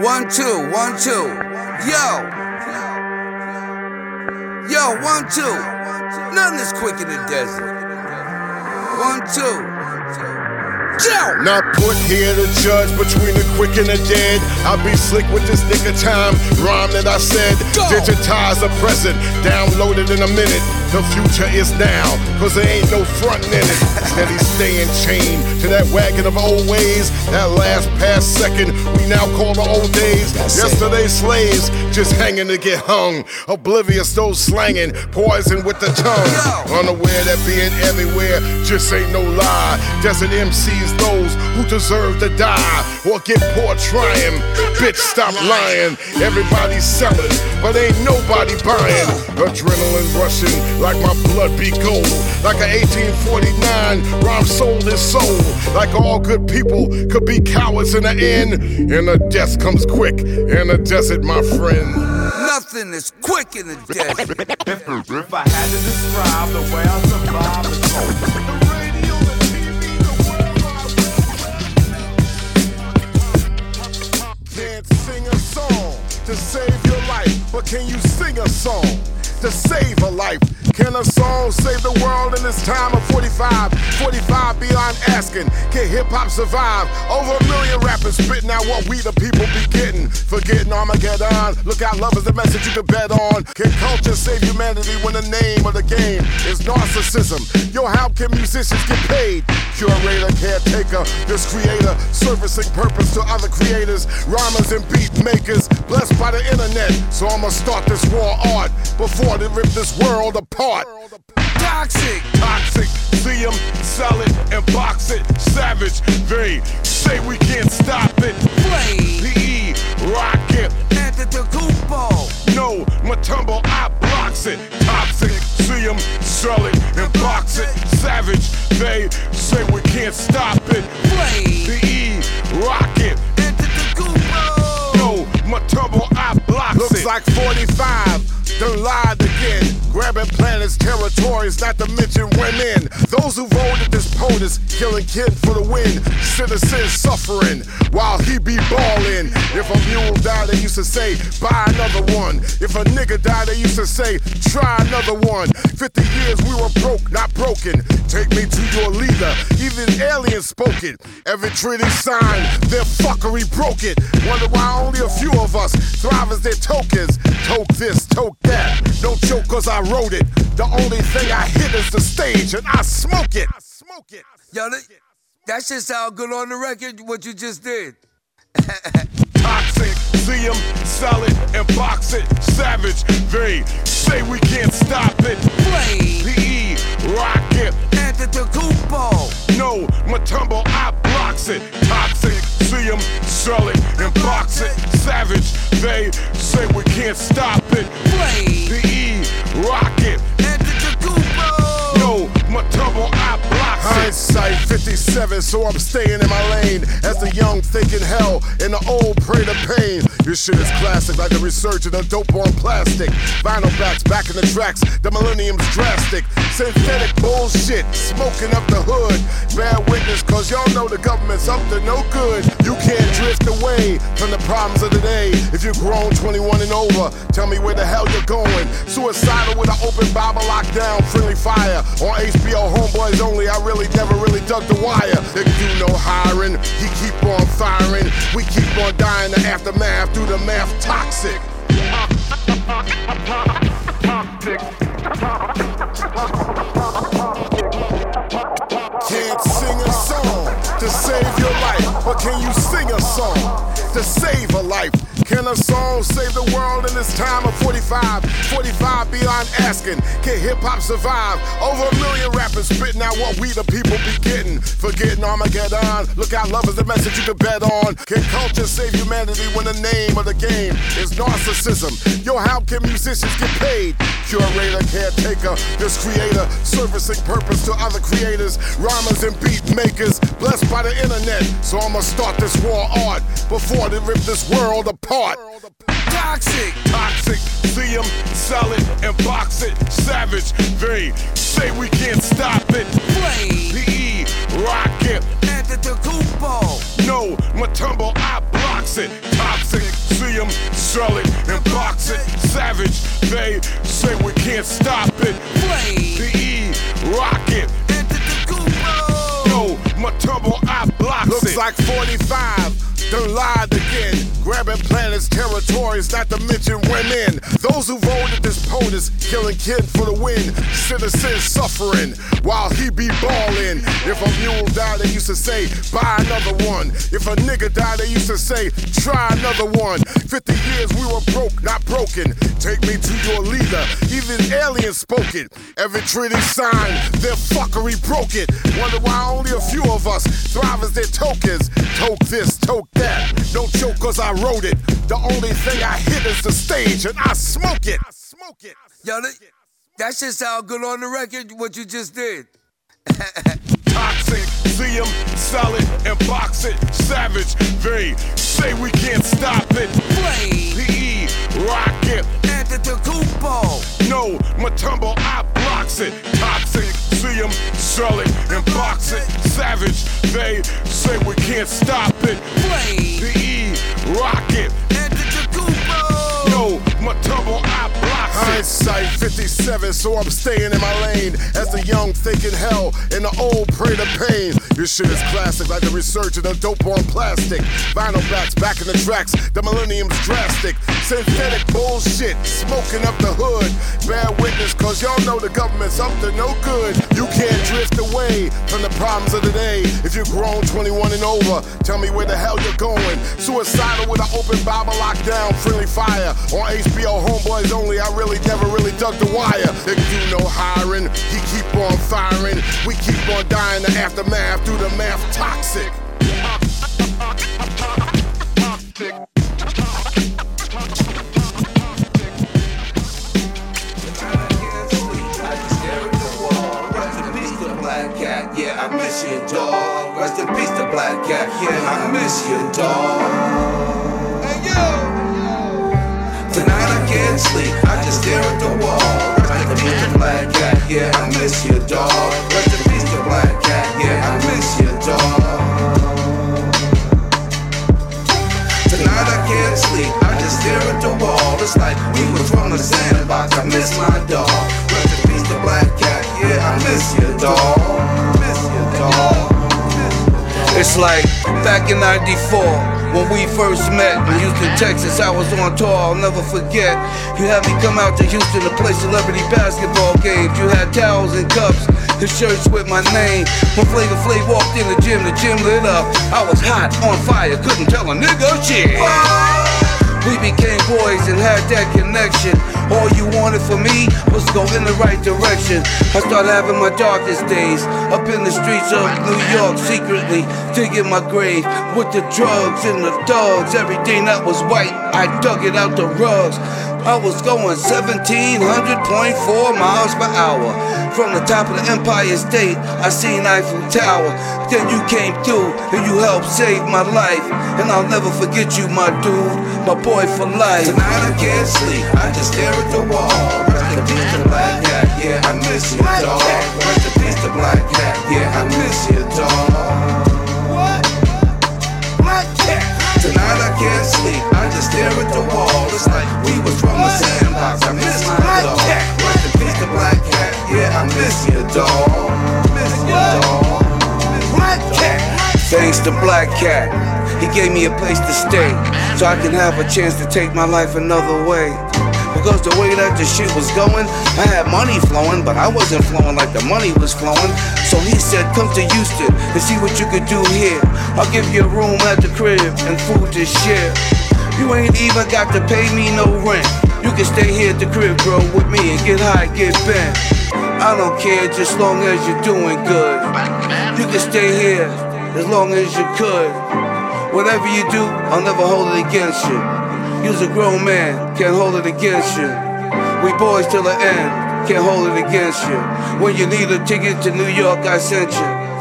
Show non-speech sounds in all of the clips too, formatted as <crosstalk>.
One, two, one, two. Yo. Yo, one, two. Nothing is quick in the desert. One, two. Joe. Not put here to judge between the quick and the dead. I'll be slick with this nigga time. Rhyme that I said. Go. Digitize the present. Download it in a minute. The future is now. Cause there ain't no frontin' in it. Steady staying chained to that wagon of old ways. That last past second we now call the old days. That's it. Yesterday slaves just hanging to get hung. Oblivious those slanging. Poison with the tongue. Yo. Unaware that being everywhere just ain't no lie. Desert MCs those who deserve to die or get poor trying. Bitch, stop lying. Everybody's selling, but ain't nobody buying. Adrenaline rushing like my blood be gold. Like an 1849 rhyme sold his soul. Like all good people could be cowards in the end. And the death comes quick in the desert, my friend. Nothing is quick in the desert. <laughs> If I had to describe the way I survived the cold. Radio, the TV, the world Can't sing a song to save your life, but can you sing a song to save a life? Can a song save the world in this time of 45? 45 beyond asking, can hip hop survive? Over a million rappers spitting out what we the people be getting. Forgetting Armageddon, look out, love is the message you can bet on. Can culture save humanity when the name of the game is narcissism? Yo, how can musicians get paid? Curator, caretaker, this creator, servicing purpose to other creators, rhymers and beat makers, blessed by the internet. So I'ma start this raw art before they rip this world apart. Toxic. Toxic, see 'em, sell it, and box it. Savage, they say we can't stop it. Flame. PE, rocket, Antetokounmpo. no, Mutombo, I blocks it. Toxic, see 'em, sell it, and box it. Savage, they say we can't stop it. Flame. PE, rocket, Antetokounmpo. no, Mutombo, I blocks Looks it. like 45 done lied again. Grabbing planets, territories, not to mention women. Those who voted this POTUS, killing kid for the win. Citizens suffering while he be ballin'. If a mule died, they used to say, buy another one. If a nigga died, they used to say, try another one. 50 years we were broke, not broken. Take me to your leader. Even aliens spoke it. Every treaty signed, their fuckery broke it. Wonder why only a few of us thrive as their tokens. Toke this, toke that. Don't choke cause I wrote it. The only thing I hit is the stage and I smoke it. I smoke it. Yo, that, that shit sound good on the record, what you just did. <laughs> Toxic, see 'em, sell it, and box it. Savage, they say we can't stop it. Flame. PE, rocket, Antetokounmpo. no, Mutombo, I blocks it. Toxic, see 'em, sell it, and box it. Savage, they say we can't stop it. Flame. PE, rocket, Antetokounmpo. no, Mutombo, I blocks it. Hindsight 57, so I'm staying in my lane. As the young thinking hell and the old pray to pain. This shit is classic, like the resurgence of dope on plastic. Vinyl backs back in the tracks, the millennium's drastic. Synthetic bullshit, smoking up the hood. Bear witness, cause y'all know the government's up to no good. You can't drift away from the problems of the day. If you're grown 21 and over, tell me where the hell you're going. Suicidal with an open Bible lockdown, friendly fire. On HBO Homeboys Only, I really never really dug the wire. They do no hiring, he keep on firing. We keep on dying the aftermath through the math toxic. Can't sing a song to save your life, but can you sing a song to save a life? Can a song save the world in this time of 45? 45 beyond asking, can hip hop survive? Over a million rappers spitting out what we the people be getting. Forgetting Armageddon, look out, love is the message you can bet on. Can culture save humanity when the name of the game is narcissism? Yo, how can musicians get paid? Curator, caretaker, this creator, servicing purpose to other creators, rhymers and beat makers, blessed by the internet. So I'ma start this raw art before they rip this world apart. Toxic. Toxic, see sell it, and box it. Savage, they say we can't stop it. Flame. PE, rocket, Antetokounmpo. No, Mutombo, I blocks it. Toxic, see him, sell it, and box it. Savage, they say we can't stop it. Flame. The E, rocket. Antetokounmpo. No, Mutombo, I blocks Looks it. like 45. Done lied again. Grabbing planets, territories, not to mention women. Those who voted this POTUS, killing kid for the win. Citizens suffering while he be balling. If a mule died, they used to say, buy another one. If a nigga died, they used to say, try another one. 50 years we were broke, not broken. Take me to your leader. Even aliens spoke it. Every treaty signed, their fuckery broke it. Wonder why only a few of us thrive as their tokens. Toke this, toke that. Don't choke cause I wrote it. The only thing I hit is the stage and I smoke it. I smoke it. Yo, that, that shit sound good on the record, what you just did. Toxic, see him, sell it, and box it. Savage, they say we can't stop it. Flame. The E, rocket. Antetokounmpo. No, Mutombo, I blocks it. Toxic, see him, sell it, and box it. Savage, they say we can't stop it. Hindsight 57, so I'm staying in my lane. As the young thinking hell and the old pray to pain. This shit is classic, like the resurgence of dope on plastic. Vinyl backs back in the tracks, the millennium's drastic. Synthetic bullshit, smoking up the hood. Bear witness, cause y'all know the government's up to no good. You can't drift away from the problems of the day. If you're grown 21 and over, tell me where the hell you're going. Suicidal with an open Bible lockdown, friendly fire. On HBO, homeboys only, I really never really dug the wire. They do no hiring, he keep on firing. We keep on dying the aftermath through the math toxic. Yeah, I miss you, dog. Rest in peace to Black Cat, yeah, I miss you, dog. Hey, yo! Can't sleep, I just stare at the wall. Rest in peace to Black Cat, yeah, I miss you, dog. Rest in peace to Black Cat, yeah, I miss you, dog. Tonight I can't sleep, I just stare at the wall. It's like we was from the sandbox. I miss my dog. Rest in peace to Black Cat, yeah, I miss you, dog. It's like back in 94 when we first met in Houston, Texas. I was on tour, I'll never forget. You had me come out to Houston to play celebrity basketball games. You had towels and cups the shirts with my name. When Flavor Flav walked in the gym, the gym lit up. I was hot, on fire, couldn't tell a nigga shit. We became boys and had that connection. All you wanted for me was go in the right direction. I started having my darkest days up in the streets of New York, secretly digging my grave with the drugs and the thugs. Everything that was white, I dug it out the rugs. I was going 1700.4 miles per hour. From the top of the Empire State, I seen Eiffel Tower. Then you came through and you helped save my life. And I'll never forget you, my dude, my boy for life. Tonight I can't sleep, I just stare at the wall. Rest in peace to Black Cat, yeah, I miss you, dog. Rest in peace to Black Cat, yeah, I miss you, dog. What? Black Cat. Tonight I can't sleep, I just stare at the wall. It's like we was from the sandbox. I miss my dog. Rest in peace to Black Cat, yeah, I miss you, dog. Miss you, dog. Black Cat. Thanks to Black Cat, he gave me a place to stay, so I can have a chance to take my life another way. Because the way that the shit was going, I had money flowing, but I wasn't flowing like the money was flowing. So he said, Come to Houston and see what you could do here. I'll give you a room at the crib and food to share. You ain't even got to pay me no rent. You can stay here at the crib, bro, with me and get high, get bent. I don't care just long as you're doing good. You can stay here as long as you could. Whatever you do, I'll never hold it against you. You's a grown man, can't hold it against you. We boys till the end, can't hold it against you. When you need a ticket to New York, I sent you.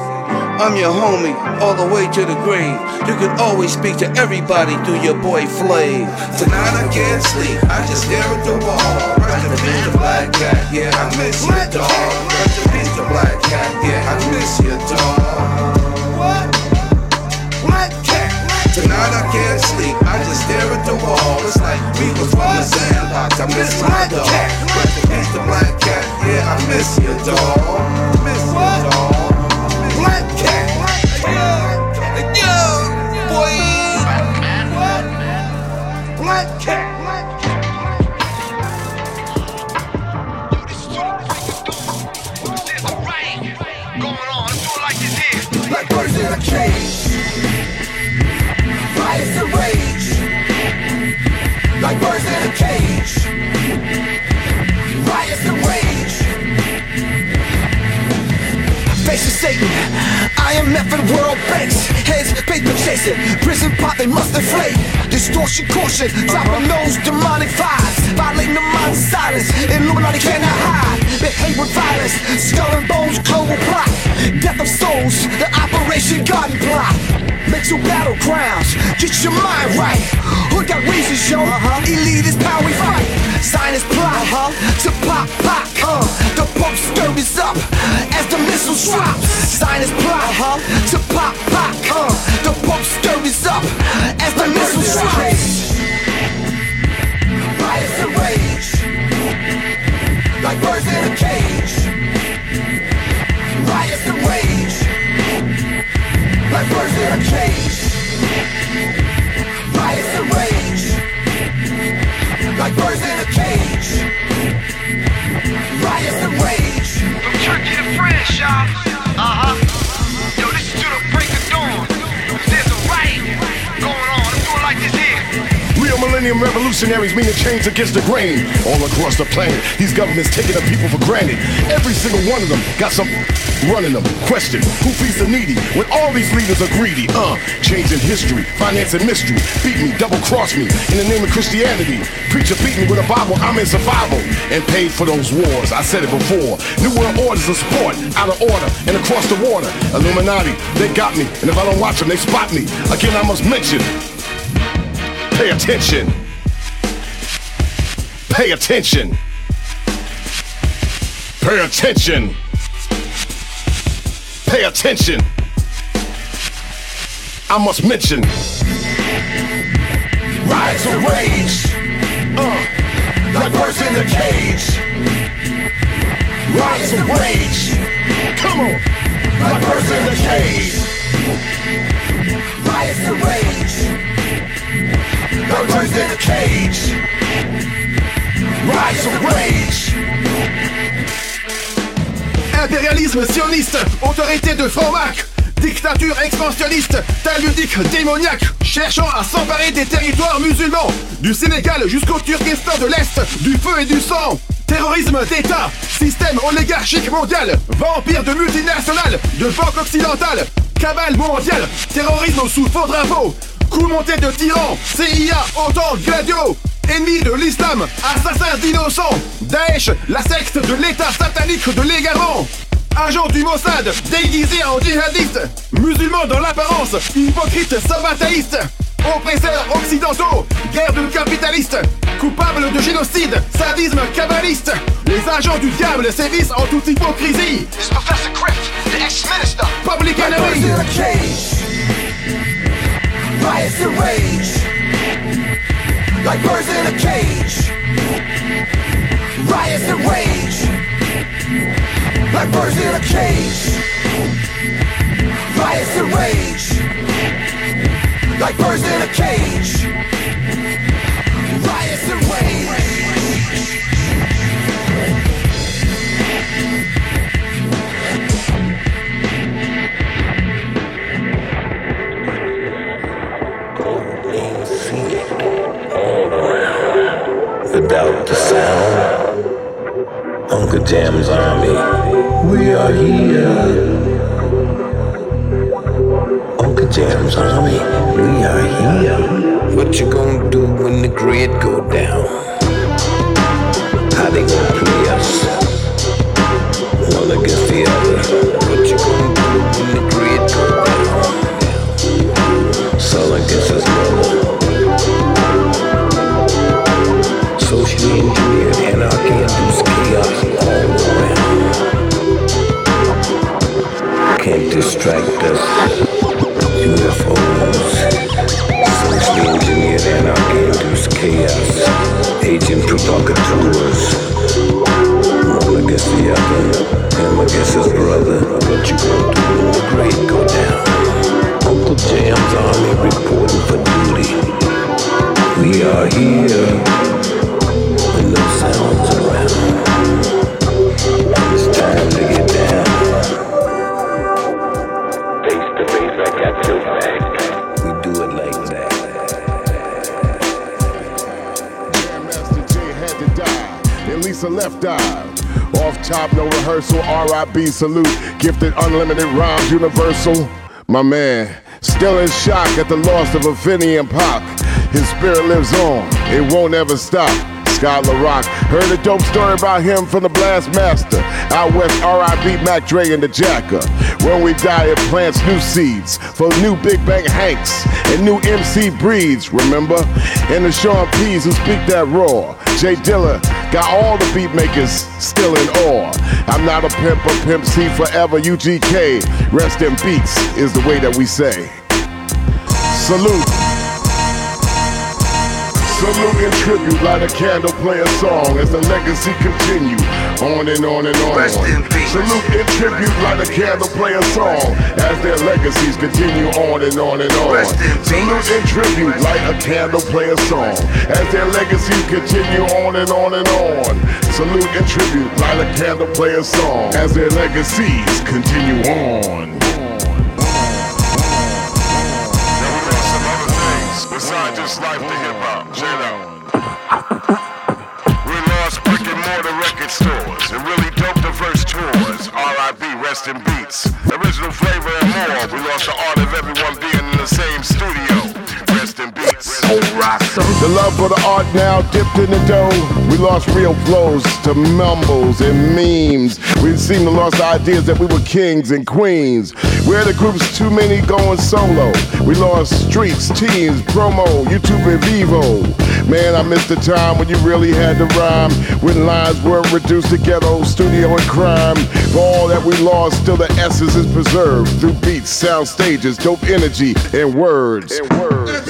I'm your homie, all the way to the grave. You can always speak to everybody through your boy Flav. Tonight I can't sleep, I just stare at the wall. Rest in peace to Black Cat, yeah, I miss you, dog. Rest in peace to Black Cat, yeah, I miss you, dog. What? Black Cat. Tonight I can't sleep, I just stare at the wall. It's like we was from the sandbox. I miss my dog. Rest in peace, the black cat. Yeah, I miss you, dog. Miss you. Black cat. Yo, boy. Black cat. Birds in a cage. Riots and rage. Like birds in a cage. Riots and rage. Facing Satan, I am effing world banks. Heads paper chasing, prison pop they must inflate. Distortion, caution, dropping those demonic vibes. Violating the mind silence, Illuminati cannot hide. Behave with violence, skull and bones, global plot. Death of souls, the Operation Garden plot. Mental battlegrounds, get your mind right. Who got reasons, yo? huh Elite is power we fight. Sinus plot, uh-huh. to pop, pop. Uh, the pump scurries up as the missiles drop. Sinus plot, uh-huh. to pop, pop. Uh, the pump scurries up as the missiles drop. Riots and rage, like birds in a cage. Riots and rage, like birds in a cage. Riots and rage, like birds in a cage. Riots and rage. From Turkey to France, y'all. Uh millennium revolutionaries mean to change against the grain. All across the planet, these governments taking the people for granted. Every single one of them got some running them. Question, who feeds the needy when all these leaders are greedy? Uh, changing history, financing mystery. Beat me, double cross me in the name of Christianity. Preacher beat me with a Bible, I'm in survival. And paid for those wars, I said it before. New world orders of sport, out of order, and across the water. Illuminati, they got me, and if I don't watch them, they spot me. Again, I must mention, Pay attention. Pay attention. Pay attention. Pay attention. I must mention. Rise and rage, Uh, like birds in a cage. Riots and rage, come on. like birds in a cage. Riots and rage, Impérialisme sioniste, autorité de Franc-Mac, dictature expansionniste, taludique démoniaque, cherchant à s'emparer des territoires musulmans, du Sénégal jusqu'au Turkestan de l'Est, du feu et du sang. Terrorisme d'État, système oligarchique mondial, vampire de multinationales, de banque occidentale, cabale mondiale, terrorisme sous faux drapeau, coup monté de tyrans, CIA, OTAN, Gladio, ennemi de l'islam, assassin d'innocents, Daesh, la secte de l'état satanique de l'égarant, agent du Mossad, déguisé en djihadiste, musulman dans l'apparence, hypocrite sabataïste, oppresseurs occidentaux, guerre de capitalistes, coupable de génocide, sadisme kabbaliste, les agents du diable sévissent en toute hypocrisie, This is Professor Criff, the ex-minister. public enemy. Riots and rage. Like birds in a cage. Riots and rage. Like birds in a cage. Riots and rage. Like birds in a cage. Jam's army, we are here. Uncle Jam's army, we are here. What you gonna do when the grid go down? How they gonna play us? One against the other. distract us. UFOs, socially engineered anarchy-induced chaos, agent provocateurs. One against the other, him against his brother. But you won't do when great go down. Uncle Jam's army reporting for duty. We are here with no sound. dive. Off top, no rehearsal, RIB salute. Gifted unlimited rhymes, universal. My man, still in shock at the loss of Afeni and Pac. His spirit lives on, it won't ever stop. Scott LaRock, heard a dope story about him from the Blast Master. Out west, R.I.B. Mac Dre and the Jacker. When we die, it plants new seeds for new Big Bank Hanks and new MC Breeds, remember? And the Sean P's who speak that raw. J Dilla, Got all the beat makers still in awe. I'm not a pimp, a pimp C forever. UGK, rest in beats is the way that we say. Salute. Salute and tribute, light a candle, play a song as the legacy continues. On and on and on. Rest in peace. Salute and tribute like a candle play a song as their legacies continue on and on and on. Salute and tribute like a candle play a song as their legacies continue on and on and on. Salute and tribute like a candle play a song as their legacies continue on. Besides just life to hip hop, J-Lo. stores and really dope diverse tours. R.I.B. Rest in Beats. Original flavor and more. We lost the art of everyone being in the same studio. The love for the art now dipped in the dough. We lost real flows to mumbles and memes. We seem to lost ideas that we were kings and queens. We're the groups too many going solo. We lost streets, teams, promo, YouTube and Vevo. Man, I miss the time when you really had to rhyme. When lines were reduced to ghetto, studio, and crime. For all that we lost, still the essence is preserved through beats, sound stages, dope energy, and words. And words.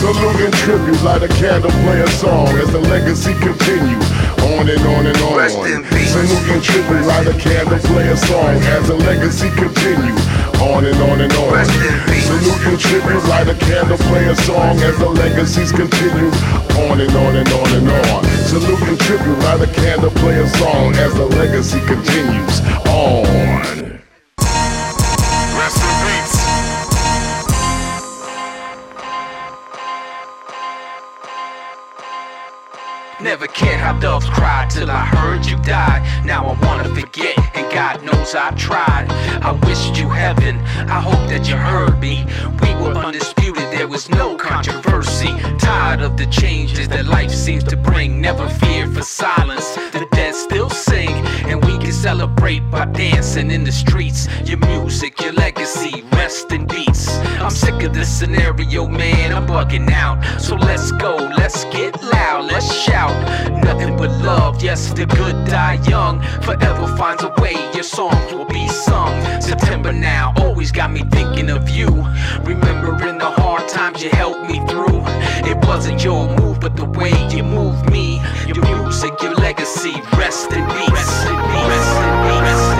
Salute and tribute, light a candle, play a song as the legacy continues. On and on and on. Rest in peace. Salute and tribute, light a candle, play a song as the legacy continues. On and on and on. Rest in peace. Salute and tribute, light a candle, play a song as the legacies continue. On and on and on and on. Salute and tribute, light a candle, play a song as the legacy continues. On. Never cared how doves cried till I heard you died. Now I wanna forget, and God knows I tried. I wished you heaven, I hope that you heard me. We were undisputed, there was no controversy. Tired of the changes that life seems to bring. Never feared for silence, the dead still sing. And we can celebrate by dancing in the streets. Your music, your legacy, rest in peace. I'm sick of this scenario, man, I'm bugging out. So let's go, let's get loud, let's shout. Nothing but love, yes, the good die young. Forever finds a way, your songs will be sung. September now always got me thinking of you. Remembering the hard times you helped me through. It wasn't your move, but the way you moved me. Your music, your legacy, rest in peace. Rest in peace. Rest in peace.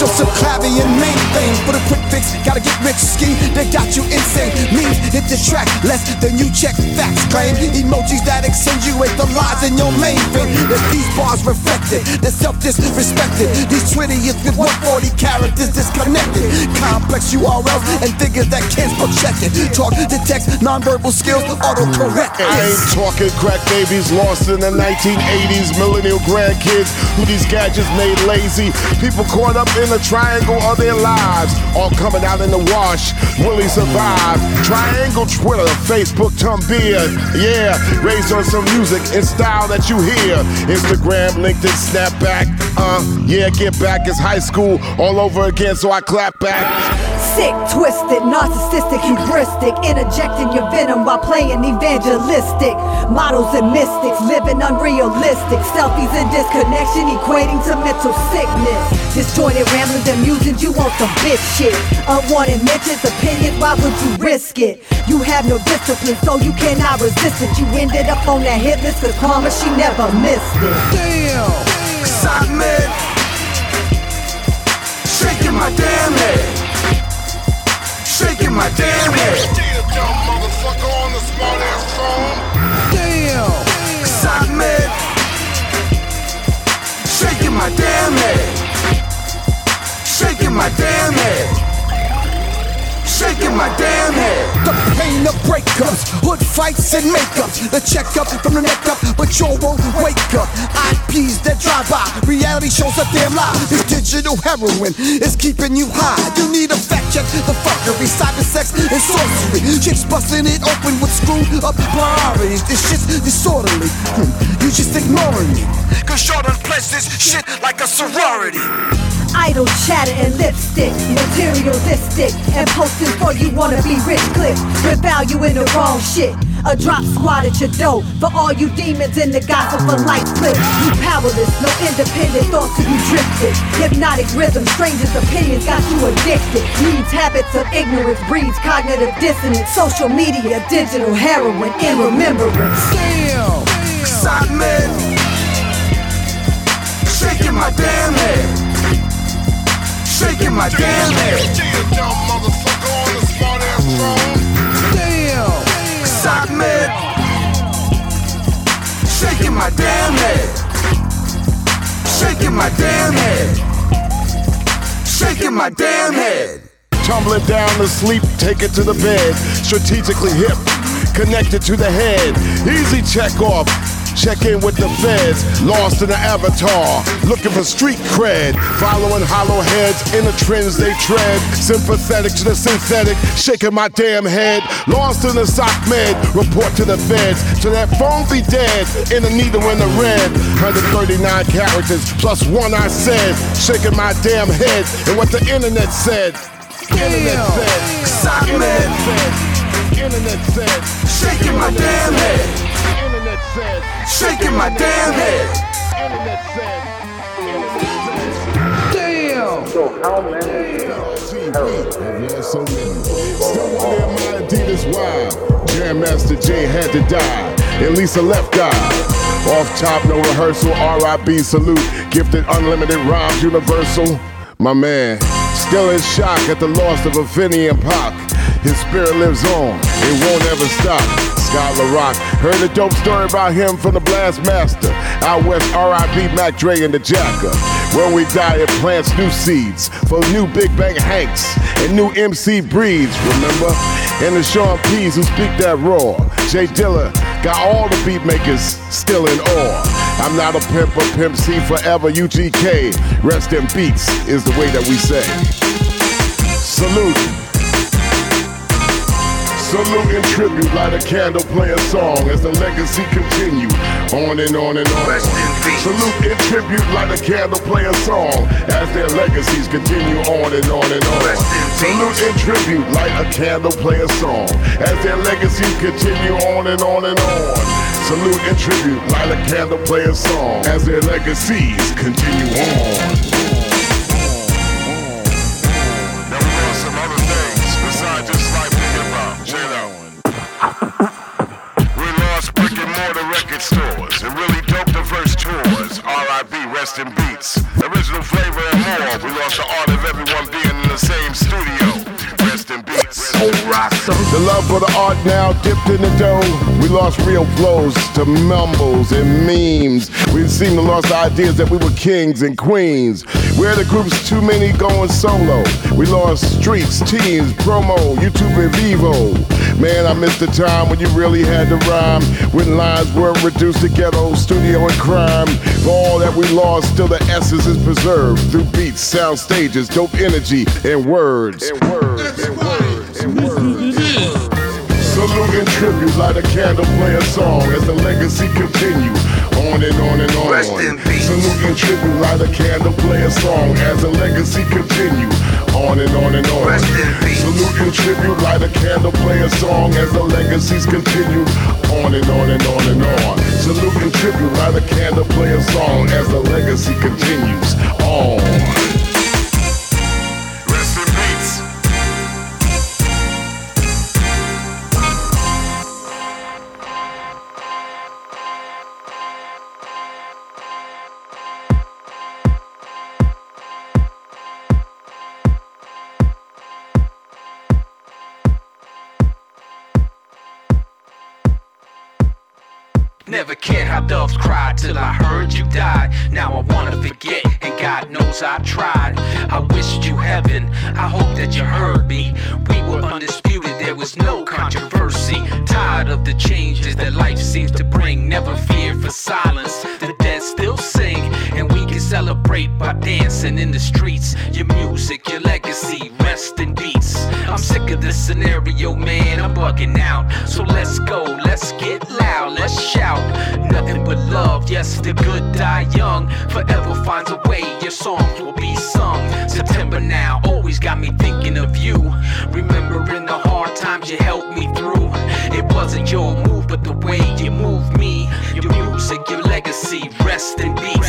A clavier main thing. For the quick fix, gotta get rich scheme. They got you insane. Me hit the track less than you check facts. Claim emojis that accentuate the lies in your main thing. If these bars reflected, they're self disrespected. These 20th with 140 characters disconnected. Complex URLs and figures that can't check it. Talk to text, nonverbal skills, autocorrect. I ain't talking crack babies lost in the 1980s, millennial grandkids who these gadgets made lazy. People caught up in the triangle of their lives, all coming out in the wash. Will he survive? Triangle, Twitter, Facebook, Tumblr, yeah, raised on some music and style that you hear. Instagram LinkedIn, Snapback. Uh, yeah, get back. It's high school all over again, so I clap back. Sick, twisted, narcissistic, hubristic, interjecting your venom while playing evangelistic. Models and mystics living unrealistic. Selfies and disconnection equating to mental sickness. Disjointed ramblings and musings, you want some bitch shit. Unwanted mentions, opinions, why would you risk it? You have no discipline, so you cannot resist it. You ended up on that hit list, cause karma, she never missed it. Damn! Excitement! Shaking my damn head! shaking my damn head. Damn, motherfucker on the smart ass phone. Damn. Excitement. Shaking my damn head. My damn head shaking my damn head. The pain of breakups, hood fights and makeups. The checkup from the neck up, but you won't wake up. IPs that drive by, reality shows a damn lie. This digital heroin is keeping you high. You need a fact check the fuckery, cyber sex and sorcery. Chicks busting it open with screwed up priorities. This shit's disorderly. Hmm, you just ignoring me. Cause you done pledged this shit like a sorority. Idle chatter and lipstick, materialistic, and posting for you wanna be rich clicks. With value in the wrong shit. A drop squad at your door for all you demons in the gospel for life flip. You powerless, no independent thoughts to be drifted. Hypnotic rhythm, strangers' opinions got you addicted. Needs habits of ignorance, breeds cognitive dissonance. Social media, digital heroin in remembrance. Damn! Excitement! Shaking my damn head shaking my damn head. Shaking my damn head. Shaking my damn head. Shaking my damn head. Tumbling down to sleep, take it to the bed. Strategically hip, connected to the head. Easy check off Check in with the feds, lost in the avatar, looking for street cred, following hollow heads in the trends they tread. Sympathetic to the synthetic, shaking my damn head, lost in the SOC MED. Report to the feds, so that phone be dead in the needle in the red. 139 characters plus one I said, shaking my damn head, and what the internet said. Internet said, internet said, internet said, shaking my damn head. Internet said, shaking my damn head. Damn. So how many heroes have you so many? Still wonder my Adidas why Jam Master Jay had to die. At least a left eye. Off top, no rehearsal, RIB salute. Gifted unlimited rhymes, universal. My man, still in shock at the loss of Afeni and Pac. His spirit lives on, it won't ever stop. Scott Rock. Heard a dope story about him from the Blast Master. Out west, R.I.P. Mac Dre and the Jacker. Where we die, it plants new seeds for new Big Bank Hanks and new MC breeds, remember? And the Sean P's who speak that raw. J Dilla got all the beat makers still in awe. I'm not a pimp but pimp C forever, UGK. Rest in beats is the way that we say. Salute. Salute and tribute, light a candle, play a song as the legacy continue on and on and on. Salute and tribute, light a candle, play a song as their legacies continue on and on and on. Salute and tribute, light a candle, play a song as their legacies continue on and on and on. Salute and tribute, light a candle, play a song as their legacies continue on. For the art now dipped in the dough. We lost real flows to mumbles and memes. We seem to lost ideas that we were kings and queens. Where the group's too many going solo. We lost streets, teams, promo, YouTube and Vevo. Man, I miss the time when you really had to rhyme. When lines weren't reduced to ghetto, studio, and crime. For all that we lost, still the essence is preserved through beats, sound stages, dope energy, and words. And words. And words. And tribute, light a candle, play a song as the legacy continue on and on and on. Rest in peace. Salute and tribute, light a candle, play a song as the legacy continue. On and on and on. Rest in peace. Salute and tribute, light a candle, play a song as the legacies continue. On and on and on and on. Salute and tribute, light a candle, play a song as the legacy continues. On. In the streets. Your music, your legacy, rest in peace. I'm sick of this scenario, man, I'm bugging out. So let's go, let's get loud, let's shout. Nothing but love, yes, the good die young. Forever finds a way, your songs will be sung. September now, always got me thinking of you. Remembering the hard times you helped me through. It wasn't your move, but the way you moved me. Your music, your legacy, rest in peace.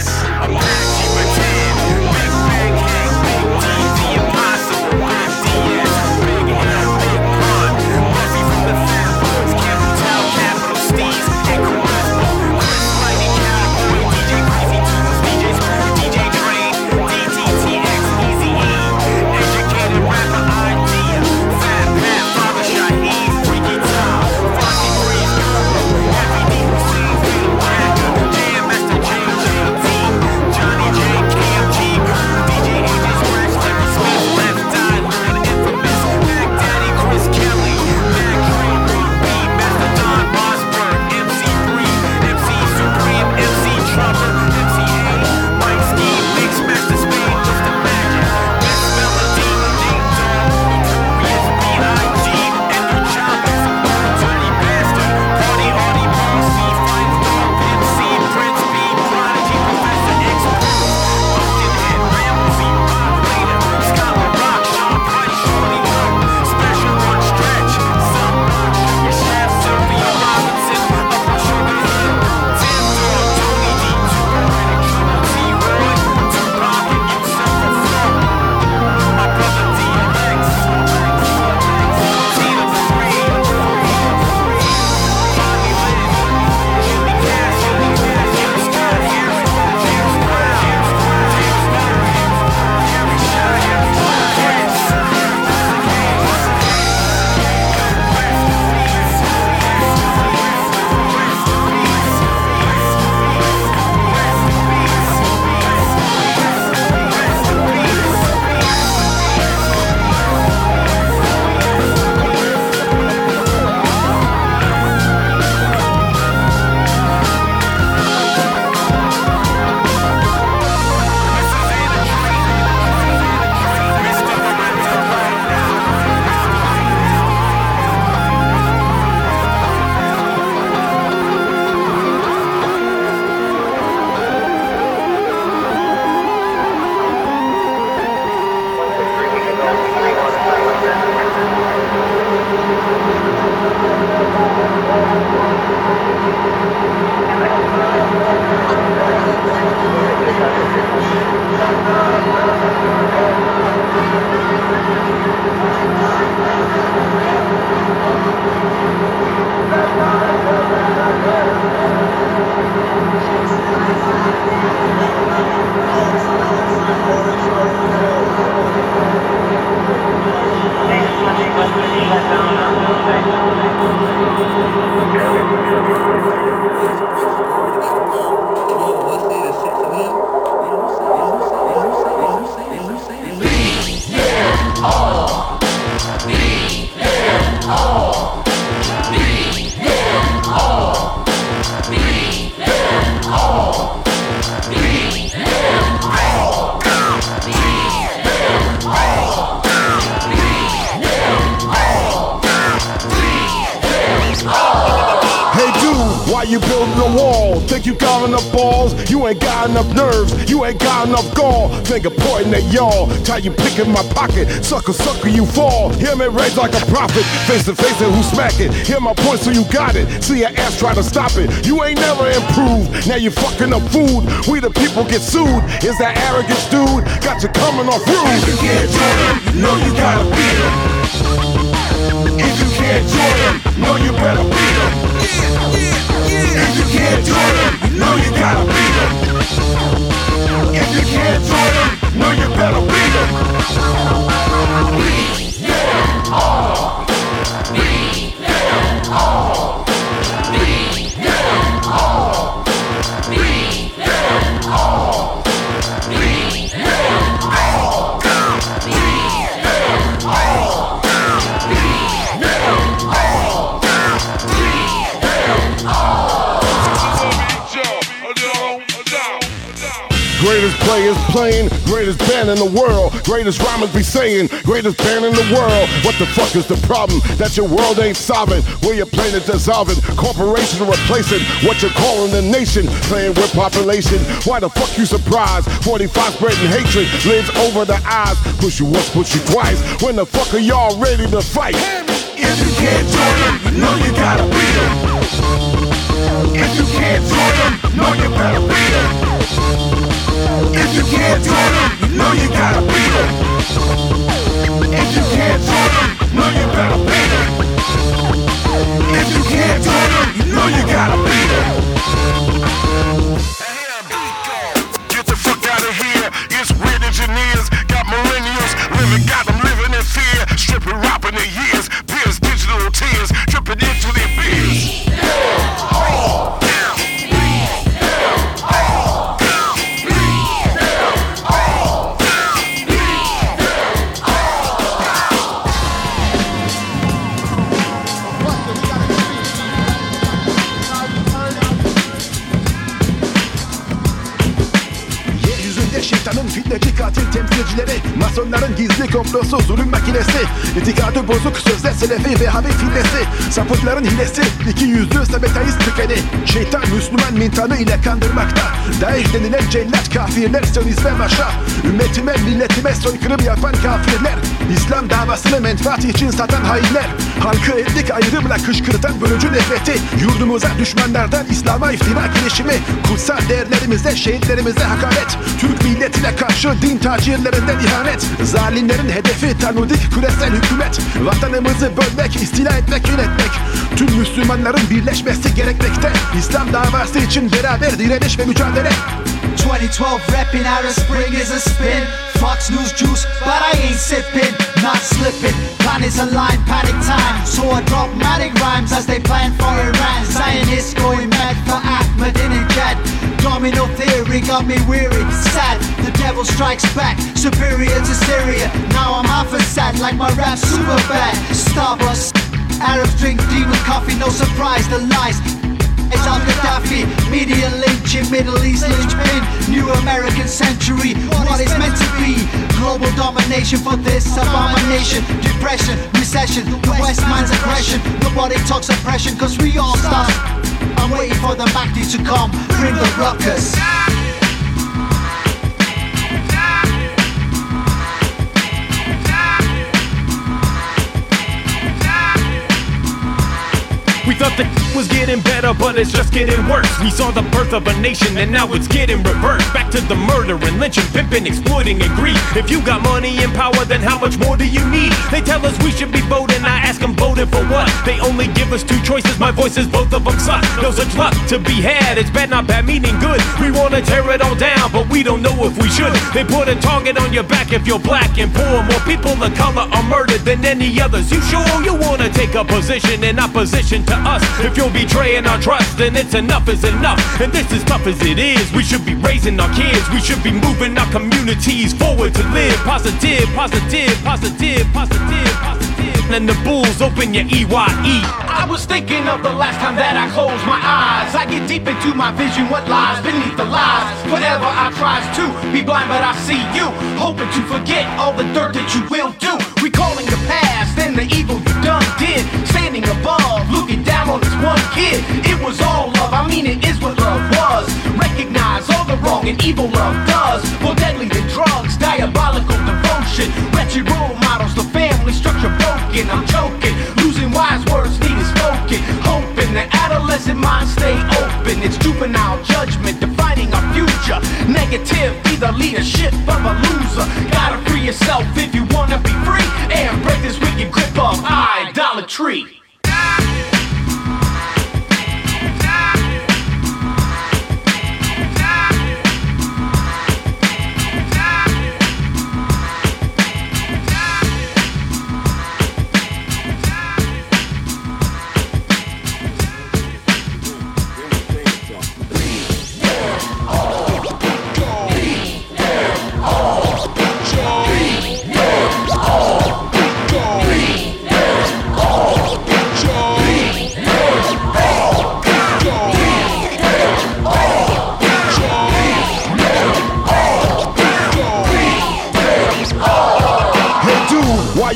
Ain't got enough gall. Finger pointing at y'all. Tie you picking my pocket. Sucker, sucker, you fall. Hear me raise like a prophet. Face to face and who smack it. Hear my point so you got it. See your ass try to stop it. You ain't never improved. Now you fucking up food. We the people get sued. Is that arrogant dude? Got you coming off rude. If you can't join them, know you gotta beat them. If you can't join them, know you better beat them. If you can't join them, know you gotta beat them. If you can't join them, know you better beat them. Beat them all. Beat them all. Players playing, greatest band in the world, greatest rhymers be saying, greatest band in the world. What the fuck is the problem? That your world ain't solving, where your planet dissolving, corporation replacing what you're calling the nation, playing with population. Why the fuck you surprised? 45 spreading hatred lives over the eyes. Push you once, push you twice. When the fuck are y'all ready to fight? If you can't join them, know you gotta beat them. If you can't join them, know you better beat them. If you can't join them, you know you gotta beat them. If you can't join them, know you better beat them. If you can't join them, you know you gotta beat them. Gizli komplosu zulüm makinesi. İtikadı bozuk sözde selefi ve habib fillesi Sapıkların hilesi iki yüzlü sabetayist tükeni. Şeytan Müslüman mintanı ile kandırmakta. Daesh denilen cellat kafirler siyonizme başa. Ümmetime milletime soykırım yapan kafirler. İslam davasını menfaat için satan hainler Halkı etnik ayrımla kışkırtan bölücü nefreti Yurdumuza düşmanlardan İslam'a iftira girişimi Kutsal değerlerimize, şehitlerimize hakaret Türk milletine karşı din tacirlerinden ihanet Zalimlerin hedefi Talmudik küresel hükümet Vatanımızı bölmek, istila etmek, yönetmek Tüm Müslümanların birleşmesi gerekmekte İslam davası için beraber direniş ve mücadele 2012 reppin' Arab Spring is a spin. Fox News juice, but I ain't sipping, not slipping. Planets align, panic time. So I drop matic rhymes as they plan for Iran. Zionists going mad for Ahmadinejad. Domino theory got me weary, sad. The devil strikes back, superior to Syria. Now I'm half as sad, like my rap super bad. Starbucks, Arabs drink demon coffee, no surprise, the lies. It's Al Gaddafi, media lynching, Middle East linchpin, new American century, what is meant to be. Global domination for this abomination, depression, recession, the West man's aggression. Nobody talks oppression, cause we all stop. I'm waiting for the Mahdi to come, bring the ruckus. We thought the was getting better, but it's just getting worse. We saw the birth of a nation, and now it's getting reversed. Back to the murder and lynching, pimping, exploiting, and greed. If you got money and power, then how much more do you need? They tell us we should be voting. I ask them voting for what? They only give us two choices. My voice is both of them suck. No such luck to be had. It's bad, not bad, meaning good. We wanna tear it all down, but we don't know if we should. They put a target on your back if you're black and poor. More people of color are murdered than any others. You sure you wanna take a position in opposition to us? If you're betraying our trust, then it's enough is enough. And this is tough as it is. We should be raising our kids. We should be moving our communities forward to live positive, positive, positive, positive, positive. And the bulls open your EYE. I was thinking of the last time that I closed my eyes. I get deep into my vision, what lies beneath the lies. Whatever I tries to be blind, but I see you. Hoping to forget all the dirt that you will do. Recalling the past and the evil you done did. Standing above, looking this one kid. It was all love, I mean it is what love was. Recognize all the wrong and evil love does. More deadly than drugs, diabolical devotion. Wretched role models, the family structure broken. I'm choking, losing wise words needed spoken. Hoping the adolescent mind stay open. It's juvenile judgment defining our future. Negative, be the leadership of a loser. Gotta free yourself if you wanna be free and break this wicked grip of idolatry.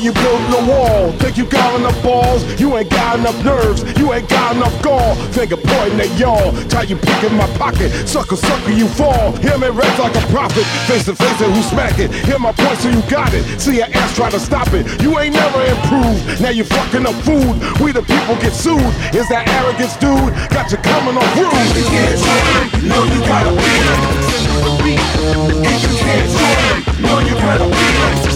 You building a wall? Think you got enough balls? You ain't got enough nerves. You ain't got enough gall. Finger pointing at y'all. Try you pick in my pocket. Sucker, sucker, you fall. Hear me reds like a prophet. Face to face and who smack it. Hear my point so you got it. See your ass try to stop it. You ain't never improved. Now you fucking up food. We the people get sued. Is that arrogance, dude? Got you coming on rude. If you can't talk, no, you gotta win. If you can't talk, no, you gotta win.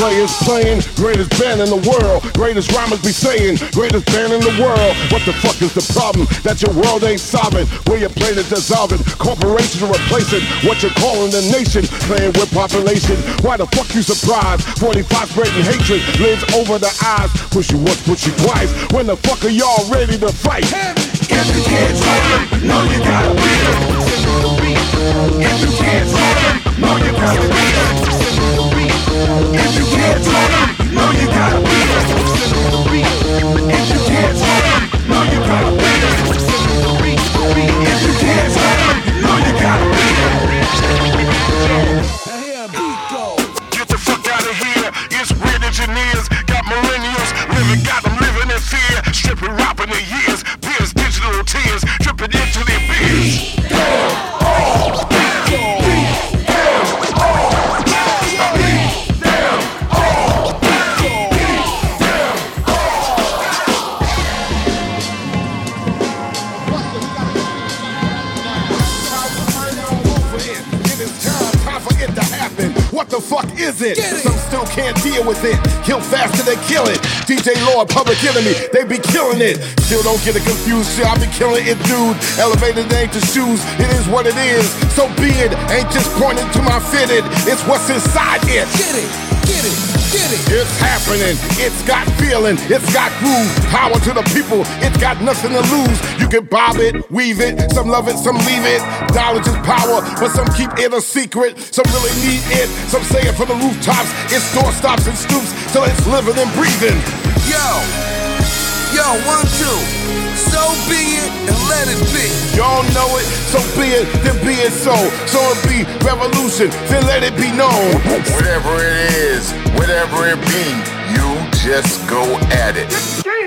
players playing, greatest band in the world, greatest rhymers be saying, greatest band in the world. What the fuck is the problem? That your world ain't solving. Where your plane is dissolving, corporations replacing what you're calling the nation, playing with population. Why the fuck you surprised? 45 spreading hatred lives over the eyes. Push you once, push you twice. When the fuck are y'all ready to fight? If you can't talk, no, you gotta win. If you can't talk, no, you gotta win. If you can't talk, no, you gotta win. If you can't talk, no, you gotta win. If you can't talk, no, you gotta. It? Some still can't deal with it. Kill faster than kill it. DJ Lord, Public Enemy, they be killing it. Still don't get it confused. Shit, I be killing it, dude. Elevated ain't the shoes. It is what it is. So be it. Ain't just pointing to my fitted. It's what's inside it. Get it. Get it. Get it. It's happening. It's got feeling. It's got groove. Power to the people. It's got nothing to lose. You can bob it, weave it. Some love it, some leave it. Knowledge is power, but some keep it a secret. Some really need it. Some say it from the rooftops. It's door stops and stoops. So it's living and breathing. Yo, yo, one, two. So be it and let it be. Y'all know it, so be it, then be it so. So it be revolution, then let it be known. Whatever it is, whatever it be, you just go at it.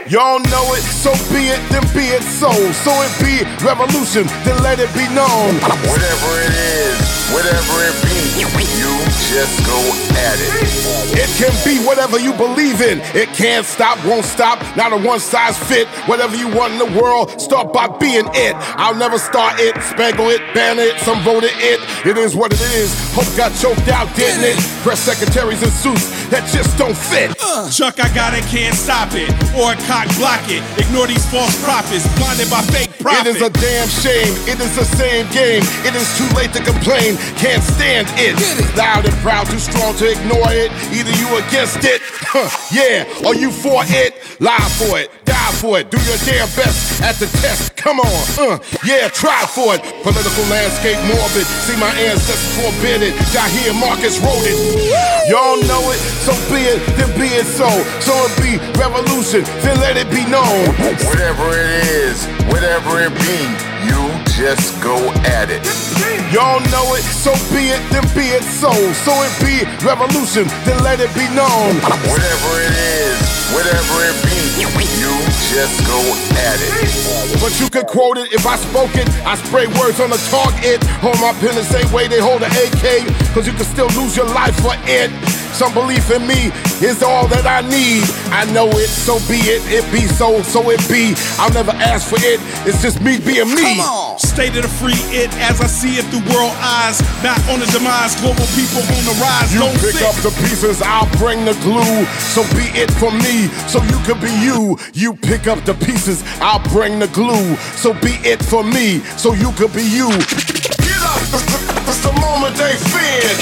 Y'all know it, so be it, then be it so. So it be revolution, then let it be known. Whatever it is, whatever it be, you just go at it. It can be whatever you believe in. It can't stop, won't stop, not a one size fit. Whatever you want in the world, start by being it. I'll never start it, spangle it, ban it, some voted it. It is what it is. Hope got choked out, didn't it? Press secretaries in suits that just don't fit. Chuck, I got it, can't stop it. Or a cock block it. Ignore these false prophets, blinded by fake profit. It is a damn shame. It is the same game. It is too late to complain. Can't stand it. Loud and proud, too strong to ignore it. Either you against it, <laughs> huh, yeah, or you for it. Lie for it, die for it. Do your damn best at the test. Come on, uh, yeah, try for it. Political landscape morbid. See my ancestors forbid it. Hear Marcus wrote it. Y'all know it, so be it, then be it so. So it be revolution, then let it be known. Whatever it is, whatever it be, you just go at it. Y'all know it, so be it, then be it so. So it be revolution, then let it be known. Whatever it is, whatever it be, you just go at it. But you could quote it if I spoke it. I spray words on the target. Hold my pen the same way they hold an AK. Cause you can still lose your life for it. Some belief in me is all that I need. I know it, so be it. It be so, so it be. I'll never ask for it. It's just me being me. State of the free it as I see it through world eyes. Not on the demise, global people on the rise. You Don't pick sit. up the pieces, I'll bring the glue. So be it for me, so you can be you. You pick up the pieces, I'll bring the glue. So be it for me, so you can be you. Get up, it's the moment they feared.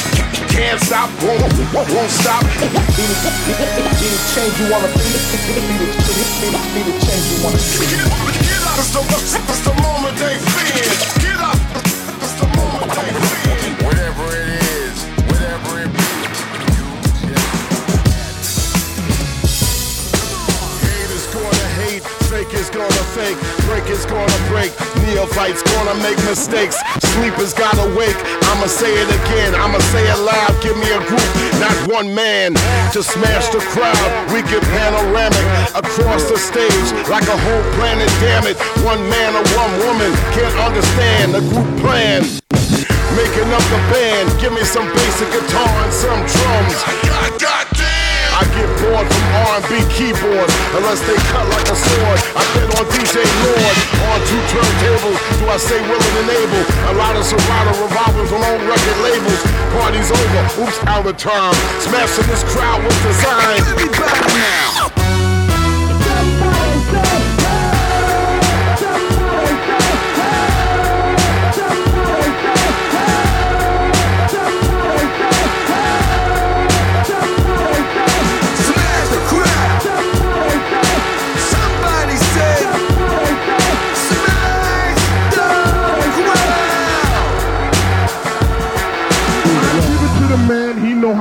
Can't stop, won't, won't, stop. Be the, be the, be the change you wanna be. Be the, be the, the, change you wanna see. Get up, it's the, it's the moment they feared. Fake is gonna fake, break is gonna break, neophytes gonna make mistakes, sleepers gotta wake. I'ma say it again, I'ma say it loud. Give me a group, not one man, to smash the crowd. We get panoramic across the stage like a whole planet. Damn it, one man or one woman can't understand the group plan. Making up the band, give me some basic guitar and some drums. I get bored from R&B keyboards unless they cut like a sword. I bet on DJ Lord on two turntables. Do I say willing and able? A lot of Serato revolvers on old record labels. Party's over. Oops, out of time. Smashing this crowd with design. Everybody now.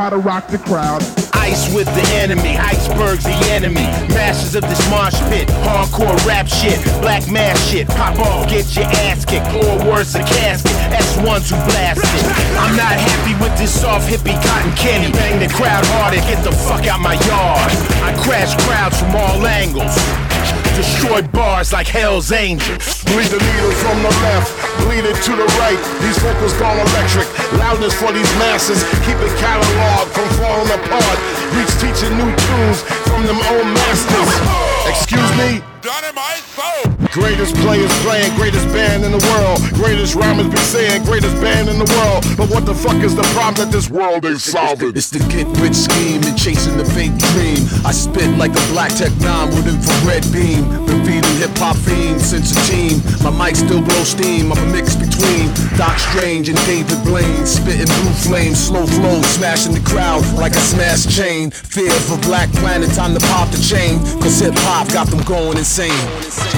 How to rock the crowd. Ice with the enemy, icebergs the enemy. Masters of this mosh pit, hardcore rap shit, black mass shit. Pop off, get your ass kicked, or worse, a casket. S1s who blast it. I'm not happy with this soft hippie cotton candy. Bang the crowd harder, get the fuck out my yard. I crash crowds from all angles. Destroy bars like Hell's Angels. Bleed the needle from the left, bleed it to the right. These vocals gone electric. Loudness for these masses. Keep the catalog from falling apart. Reach teaching new tunes from them old masters. Excuse me? Greatest players playing, greatest band in the world. Greatest rhymers be saying, greatest band in the world. But what the fuck is the problem that this world ain't solving? It's the get rich scheme and chasing the fake dream. I spit like a black tech nine with infrared beam. Been feeding hip hop fiends since a teen. My mic still blow steam. I'm a mix between Doc Strange and David Blaine. Spitting blue flames, slow flow, smashing the crowd like a smash chain. Fear for Black Planet, time to pop the chain. Cause hip hop got them going insane. Smash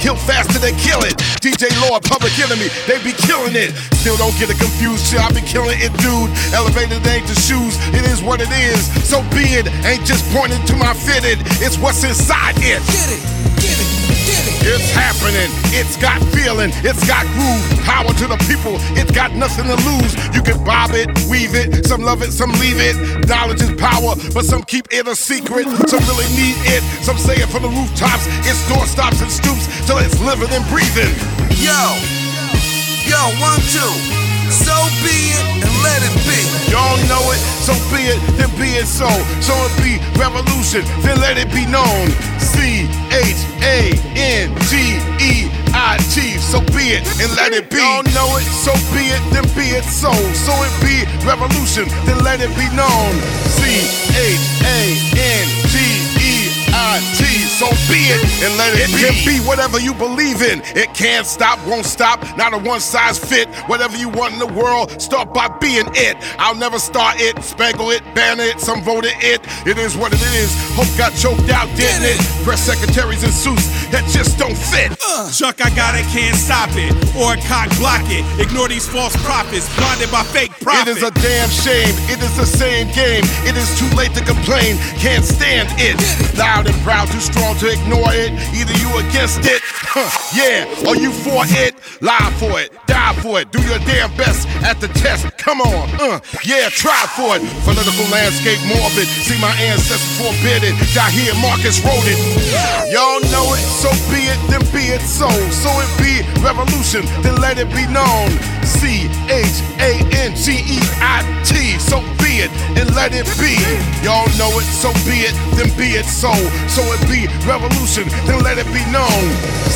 kill faster than kill it. DJ Lord, Public Enemy, they be killing it. Still don't get it confused, shit, I be killing it, dude. Elevated ain't the shoes, it is what it is. So be it, ain't just pointing to my fitted, it's what's inside it. Get it. Get it, get it. It's happening, it's got feeling, it's got groove. Power to the people, it's got nothing to lose. You can bob it, weave it, some love it, some leave it. Knowledge is power, but some keep it a secret. Some really need it, some say it from the rooftops. It's doorstops and stoops till it's living and breathing. Yo, yo, one, two. So be it and let it be. Y'all know it, so be it, then be it so. So it be revolution, then let it be known. C H A N G E I T. So be it and let it be. Y'all know it, so be it, then be it so. So it be revolution, then let it be known. C H A N T. So be it and let it, it be. It can be whatever you believe in. It can't stop, won't stop. Not a one size fit. Whatever you want in the world, start by being it. I'll never start it, spangle it, ban it, some voted it. It is what it is. Hope got choked out, didn't it? Press secretaries and suits that just don't fit. Uh. Chuck, I got it, can't stop it. Or cock block it. Ignore these false prophets, blinded by fake It is prophets. a damn shame. It is the same game. It is too late to complain. Can't stand it. Loud and proud, too strong to ignore it. Either you against it, huh, yeah, or you for it. Lie for it, die for it. Do your damn best at the test. Come on, uh, yeah, try for it. Political landscape morbid. See my ancestors forbidden. Jahir Marcus wrote it. Y'all know it, so be it, then be it so. So it be revolution, then let it be known. C H A N G E I T. So be it and let it be. Y'all know it, so be it, then be it so. So it be revolution, then let it be known.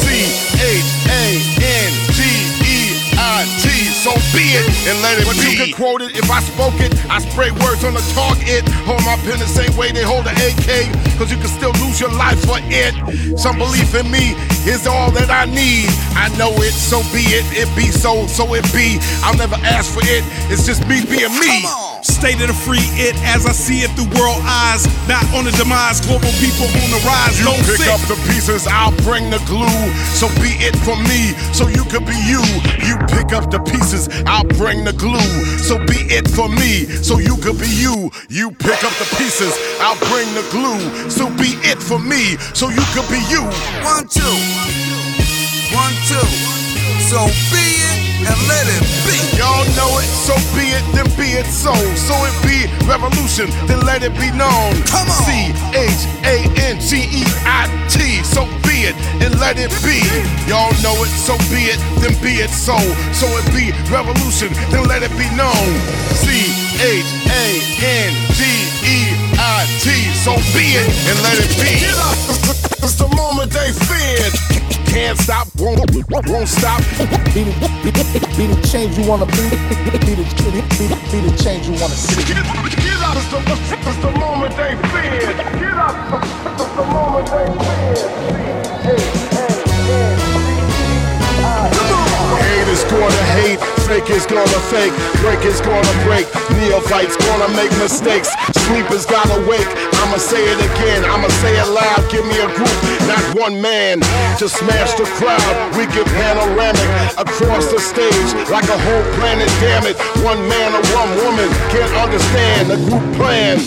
C H A N G E I T. So be it and let it But be. you can quote it if I spoke it. I spray words on the target. Hold my pen the same way they hold an AK. Cause you can still lose your life for it. Some belief in me is all that I need. I know it, so be it. It be so, so it be. I'll never ask for it. It's just me being me. State of the free it as I see it through world eyes. Not on the demise, global people on the rise. You Don't pick sit. up the pieces, I'll bring the glue. So be it for me, so you could be you. You pick up the pieces, I'll bring the glue. So be it for me, so you could be you. You pick up the pieces, I'll bring the glue. So be it for me, so you could be you. One, two. One, two. So be it and let it be. Y'all know it, so be it, then be it so. So it be revolution, then let it be known. Come on. C H A N G E I T. So be it and let it be. Y'all know it, so be it, then be it so. So it be revolution, then let it be known. C H A N G E I T. So be it and let it be. It's the moment they feared. Can't stop, won't, won't stop. Be the, be, the, be the change you wanna be. Be the, be the, be the change you wanna see. Get up. It's the, it's the moment they feared. Get up. It's the moment they Haters gonna hate, fake is gonna fake, break is gonna break, neophytes gonna make mistakes, sleepers gotta wake. I'ma say it again, I'ma say it loud. Give me a group, not one man, to smash the crowd. We get panoramic across the stage like a whole planet. Damn it, one man or one woman can't understand the group plan.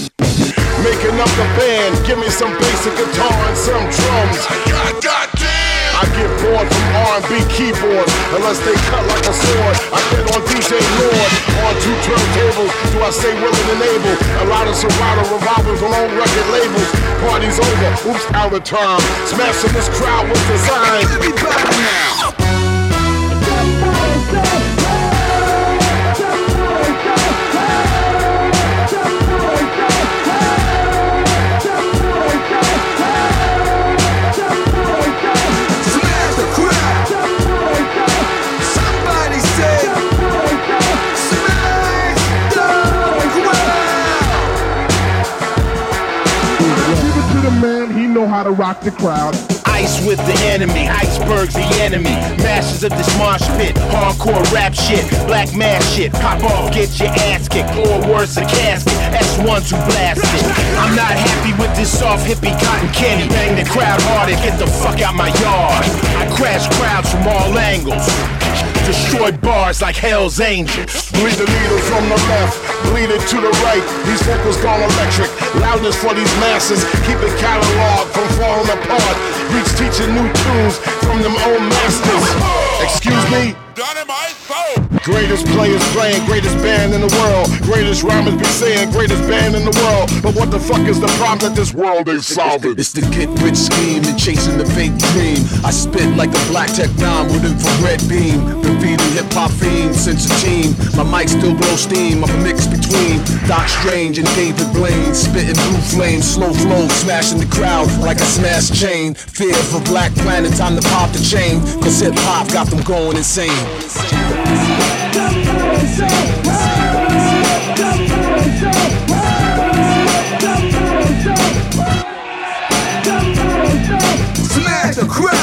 Making up the band, give me some basic guitar and some drums. I get bored from R&B keyboards unless they cut like a sword. I bet on DJ Lord on two turntables. Do I say willing and able? A lot of Serato revolvers on record labels. Party's over. Oops, out of time. Smashing this crowd with design. Everybody now. How to rock the crowd. Ice with the enemy, icebergs the enemy. Masters of this mosh pit, hardcore rap shit, black mass shit. Pop off, get your ass kicked, or worse, a casket. S1 to blast it. I'm not happy with this soft hippie cotton candy. Bang the crowd hard and get the fuck out my yard. I crash crowds from all angles. Destroy bars like Hell's Angels. Bleed the needle from the left, bleed it to the right. These vocals gone electric. Loudness for these masses, keep the catalog from falling apart. Reach teaching new tunes from them old masters. Excuse me? Greatest players playing, greatest band in the world. Greatest rhymers be saying, greatest band in the world. But what the fuck is the problem that this world ain't solving? It's the get rich scheme and chasing the fake dream. I spit like a black tech nine with infrared beam. Been feeding hip hop fiends since a teen. My mic still blow steam. I'm a mix between Doc Strange and David Blaine. Spitting blue flames, slow flow, smashing the crowd like a smash chain. Fear for Black Planet, time to pop the chain. Cause hip hop got them going insane. Smash the crowd.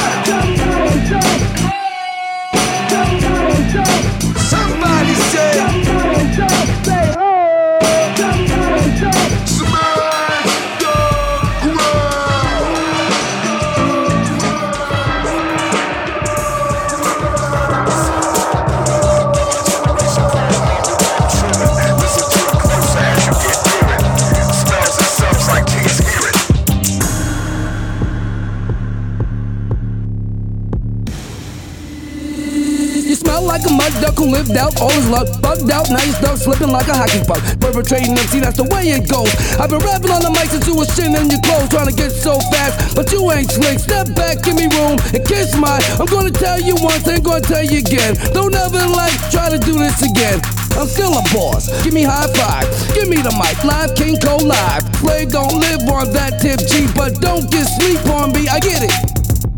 Duck who lived out all his luck. Bugged out, now you stuck slipping like a hockey puck. Perpetrating MC, that's the way it goes. I've been rapping on the mic since you was shitting in your clothes, trying to get so fast, but you ain't slick. Step back, give me room, and kiss my. I'm gonna tell you once, ain't gonna tell you again. Don't ever like try to do this again. I'm still a boss. Give me high five. Give me the mic. Live King Cole live. Slave don't live on that tip G, but don't get sleep on me. I get it.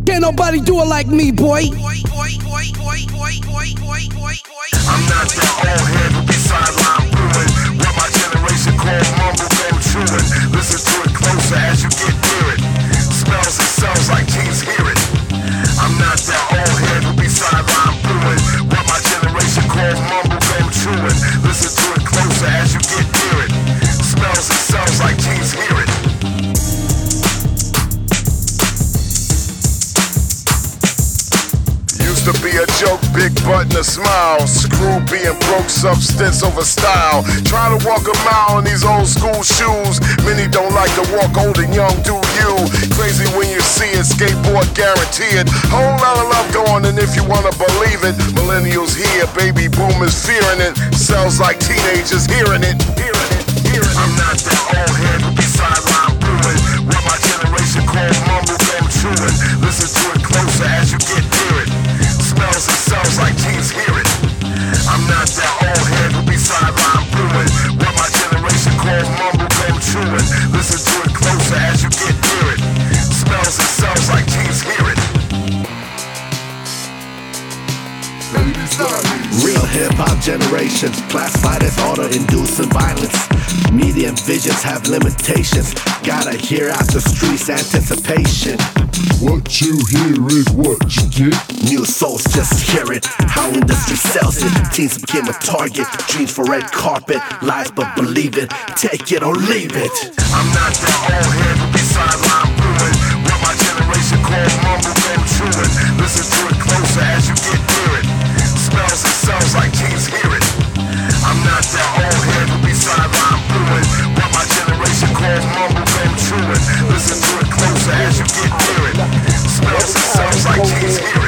Can't nobody do it like me, boy. I'm not that old head who be sideline booing. What my generation call mumble chewing. Listen to it closer as you get near it. Smells and sounds like teens hear it. I'm not that old head big a smile. Screw being broke, substance over style. Trying to walk a mile in these old school shoes. Many don't like to walk old and young, do you? Crazy when you see it, skateboard guaranteed. Whole lot of love going, and if you wanna believe it, millennials here, baby boomers fearing it. Sounds like teenagers hearing it. Hearing it, hearing it. I'm not that old head who be sideline booing. What my generation call mumble gum chewing. Listen to it closer as you get. Smells and sounds like teens hear it. I'm not that old head who be sideline brewing. What my generation call mumble gum chewing. Listen to it closer as you get near it. Smells and sounds like teens hear it. Real hip hop generations classified as auto inducing violence. Media visions have limitations. Gotta hear out the streets anticipation. What you hear is what you get. New souls just hear it. How industry sells it. Teens became a target. Dreams for red carpet. Lies but believe it. Take it or leave it. I'm not that old head who be sideline brewing. What my generation call mumble gum chewing. Listen to it closer as you get near it. Smells and sounds like teens hear it. I'm not that old head who be sideline brewing. What my generation call mumble gum chewing. Listen closer as you get near it.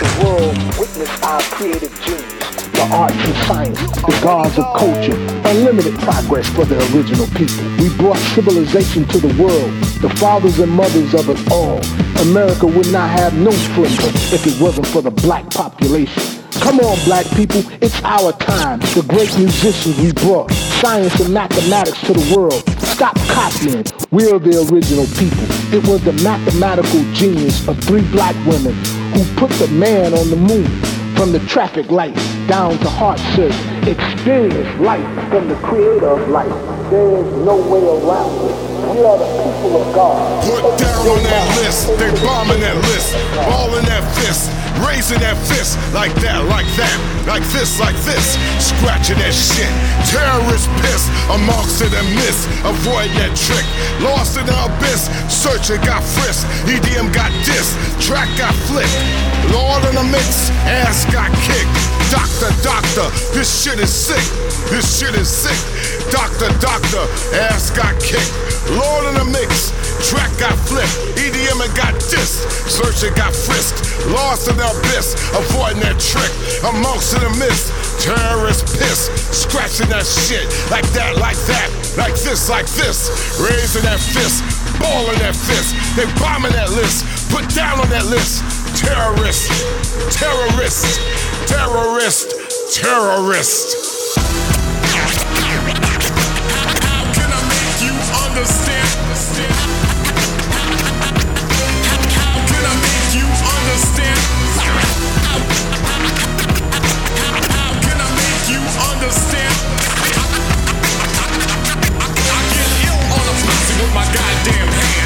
The world witnessed our creative genius, the arts and science, the gods of culture, unlimited progress for the original people. We brought civilization to the world, the fathers and mothers of it all. America would not have no splendor if it wasn't for the black population. Come on, black people, it's our time. The great musicians we brought, science and mathematics to the world. Stop copying. We're the original people. It was the mathematical genius of three black women who put the man on the moon. From the traffic lights down to heart surgery. Experience life from the creator of life. There is no way around it. Are the people of God. Put down on that list, they bombing that list, balling that fist, raising that fist like that, like that, like this, like this, scratching that shit. Terrorist piss amongst it and miss, avoid that trick. Lost in the abyss, searching got frisked, EDM got dissed, track got flipped. Lord in the mix, ass got kicked. Doctor, doctor, this shit is sick. This shit is sick. Doctor, doctor, ass got kicked. Lord in the mix, track got flipped. EDM and got dissed. Searching got frisked. Lost in the abyss, avoiding that trick. Amongst in the mist, terrorist piss. Scratching that shit like that, like that, like this, like this. Raising that fist, balling that fist. They bombing that list. Put down on that list. Terrorist, terrorist, terrorist, terrorist. How can I make you understand? How can I make you understand? I get ill on a with my goddamn hands.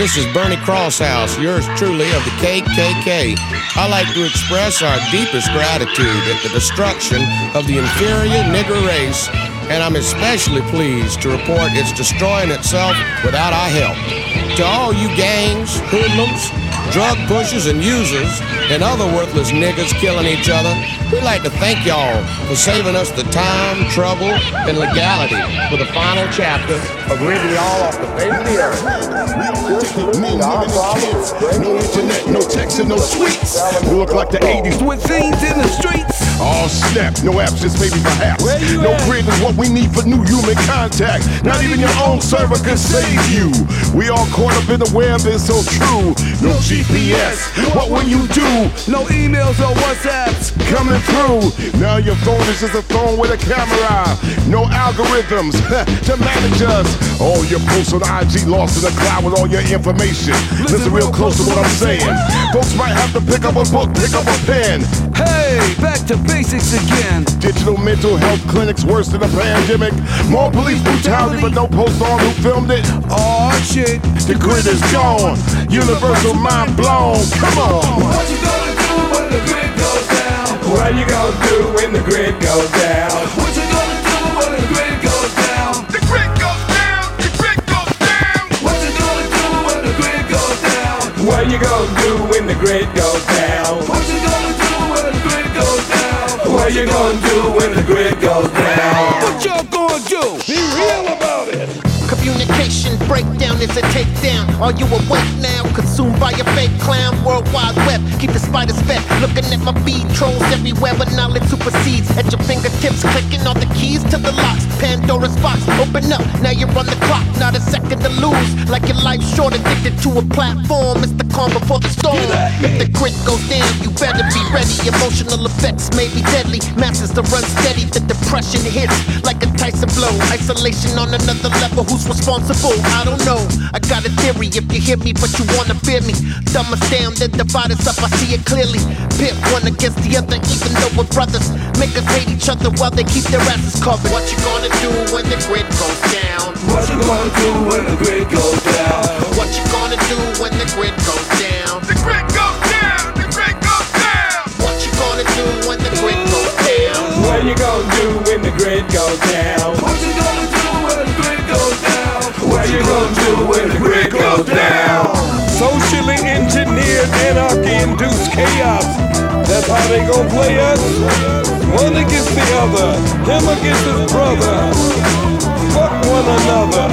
This is Bernie Crosshouse, yours truly of the KKK. I like to express our deepest gratitude at the destruction of the inferior nigger race, and I'm especially pleased to report it's destroying itself without our help. To all you gangs, hoodlums, drug pushers and users, and other worthless niggas killing each other, we'd like to thank y'all for saving us the time, trouble, and legality for the final chapter of ridding y'all off the face of the earth. Men, women, kids. No internet, no texting, no sweets. We look like the 80s with scenes in the streets. Oh snap, no apps, just maybe perhaps. No grid is what we need for new human contact. Not even your own server can save you. We all caught up in the web, it's so true. No GPS, what will you do? No emails or WhatsApps coming through. Now your phone is just a phone with a camera. No algorithms <laughs> to manage us. All your posts on IG lost in the cloud with all your information. Listen real close to what I'm saying. Folks might have to pick up a book, pick up a pen. Hey, back to basics again. Digital mental health clinics worse than a pandemic. More police brutality, but no post on who filmed it. Oh shit, the grid is gone. Universal mind blown. Come on. What you gonna do when the grid goes down? What you gonna do when the grid goes down? What you gonna do when the grid goes down? The grid goes down. The grid goes down. What you gonna do when the grid goes down? What you gonna do when the grid goes down? You gonna do when the grid goes down? What y'all gonna do? Be real about it. Communication breakdown is a takedown. Are you awake now? Consumed by a fake clown. World Wide Web. Keep the spiders fed. Looking at my beat. Trolls everywhere, but knowledge supersedes. At your fingertips, clicking on the keys to the locks. Pandora's box. Open up. Now you're on the clock. Not a second to lose. Like your life short, addicted to a platform. It's the calm before the storm. If the grit goes down, you better be ready. Emotional effects may be deadly. Masses to run steady. The depression hits like a Tyson blow. Isolation on another level. Who's responsible? I don't know. I got a theory. If you hear me, but you wanna fear me, dumb us down, then divide us up. I see it clearly. Pit one against the other, even though we're brothers. Make us hate each other while they keep their asses covered. What you gonna do when the grid goes down? What you gonna do when the grid goes down? What you gonna do when the grid goes down? The grid goes down. The grid goes down. What you gonna do when the grid goes down? What you gonna do when the grid goes down? Goes down? Socially engineered anarchy induced chaos. That's how they gon' play us. One against the other, him against his brother. Fuck one another.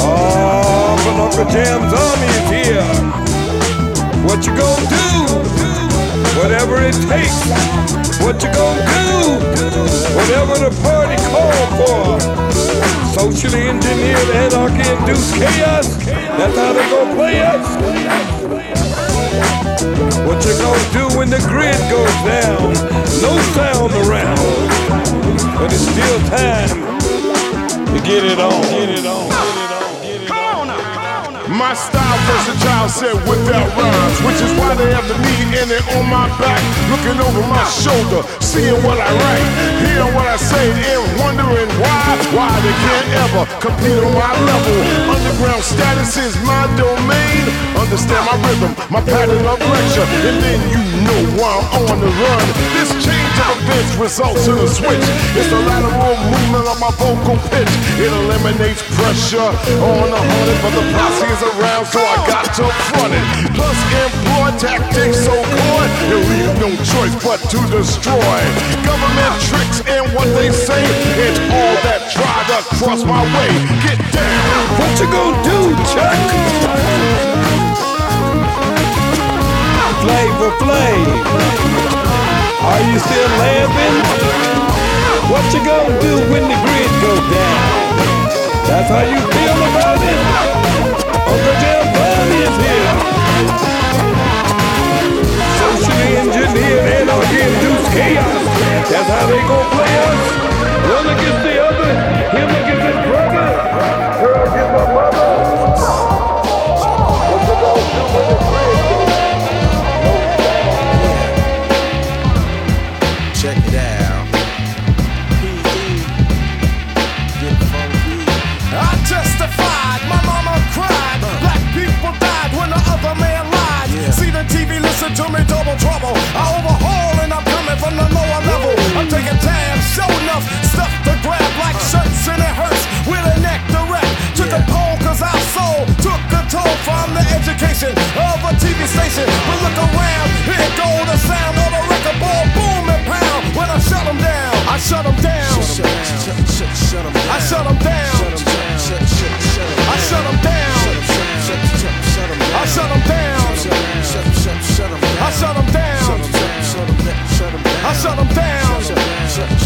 Oh, but Uncle Jam's army is here. What you gonna do? Whatever it takes. What you gonna do? Whatever the party call for. Socially engineered anarchy induced chaos. That's how they gonna play us. What you gonna do when the grid goes down? No sound around. But it's still time to get it on. Get it on. My style versatile said without rhymes, which is why they have the me in it on my back, looking over my shoulder, seeing what I write, hearing what I say, and wondering why, why they can't ever compete on my level. Underground status is my domain. Understand my rhythm, my pattern of lecture, and then you know why I'm on the run. This change of events results in a switch. It's the lateral movement of my vocal pitch. It eliminates pressure on the hundred, but the posse is around, so I got to front it. Plus, employ tactics so good, you leave no choice but to destroy. Government tricks and what they say, and all that try to cross my way. Get down. What you gonna do, Chuck? Flavor Flav. Are you still laughing? What you gonna do when the grid goes down? That's how you feel about it? Is here. Socially engineered anarchy induced chaos. That's how they gon' play us. One against the other, him against his brother, her against me double trouble. I overhaul and I'm coming from the lower level. I'm taking tabs, show enough stuff to grab like shirts and it hurts with a neck direct. Took a poll cause our soul took toll from the education of a TV station. But look around, here go the sound of a record ball, boom and pound. When I shut them down, I shut them down. I shut them down. I shut them down. Shut, shut, shut them down. I shut them down. Shut, shut, shut them down. I shut them down. I shut them down.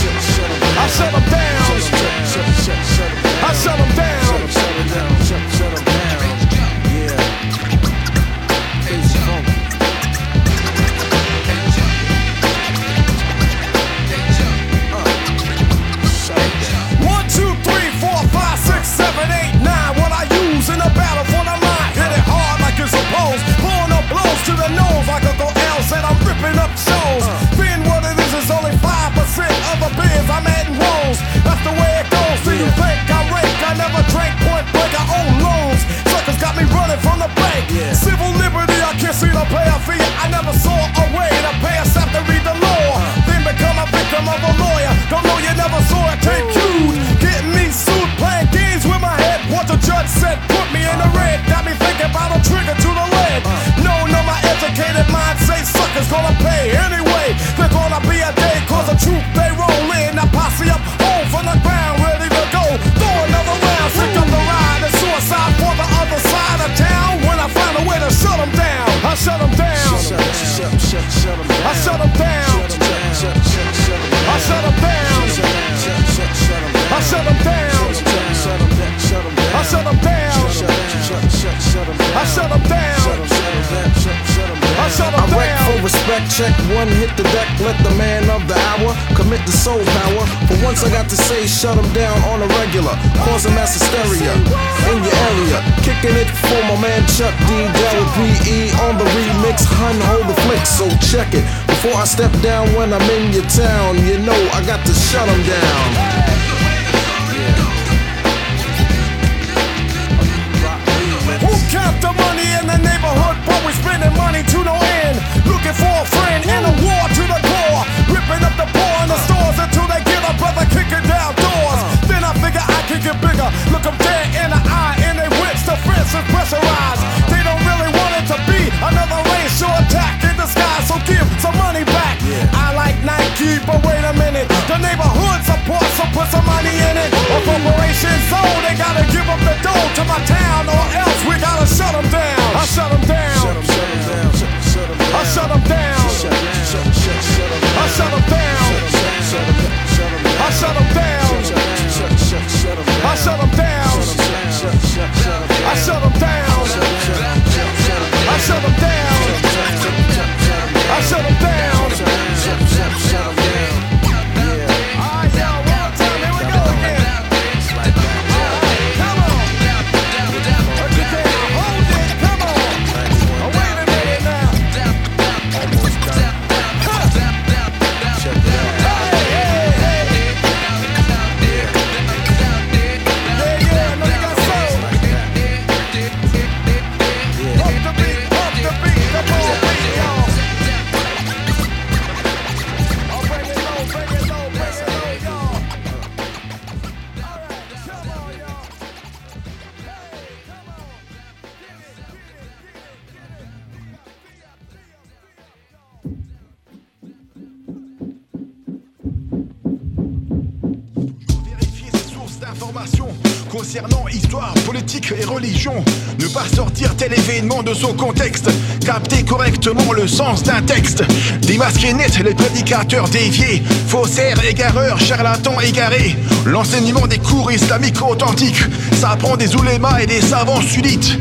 de contexte, capter correctement le sens d'un texte, démasquer net les prédicateurs déviés, faussaires, égareurs, charlatans égarés. L'enseignement des cours islamiques authentiques, ça prend des oulémas et des savants sunnites.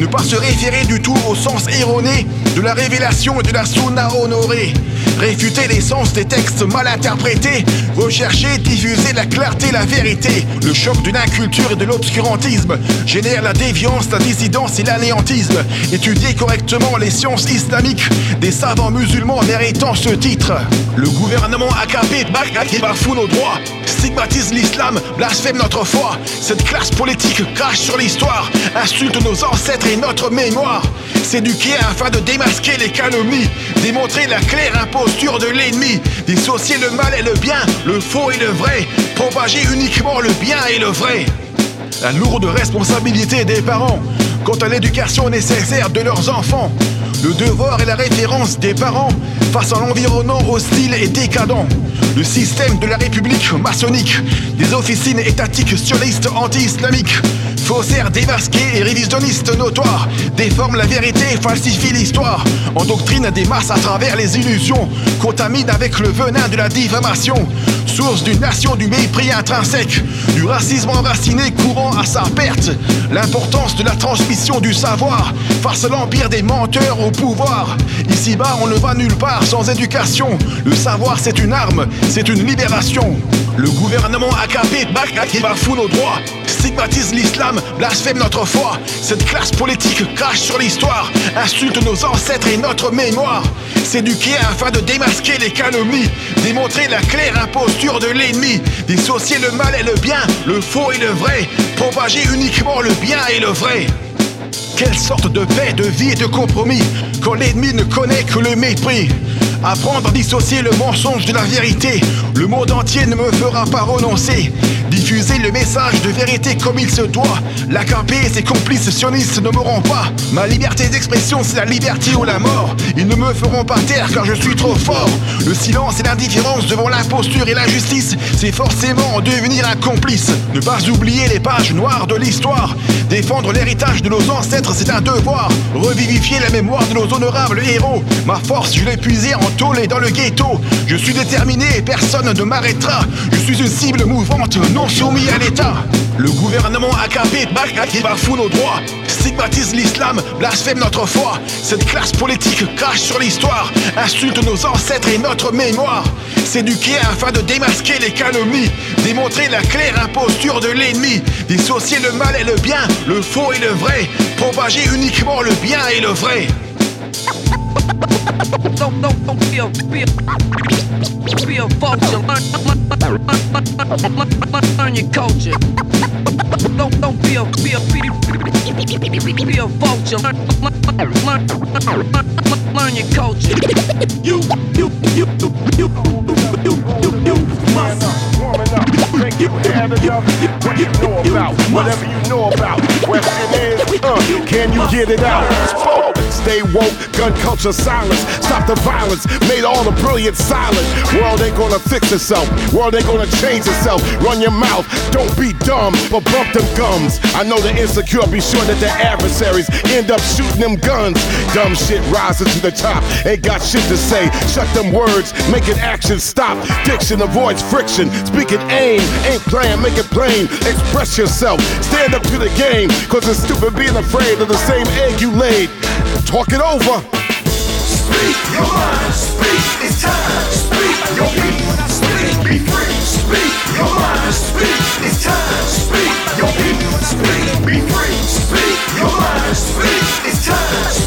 Ne pas se référer du tout au sens erroné de la révélation et de la sunna honorée. Réfuter l'essence des textes mal interprétés, rechercher, diffuser la clarté, la vérité. Le choc d'une inculture et de l'obscurantisme génère la déviance, la dissidence et l'anéantisme. Étudier correctement les sciences islamiques des savants musulmans méritant ce titre. Le gouvernement AKP qui bafoue nos droits, stigmatise l'islam, blasphème notre foi. Cette classe politique crache sur l'histoire, insulte nos ancêtres et notre mémoire. S'éduquer afin de démasquer les calomnies démontrer la claire imposture de l'ennemi, dissocier le mal et le bien, le faux et le vrai, propager uniquement le bien et le vrai. La lourde responsabilité des parents quant à l'éducation nécessaire de leurs enfants, le devoir et la référence des parents face à l'environnement hostile et décadent, le système de la République maçonnique, des officines étatiques sionistes anti-islamiques, faussaires démasqués et révisionnistes notoires, déforment la vérité et l'histoire, endoctrinent des masses à travers les illusions, contaminent avec le venin de la diffamation, source d'une nation du mépris intrinsèque, du racisme enraciné courant à sa perte, l'importance de la transmission du savoir face à l'empire des menteurs au pouvoir. Ici-bas, on ne va nulle part sans éducation. Le savoir, c'est une arme, c'est une libération. Le gouvernement AKP qui bafoue nos droits, stigmatise l'islam, blasphème notre foi. Cette classe politique crache sur l'histoire, insulte nos ancêtres et notre mémoire. S'éduquer afin de démasquer les calomnies, démontrer la claire imposture de l'ennemi, dissocier le mal et le bien, le faux et le vrai, propager uniquement le bien et le vrai. Quelle sorte de paix, de vie et de compromis quand l'ennemi ne connaît que le mépris Apprendre à dissocier le mensonge de la vérité, le monde entier ne me fera pas renoncer. Diffuser le message de vérité comme il se doit. L'AKP et ses complices sionistes ne m'auront pas. Ma liberté d'expression, c'est la liberté ou la mort. Ils ne me feront pas taire car je suis trop fort. Le silence et l'indifférence devant l'imposture et l'injustice, c'est forcément devenir un complice. Ne pas oublier les pages noires de l'histoire. Défendre l'héritage de nos ancêtres, c'est un devoir. Revivifier la mémoire de nos honorables héros. Ma force, je l'ai puisée en le ghetto. Je suis déterminé et personne ne m'arrêtera. Je suis une cible mouvante, non soumis à l'État. Le gouvernement AKP qui bafoue nos droits, stigmatise l'islam, blasphème notre foi. Cette classe politique crache sur l'histoire, insulte nos ancêtres et notre mémoire. S'éduquer afin de démasquer les calomnies, démontrer la claire imposture de l'ennemi, dissocier le mal et le bien, le faux et le vrai, propager uniquement le bien et le vrai. Don't, don't, don't a, be a vulture. Learn, learn, learn, learn, learn your culture. Don't, don't a, be, be a vulture. Learn, learn, learn, learn, learn your culture. You, you, you, you, you, you, you, you must warming up. Drink you have enough. What you know about? Whatever you know about. Question is, uh, can you get it out? Spoke. Stay woke, gun culture silence. Stop the violence, made all the brilliant silent. World ain't gonna fix itself, world ain't gonna change itself. Run your mouth, don't be dumb, but bump them gums. I know the insecure, be sure that their adversaries end up shooting them guns. Dumb shit rises to the top, ain't got shit to say. Shut them words, making action stop. Diction avoids friction, speaking aim, ain't playing, make it plain. Express yourself, stand up to the game, cause it's stupid being afraid of the same egg you laid. Talk it over. Speak your mind, speak, it's time. Speak your people, speak, be free. Speak your mind, speak, it's time. Speak your people, speak, be free. Speak your mind, speak, it's time.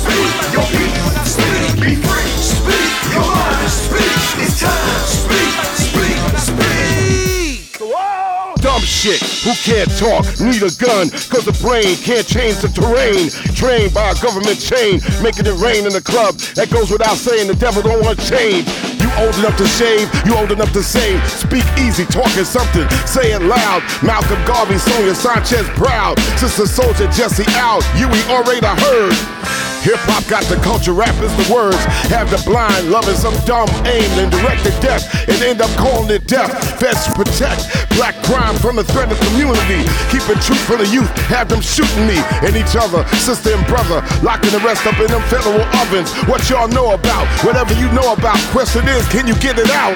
Shit, who can't talk, need a gun, cause the brain can't change the terrain. Trained by a government chain, making it rain in the club. That goes without saying, the devil don't want change. You old enough to shave, you old enough to save. Speak easy, talking something, say it loud. Malcolm Garvey, Sonia Sanchez proud. Sister Souljah Jesse out, you we already heard. Hip hop got the culture, rap is the words. Have the blind loving some dumb aim and direct the death and end up calling it death. Best protect black crime from the threat of community. Keeping truth from the youth, have them shooting me and each other, sister and brother, locking the rest up in them federal ovens. What y'all know about? Whatever you know about, question is, can you get it out?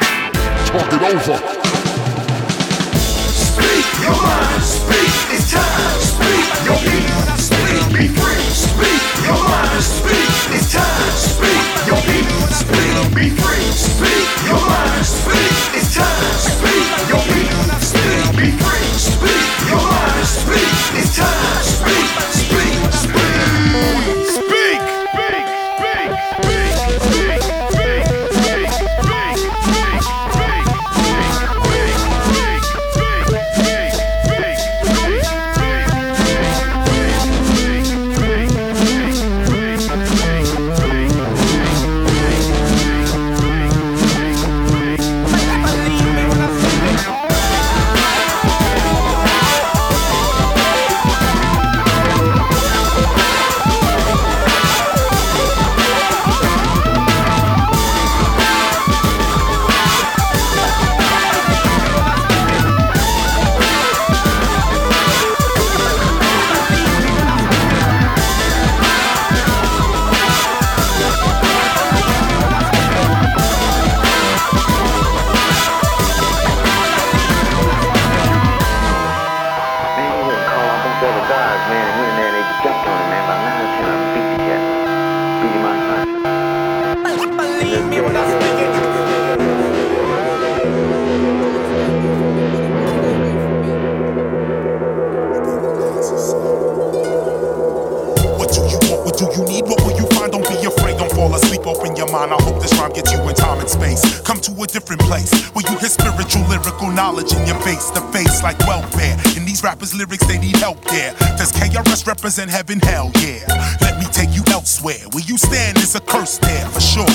Talk it over. Speak your mind, speak, it's time. Speak your people, speak, be free. Your mind, speak, it's time. Speak your people, speak, be free. Speak your mind, speak, it's time. Speak your people, speak, be free. Speak your mind, speak, it's time. Gets you in time and space. Come to a different place where you hear spiritual, lyrical knowledge in your face to face like welfare. In these rappers' lyrics, they need help. Yeah. Does KRS represent heaven? Hell yeah. Let me take you elsewhere. Where you stand is a curse there for sure.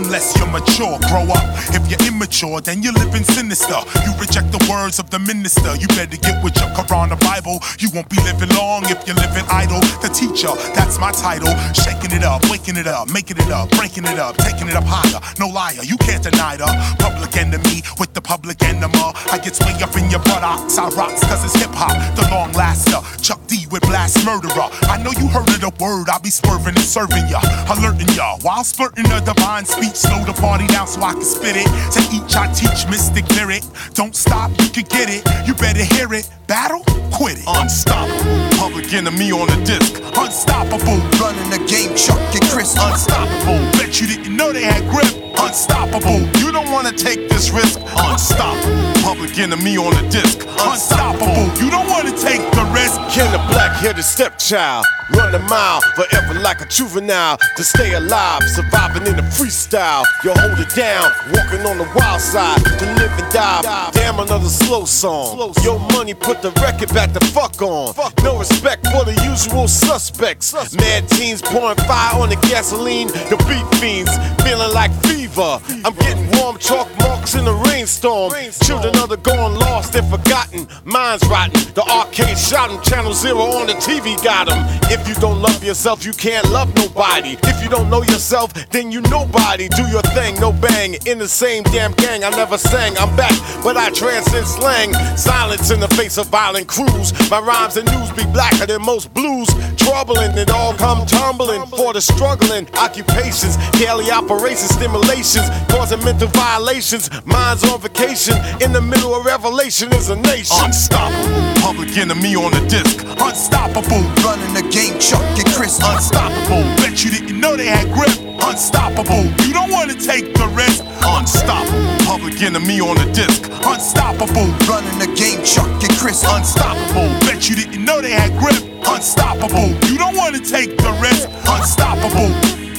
Unless you're mature, grow up. If you're immature, then you're living sinister. You reject the words of the minister. You better get with your Quran or Bible. You won't be living long if you're living idle. The teacher, that's my title. Shaking it up, waking it up, making it up, breaking it up, taking it up higher. No liar, you can't deny the public enemy with the public enema. I get way up in your buttocks. I rocks cause it's hip hop, the long laster. Chuck D with blast murderer. I know you heard of the word, I'll be swerving and serving ya, alerting ya. While splurting a divine speech, slow the party down so I can spit it. To each I teach mystic lyric. Don't stop, you can get it. You better hear it. Battle, quit it. Unstoppable, public enemy on the disc. Unstoppable, running the game, Chuck and Chris. Unstoppable, bet you didn't know they had grip. Unstoppable, You don't wanna take this risk. Unstoppable, public enemy on the disc. unstoppable. You don't wanna take the risk. Ken the black headed stepchild. Run a mile, forever like a juvenile. To stay alive, surviving in the freestyle. You hold it down, walking on the wild side. To live and die. Damn, another slow song. Your money put the record back the fuck on. No respect for the usual suspects. Mad teens pouring fire on the gasoline. The beat fiends feeling like fever. I'm getting warm chalk marks in the rainstorm. Children of the gone lost and forgotten. Minds rotten. The arcade shot 'em. Channel Zero on the TV got 'em. If you don't love yourself, you can't love nobody. If you don't know yourself, then you nobody. Do your thing, no bang. In the same damn gang, I never sang. I'm back, but I transcend slang. Silence in the face of violent crews. My rhymes and news be blacker than most blues. Troubling, it all come tumbling for the struggling occupations. Daily operations, stimulations, causing mental violations. Minds on vacation, in the middle of revelation is a nation. Unstoppable, public enemy on the disc. Unstoppable, running the game, Chuck and Chris. Unstoppable, bet you didn't know they had grip. Unstoppable, you don't wanna take the risk. Unstoppable, public enemy on the disc. Unstoppable, running the game, Chuck and Chris. Unstoppable, bet you didn't know they had grip. Unstoppable, you don't wanna take the risk. Unstoppable.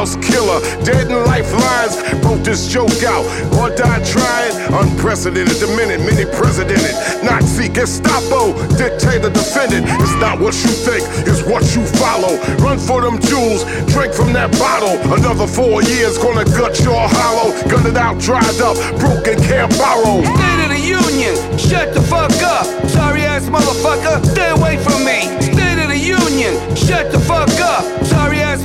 House killer, dead in lifelines. Broke this joke out or die trying. Unprecedented, the minute, many presidented. Nazi, Gestapo, dictator, defendant. It's not what you think, it's what you follow. Run for them jewels, drink from that bottle. Another four years gonna gut your hollow. Gun it out, dried up, broken, can't borrow. State of the Union, shut the fuck up. Sorry ass motherfucker, stay away from me. State of the Union, shut the fuck up.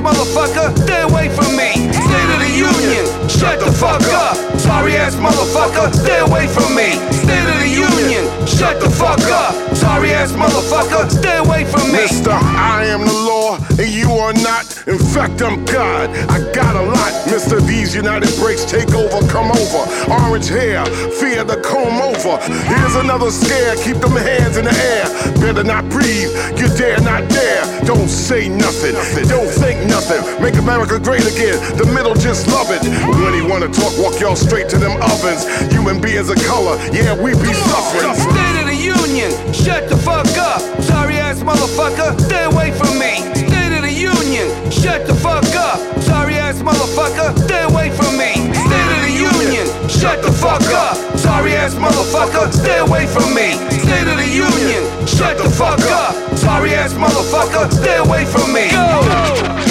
Motherfucker, stay away from me. State of the Union, shut the fuck up. Sorry ass motherfucker, stay away from me. State of the Union, shut the fuck up. Sorry ass motherfucker, stay away from me. Mister, I am the law and you are not. In fact, I'm God. I got a lot. Mister, these United breaks take over, come over. Orange hair, fear to comb over. Here's another scare. Keep them hands in the air. Better not breathe. You dare not dare. Don't say nothing. Don't think nothing. Make America great again. The middle just love it. When he wanna talk, walk y'all straight to them ovens. Human beings of color, yeah, we be suffering. State of the Union, shut the fuck up. Sorry ass motherfucker, stay away from me. State of the Union, shut the fuck up. Sorry ass motherfucker, stay away from me. State of the Union, shut the fuck up. Sorry ass motherfucker, stay away from me. State of the Union, shut the fuck up. Sorry ass motherfucker, stay away from me. Go, go,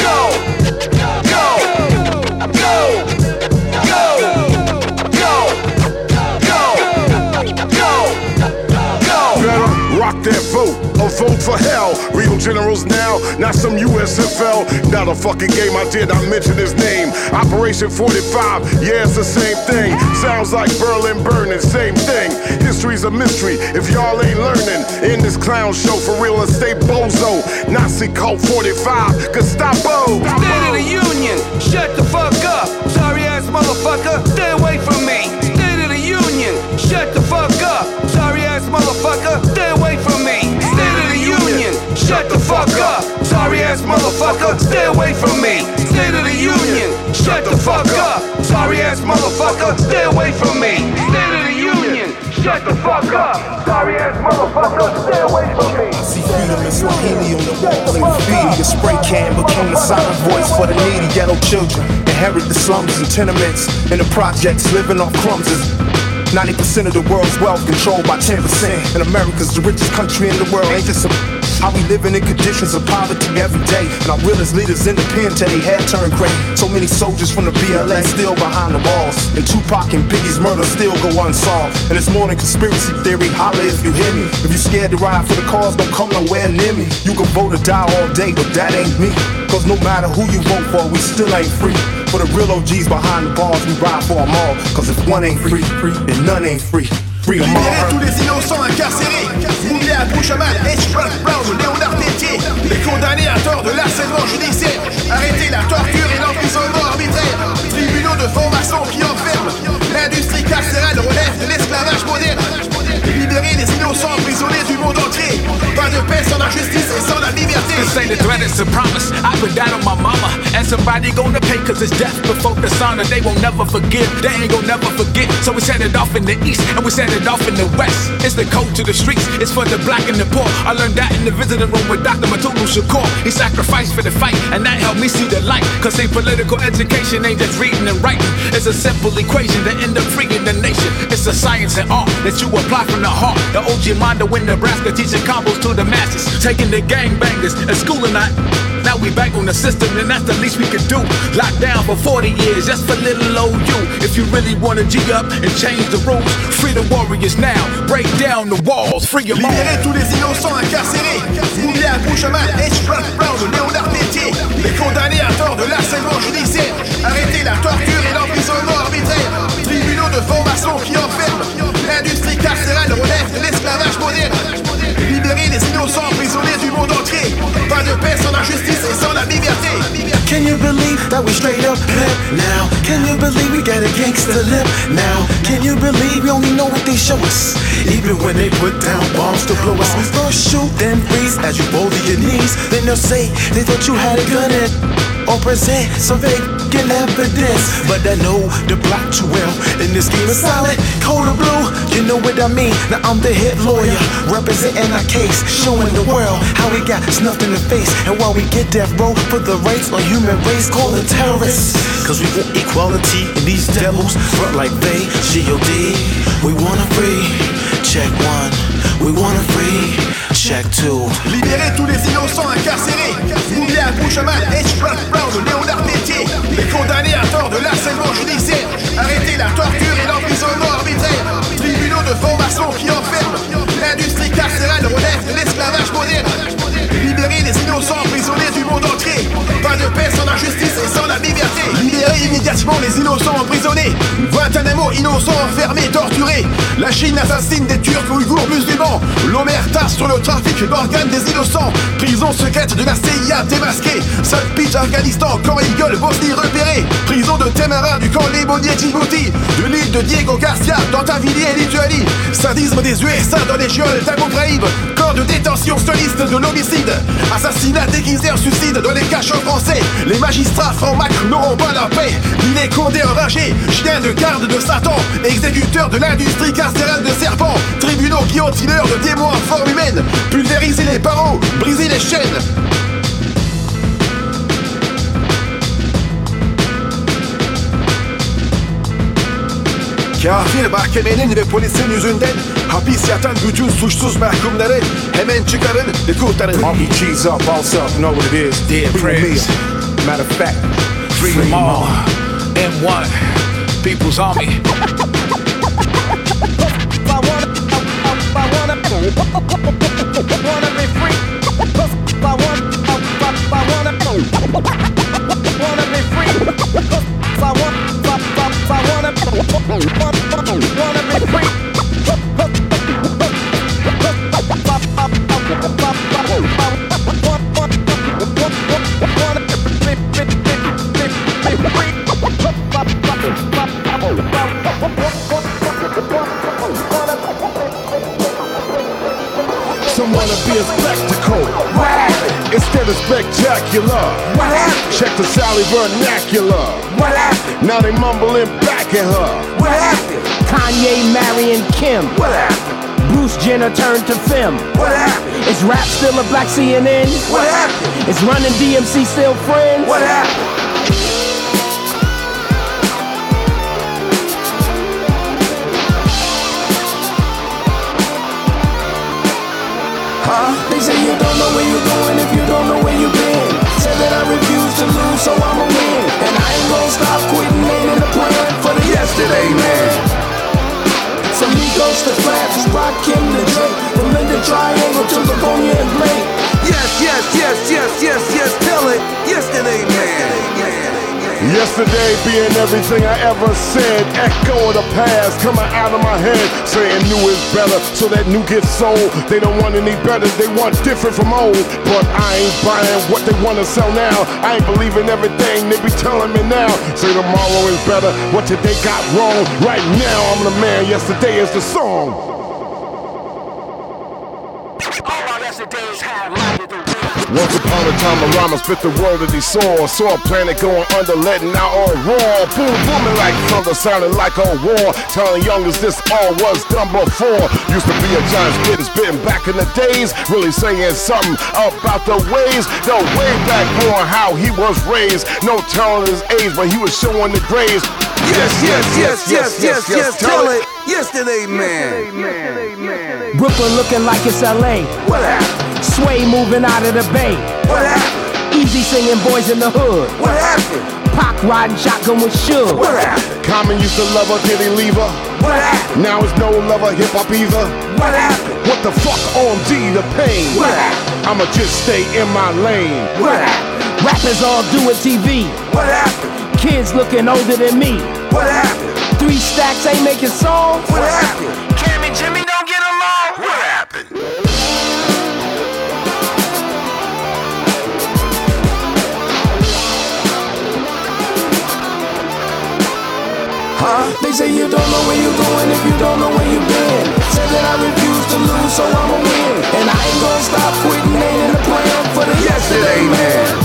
go, go, vote vote for hell. Real generals now, not some USFL. Not a fucking game, I did not mention his name. Operation 45, yeah, it's the same thing. Sounds like Berlin burning, same thing. History's a mystery if y'all ain't learning. In this clown show for real estate bozo. Nazi cult 45, Gestapo. State of the Union, shut the fuck up. Sorry ass motherfucker, stay away from me. State of the Union, shut the shut the fuck up. Sorry ass motherfucker, stay away from me. State of the Union, shut the fuck up. Sorry ass motherfucker, stay away from me. State of the Union, shut the fuck up. Sorry ass motherfucker, stay away from me. See freedom in Swahili on the wall in graffiti. A spray can became the silent voice for the needy ghetto children. Inherit the slums and tenements and the projects living off crumbs. is 90% of the world's wealth controlled by 10%. And America's the richest country in the world. Ain't just a how we living in conditions of poverty every day. And our realest leaders in the pen till they head turn gray. So many soldiers from the BLA still behind the walls. And Tupac and Biggie's murder still go unsolved. And it's more than conspiracy theory. Holla if you hear me. If you scared to ride for the cause, don't come nowhere near me. You can vote or die all day, but that ain't me. Cause no matter who you vote for, we still ain't free. For the real OGs behind the bars, we ride for them all. Cause if one ain't free, free, then none ain't free. Free them all. À Bouchamal, H. Brown, Léonard Tétier. Les condamnés à tort de l'harcèlement judiciaire. Arrêtez la torture et l'emprisonnement arbitraire. Tribunaux de formation qui enferment. L'industrie carcérale relève de l'esclavage moderne. Libérez les innocents emprisonnés du monde entier. Pas de paix sans la justice et sans la liberté. This ain't a threat, it's a promise. I put that on my mama. And somebody gonna pay cause it's death before dishonor. They won't never forgive, they ain't gonna never forget. So we set it off in the east and we set it off in the west. It's the code to the streets, it's for the black and the poor. I learned that in the visiting room with Dr. Mutulu Shakur. He sacrificed for the fight and that helped me see the light. Cause ain't political education ain't just reading and writing. It's a simple equation that end up freeing the nation. It's a science and art that you apply from the heart. The OG Mondo in Nebraska teaching combos to the masses. Taking the gangbangers and schooling out. Now we back on the system, and that's the least we can do. Locked down for 40 years just for little old you. If you really wanna G up and change the rules, free the warriors now. Break down the walls, free your Libérez tous les innocents incarcérés. Mumia Abu-Jamal, H. Brown, Brown, Léonard Peltier. Les condamnés à tort de l'harcèlement judiciaire. Arrêtez la torture et l'emprisonnement arbitraire. Tribunaux de formation qui enferment. Libérez les innocents emprisonnés du monde entier. Pas de paix sans la justice et sans la liberté. Can you believe that we straight up pimp now? Can you believe we got a gangster lip now? Can you believe we only know what they show us? Even when they put down bombs to blow us, first shoot, then freeze as you fall to your knees. Then they'll say they thought you had a gun in. Or present some fake evidence. But I know the block too well. And this game is solid, cold or blue. You know what I mean? Now I'm the hit lawyer, representing our case, showing the world how we got snuffed in the face. And while we get that row for the rights on human race, call terrorists. Cause we want equality, and these devils front like they, G.O.D. We wanna free, check one. We wanna free, check two. Libérez tous les innocents incarcérés. Mouillé à Bouchamal, H. Brown, Brown, Léonard Tétier. Les condamnés à tort de l'harcèlement judiciaire. Arrêtez la torture et l'emprisonnement arbitraire. Tribunaux de formation qui enferment. L'industrie carcérale relève de l'esclavage moderne. Libérez les innocents emprisonnés du monde entier. Pas de paix sans la justice et sans la liberté. Libérez immédiatement les innocents emprisonnés. Guantanamo, innocents enfermés, torturés. La Chine assassine des Turcs ouïghours musulmans. L'Omerta sur le trafic d'organes des innocents. Prison secrète de la CIA démasquée. Pitch, Afghanistan, camp Eagle, Bosnie repéré. Prison de Temara du camp Lémonier Djibouti. De l'île de Diego Garcia dans Tavilliers, Lituanie. Sadisme des USA dans les Ghraib. Corps de détention soliste de l'homicide. Assassinat déguisé en suicide dans les cachots français. Les magistrats francs-mac n'auront pas la paix. Ni les condés enragés. Chiens de garde de Satan. Exécuteurs de l'industrie carcérale de serpents. Tribunaux guillotineurs de témoins en forme humaine. Pulvériser les barreaux. Briser les chaînes. Kafir mahkemenin ve polisin yüzünden hapis yatan bütün suçsuz mahkumları hemen çıkarın ve kurtarın. RPG's up, balls up, know what it is. Dead Free prayers. Matter of fact, Free them all. M1, People's Army. I wanna, I wanna, wanna be free. I want, I, I, I wanna, wanna be free. I want, I, I, I wanna, wanna be free. Some wanna be a spectacle. Instead of spectacular. Check the Sally vernacular. Now they mumbling back her. Kanye marrying Kim. What happened? Bruce Jenner turned to Fem. What happened? Is rap still a black CNN? What happened? Is running DMC still friends? What happened? Huh? They say you yesterday, man. From Migos to Flaps, Rakim to Drake, from Linda Triangle to Livonia and Blake. Yes, yes, yes, yes, yes, yes, tell it. Yesterday, man. Yesterday being everything I ever said. Echo of the past coming out of my head. Saying new is better, so that new gets sold. They don't want any better, they want different from old. But I ain't buying what they wanna sell now. I ain't believing everything they be telling me now. Say tomorrow is better, what today got wrong. Right now I'm the man, yesterday is the song. Once upon a time, a rhymer spit the word that he saw. Saw a planet going under, letting out all raw. Boom, booming like thunder, sounding like a war. Telling youngers this all was done before. Used to be a giant spitting, spitting back in the days. Really saying something about the ways, the way back on how he was raised. No telling his age, but he was showing the grades. Yes, yes, yes, yes, yes, yes, tell it. Yesterday, man. Brooklyn looking like it's LA. What happened? Sway moving out of the bay. What happened? Eazy singing boys in the hood. What happened? Pac riding shotgun with Suge. What happened? Common used to love her, did he leave her? What happened? Now it's no lover hip hop either. What happened? What the fuck on D the pain? What happened? I'ma just stay in my lane. What happened? Rappers all doing TV. What happened? Kids looking older than me. What happened? Three stacks ain't making songs. What happened? Cam and Jimmy don't get along. What happened? Huh? They say you don't know where you're going if you don't know where you've been. Said that I refuse to lose, so I'ma win. And I ain't gonna stop quitting, ain't in the plan for the yesterday, man.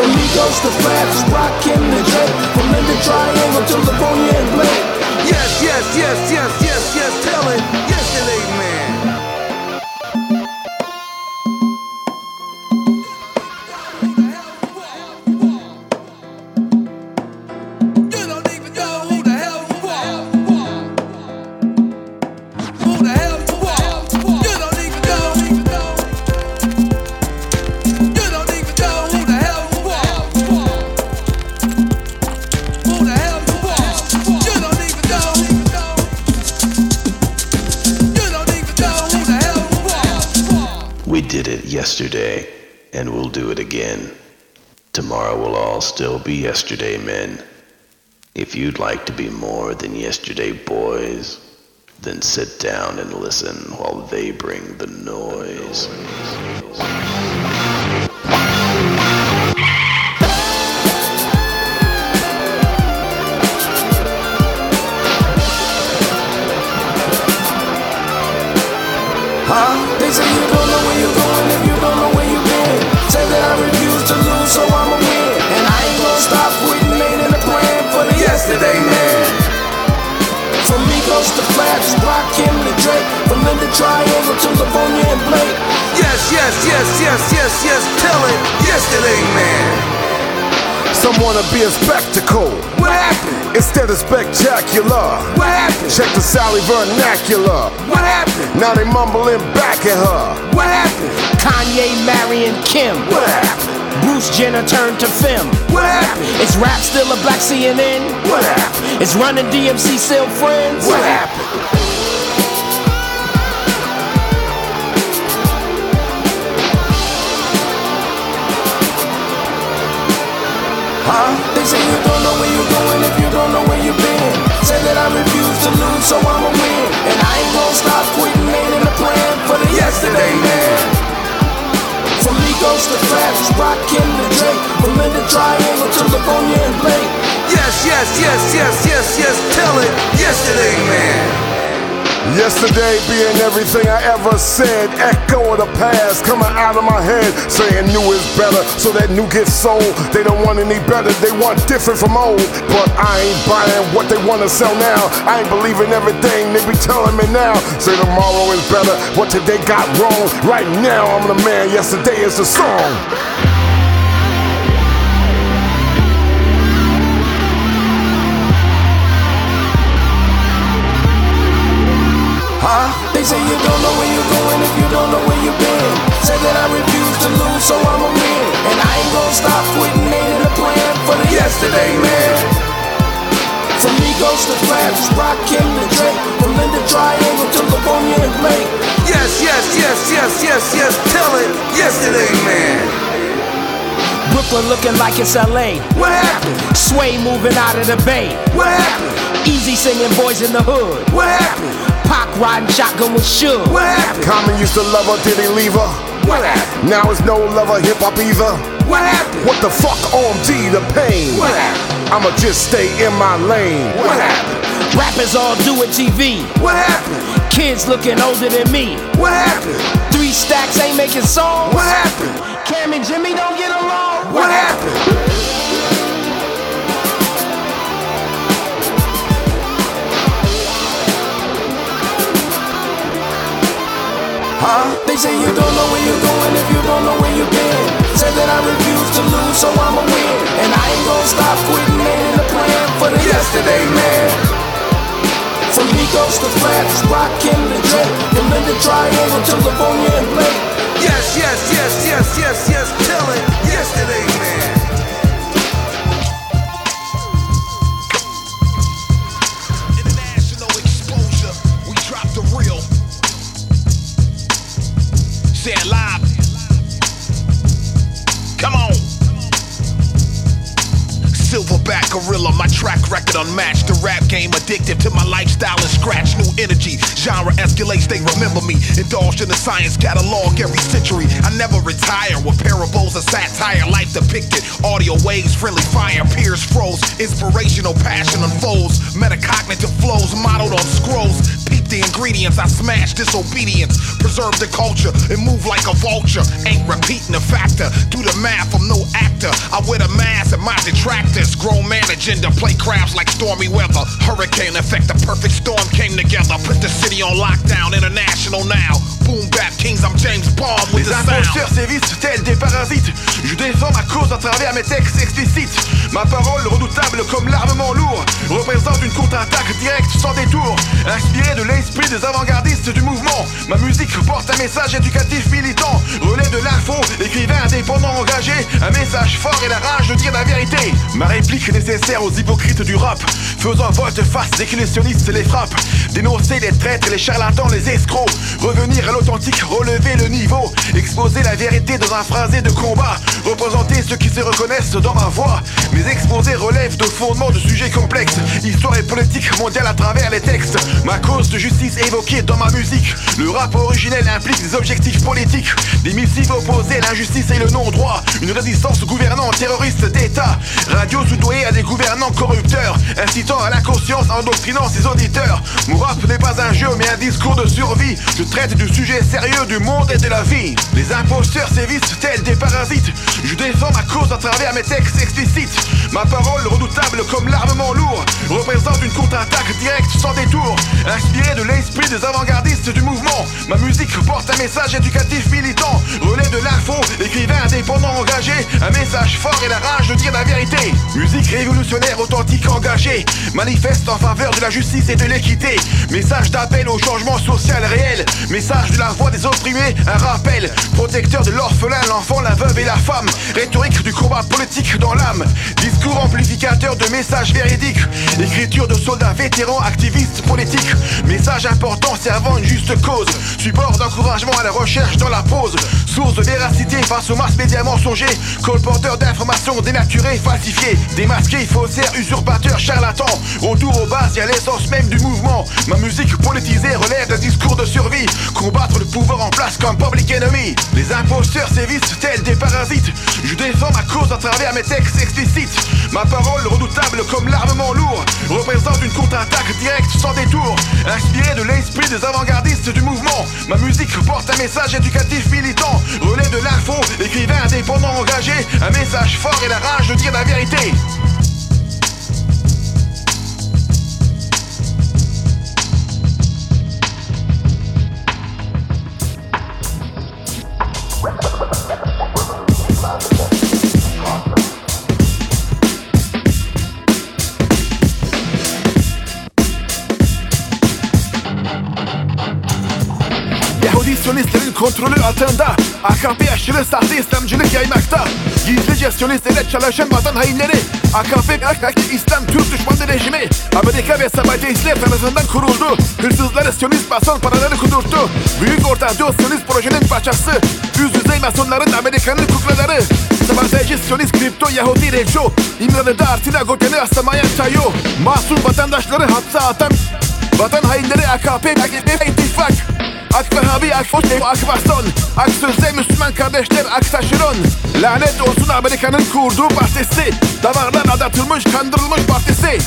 From Migos to Flaps, Rakim to Drake, from Linda Triangle to Livonia and Blake. Yes, yes, yes, yes, yes, yes, tell it. Yesterday, and we'll do it again. Tomorrow will all still be yesterday, men. If you'd like to be more than yesterday boys, then sit down and listen while they bring the noise. Huh? For the yesterday, man. From Migos to Flash, Rock Kim to Drake, from Linda Triangle to Livonia and Blake. Yes, yes, yes, yes, yes, yes, tell it. yes Yesterday, man. Some wanna be a spectacle. What happened? Instead of spectacular. What happened? Check the Sally vernacular. What happened? Now they mumbling back at her. What happened? Kanye marrying Kim. What happened? Bruce Jenner turned to film. What happened? Is rap still a black CNN? What happened? Is Run-DMC still friends? What happened? Huh? They say you don't know where you're going if you don't know where you've been. Say that I refuse to lose, so I'ma win. And I ain't gonna stop quitting, ain't in the plan for the yesterday man. From Migos to Flash, Rakim to Drake, from Linda Triangle to Livonia and Blake. Yes, yes, yes, yes, yes, yes, tell it. Yesterday, man. Yesterday being everything I ever said, echo of the past coming out of my head, saying new is better, so that new gets sold. They don't want any better, they want different from old. But I ain't buying what they wanna sell now. I ain't believing everything they be telling me now. Say tomorrow is better, what today got wrong. Right now I'm the man, yesterday is the song. Huh? They say you don't know where you're going if you don't know where you've been. Say that I refuse to lose, so I'ma win. And I ain't gonna stop quitting, ain't in the plan for the yesterday man. From Migos to Flash, Rakim to Drake, from Linda Triangle to Livonia and Blake. Yes, yes, yes, yes, yes, yes, tell it. Yesterday, man. Brooklyn looking like it's LA. What happened? Sway moving out of the bay. What happened? Eazy singing boys in the hood. What happened? Pac riding shotgun with Suge. What happened? Common used to love her, did he leave her? What happened? Now it's no lover hip hop either. What happened? What the fuck, OMG, the pain? What happened? I'ma just stay in my lane. What happened? Rappers all do it TV. What happened? Kids looking older than me. What happened? Three stacks ain't making songs. What happened? Cam and Jimmy don't get along. What happened? Huh? They say you don't know where you're going if you don't know where you've been. Say that I refuse to lose, so I'ma win. And I ain't gonna stop quitting, in the plan for the yesterday man. From Migos to Flash, Rakim to Drake, from Linda Triangle to Livonia and Blake. Yes, yes, yes, yes, yes, yes, it. Yesterday, man. Gorilla, my track record unmatched. The rap game addictive to my lifestyle and scratch new energy. Genre escalates, they remember me. Indulged in the science catalog every century. I never retire with parables of satire, life depicted. Audio waves, friendly fire, peers froze. Inspirational passion unfolds. Metacognitive flows modeled on scrolls. Peep the ingredients, I smash disobedience. Preserve the culture and move like a vulture. Ain't repeating the factor. Do the math, I'm no actor. I wear the mask and my detractors. Grown man agenda, play crabs like stormy weather. Hurricane effect, the perfect storm came together. Put the city on lockdown, international now. Boom bap kings, I'm James Bond with Les the imposteurs sound. sévissent tels des parasites. Je défends ma cause à travers mes textes explicites. Ma parole redoutable comme l'armement lourd représente une contre-attaque directe sans détour. Inspiré de l'esprit des avant-gardistes du mouvement, ma musique porte un message éducatif militant. Relais de l'info, écrivain indépendant engagé, un message fort et la rage de dire la vérité. Ma réplique nécessaire aux hypocrites du rap, faisant volte-face que les frappent. Dénoncer les traîtres, les charlatans, les escrocs. Revenir à l'authentique, relever le niveau. Exposer la vérité dans un phrasé de combat. Représenter ceux qui se reconnaissent dans ma voix. Mes exposés relèvent de fondements de sujets complexes. Histoire et politique mondiale à travers les textes. Ma cause de justice évoquée dans ma musique. Le rap originel implique des objectifs politiques. Des missives opposées à l'injustice et le non-droit. Une résistance aux gouvernants terroristes d'État. Radio soudoyée à des gouvernants corrupteurs. Incitant à l'inconscience, endoctrinant ses auditeurs. Mon rap n'est pas un jeu mais un discours de survie. Je traite du sujet sérieux du monde et de la vie. Les imposteurs sévissent tels des parasites. Je défends ma cause à travers mes textes explicites. Ma parole redoutable comme l'armement lourd représente une contre-attaque directe sans détour. Inspiré de l'esprit des avant-gardistes du mouvement, ma musique porte un message éducatif militant. Relais de l'info, écrivain indépendant engagé, un message fort et la rage de dire la vérité. Musique révolutionnaire authentique engagée, manifeste en faveur de la justice et de l'équité. Message d'appel au changement social réel, message de la voix des opprimés, un rappel. Protecteur de l'orphelin, l'enfant, la veuve et la femme. Rhétorique du combat politique dans l'âme. Discours amplificateur de messages véridiques. Écriture de soldats vétérans, activistes politiques. Message important servant une juste cause. Support d'encouragement à la recherche dans la pause. Source de véracité face aux masses médias mensongers. Colporteurs d'informations dénaturées, falsifiées Démasqués, faussaires, usurpateurs, charlatans. Retour aux bases, y a l'essence même du mouvement. Ma musique politisée relève d'un discours de survie. Combattre le pouvoir en place comme public enemy Les imposteurs sévissent tels des parasites. Je défends ma cause à travers mes textes explicites. Ma parole redoutable comme l'armement lourd Représente une contre-attaque directe sans détour. Inspiré de l'esprit des avant-gardistes du mouvement. Ma musique porte un message éducatif militant Relais de l'info, écrivain indépendant engagé Un message fort et la rage de dire la vérité Siyonistlerin kontrolü altında. AKP aşırı sahte İslamcılık yaymakta. Gizlice Siyonistlerle çalışan vatan hainleri AKP, AKP İslam Türk düşmanı rejimi. Amerika ve Sabadeistler tarafından kuruldu. Hırsızları Siyonist mason paraları kudurttu. Büyük Orta Doğu Siyonist projenin parçası. Üst düzey masonların Amerikan'ın kuklaları. Sabadeci Siyonist kripto Yahudi reco İmralı'da Artina Goten'i aslamaya çayo. Masum vatandaşları hapse atan Vatan hainleri AKP, AKP ittifak אק מרבי, אק פוטף, אק באסון אק סלזה מסומן קרדשטר, אק סשרון Lanet olsun Amerika'nın kurduğu partisi Damarlar adatılmış, kandırılmış partisi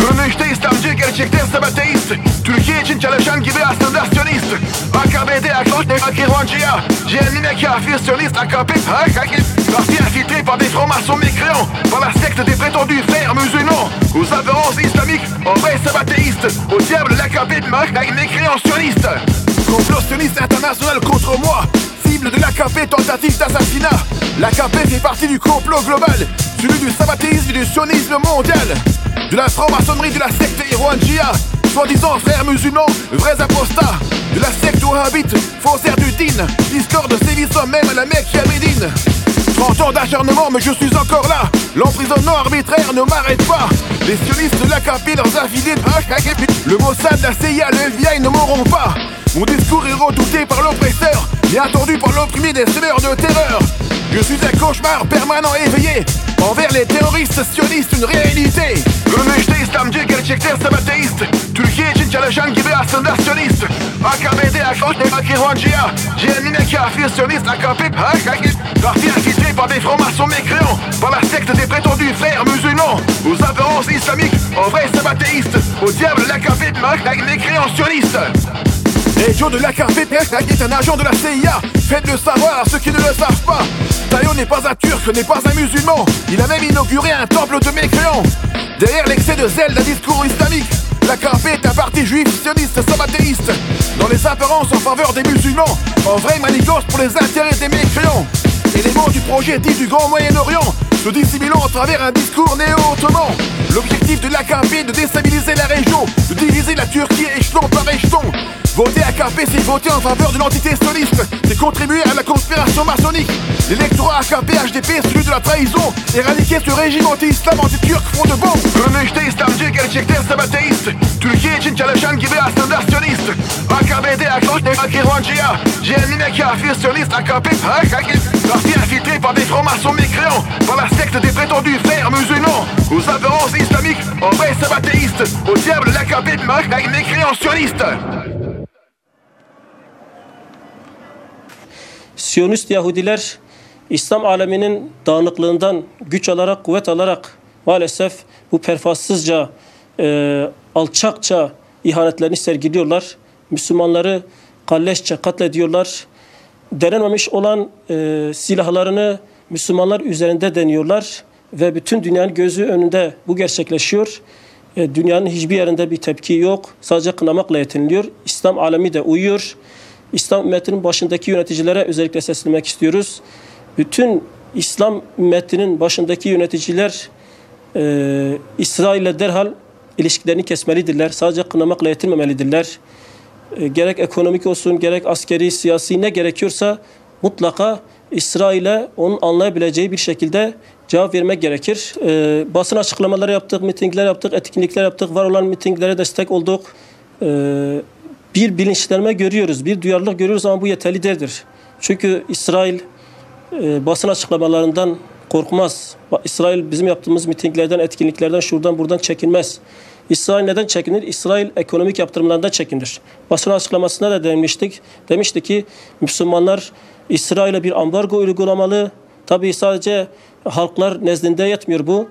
Görünüşte İslamcı, gerçekte ise ateist Türkiye için çalışan gibi aslında siyonist AKP'de accroche des Macronciens Cehennime kafir sioniste AKP Hakakip Parti infiltré par des francs-maçons mécréants Par la secte des prétendus frères musulmans Aux apparences islamiques, en vrai sabbatéistes. Au diable l'AKP, mécréant sioniste avec mécréants sionistes Complot sioniste international contre moi. Cible de l'AKP, tentative d'assassinat. L'AKP fait partie du complot global. Celui du sabatéisme et du sionisme mondial. De la franc-maçonnerie de la secte Irwanjia Soi-disant frères musulmans, vrais apostats De la secte wahhabite, faussaires du din. Discorde sévissant même à la Mecque à Médine 30 ans d'acharnement, mais je suis encore là. L'emprisonnement arbitraire ne m'arrête pas. Les sionistes de l'AKP, leurs affiliés de AKP, le Mossad, la CIA, le FBI ne mourront pas. Mon discours est redouté par l'oppresseur, et attendu par l'opprimé des semeurs de terreur. Je suis un cauchemar permanent éveillé envers les terroristes sionistes, une réalité. Görünüşte İslamcı, gerçekten sabateist. Türkiye için çalışan gibi aslında sionist. AKB'de AKP, AKİRvancıya. Cehennine kafir, sioniste, AKP. Parti infiltré par des francs-maçons mécréants. Par la secte des prétendus frères musulmans. Aux apparences islamiques, en vrai sabatéiste. Au diable l'AKP, Et Joe de l'AKP est un agent de la CIA. Faites-le savoir à ceux qui ne le savent pas. Tayo n'est pas un turc, n'est pas un musulman. Il a même inauguré un temple de mécréants. Derrière l'excès de zèle d'un discours islamique, l'AKP est un parti juif sioniste sabatéiste. Dans les apparences en faveur des musulmans, en vrai manigance pour les intérêts des mécréants. Élément du projet dit du Grand Moyen-Orient, se dissimulant à travers un discours néo-ottoman. L'objectif de l'AKP est de déstabiliser la région, de diviser la Turquie échelon par échelon. Voter AKP, c'est voter en faveur de l'entité sioniste, c'est contribuer à la conspiration maçonnique. L'électorat AKP HDP, celui de la trahison, éradiquer ce régime anti-islam, anti-turc, fond de bombe. Görünüşte İslamcı, gerçekten sabateist. Türkiye için çalışan gibi aslında sionist. AKB'de AKP, AKİRvancıya. Cehennine kafir, sioniste, AKP, AKP. İnfiltré par des francs-maçons mécréants. Par la secte des prétendus frères musulmans. Aux apparences islamiques, en vrai sabatéiste. Au diable l'AKP, avec mécréants sionistes. Siyonist Yahudiler İslam aleminin dağınıklığından güç alarak, kuvvet alarak maalesef bu pervasızca, e, alçakça ihanetlerini sergiliyorlar. Müslümanları kalleşçe katlediyorlar. Denememiş olan e, silahlarını Müslümanlar üzerinde deniyorlar ve bütün dünyanın gözü önünde bu gerçekleşiyor. E, dünyanın hiçbir yerinde bir tepki yok. Sadece kınamakla yetiniliyor. İslam alemi de uyuyor. İslam ümmetinin başındaki yöneticilere özellikle seslenmek istiyoruz. Bütün İslam ümmetinin başındaki yöneticiler e, İsrail'le derhal ilişkilerini kesmelidirler. Sadece kınamakla yetinmemelidirler. E, gerek ekonomik olsun, gerek askeri, siyasi ne gerekiyorsa mutlaka İsrail'e onun anlayabileceği bir şekilde cevap vermek gerekir. E, basın açıklamaları yaptık, mitingler yaptık, etkinlikler yaptık, var olan mitinglere destek olduk. E, bir bilinçlenme görüyoruz, bir duyarlılık görüyoruz ama bu yeterli değildir. Çünkü İsrail e, basın açıklamalarından korkmaz. İsrail bizim yaptığımız mitinglerden, etkinliklerden, şuradan buradan çekinmez. İsrail neden çekinir? İsrail ekonomik yaptırımlardan çekinir. Basın açıklamasında da demiştik. Demişti ki Müslümanlar İsrail'e bir ambargo uygulamalı. Tabii sadece halklar nezdinde yetmiyor bu.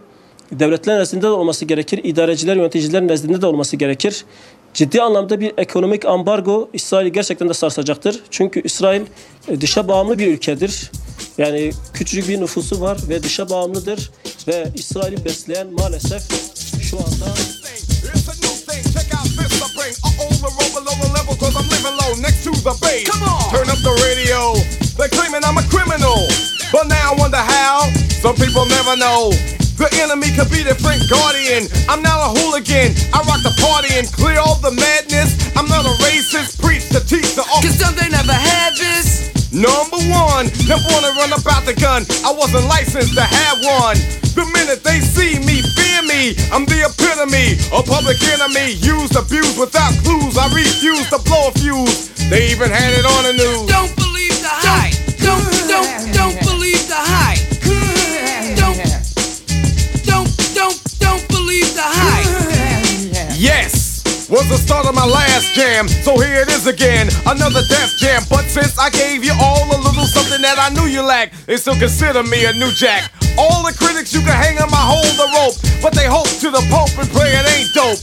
Devletler nezdinde de olması gerekir. İdareciler, yöneticiler nezdinde de olması gerekir. Ciddi anlamda bir ekonomik ambargo İsrail'i gerçekten de sarsacaktır. Çünkü İsrail e, dışa bağımlı bir ülkedir. Yani küçücük bir nüfusu var ve dışa bağımlıdır. Ve İsrail'i besleyen maalesef şu anda Check out this I bring. Uh-oh, the roll below the level cause I'm living low next to the base. Come on. Turn up the radio. They're claiming I'm a criminal. But now I wonder how. Some people never know. The enemy could be their friend guardian. I'm not a hooligan. I rock the party and clear all the madness. I'm not a racist. Preach to teach the Cause some they never had this. Number one, never wanna run about the gun. I wasn't licensed to have one. The minute they see me, fear me. I'm the epitome, a public enemy. Used, abused without clues. I refuse to blow a fuse. They even had it on the news. Don't believe the hype. Don't, don't, don't Was the start of my last jam, so here it is again, another death jam. But since I gave you all a little something that I knew you lacked, they still consider me a new jack. All the critics you can hang on my hold the rope, but they hope to the Pope and pray it ain't dope.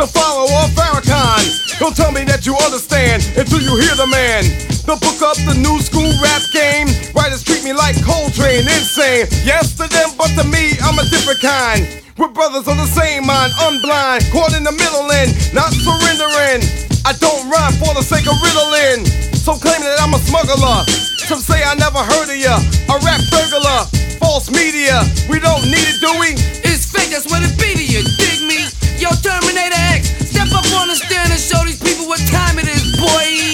The follower of Farrakhan, don't tell me that you understand until you hear the man. The book up the new school rap game. Writers treat me like Coltrane, insane. Yes to them, but to me, I'm a different kind. We're brothers on the same mind, unblind, caught in the middle and not surrendering. I don't rhyme for the sake of riddling. Some claim that I'm a smuggler. Some say I never heard of ya. A rap burglar, false media. We don't need it, do we? It's fake, that's what it be to you. Dig me? Yo, Terminator X, step up on the stand and show these people what time it is, boy.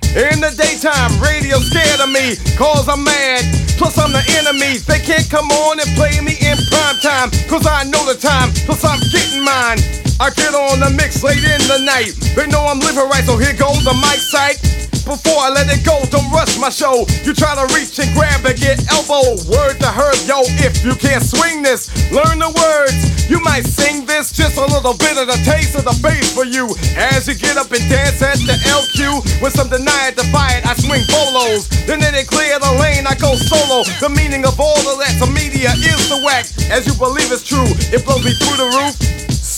In the daytime, radio scared of me, cause I'm mad. Plus, I'm the enemy. They can't come on and play me in prime time, cause I know the time. Plus, I'm getting mine. I get on the mix late in the night. They know I'm living right, so here goes the mic sight. Before I let it go, don't rush my show. You try to reach and grab and get elbow. Word to her, yo, if you can't swing this, learn the words. You might sing this, just a little bit of the taste of the bass for you. As you get up and dance at the LQ, with some deny it, defy it, I swing bolos. Then they clear the lane, I go solo. The meaning of all of that, the media is the whack. As you believe it's true, it blows me through the roof.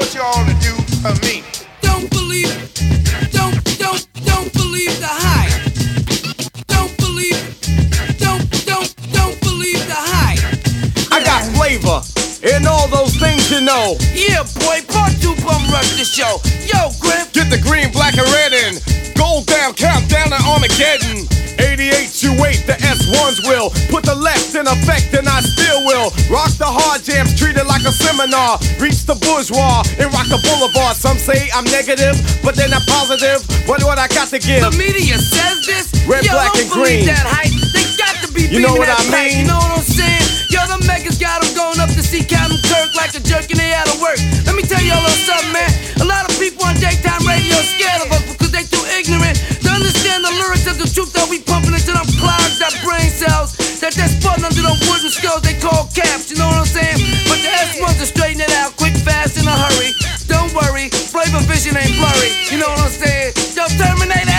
What you all to do for me. Don't believe, don't, don't, don't believe the hype. Don't believe, don't, don't, don't believe the hype. I got flavor and all those things you know. Yeah, boy, part two bum rush the show. Yo, Griff. Get the green, black, and red in. Gold down, countdown to Armageddon. PH28, the S1s will. Put the left in effect, and I still will. Rock the hard jams, treat it like a seminar. Reach the bourgeois and rock the boulevard. Some say I'm negative, but then I'm positive. What what I got to give? The media says this. Red, Yo, black, and green. That hype. They got to be You know what I mean? Hype. You know what I'm saying? Yo, the megas got them going up to see Captain Kirk like a jerk and they out of work. Let me tell y'all a little something, man. A lot of people on daytime radio scared of us cause they too ignorant to understand the lyrics of the truth that we pumping into them clouds, that brain cells, that that's spun under the wooden skulls they call caps, you know what I'm saying? But the S ones to straighten it out quick, fast, in a hurry. Don't worry, flavor vision ain't blurry, you know what I'm saying? Yo, terminate.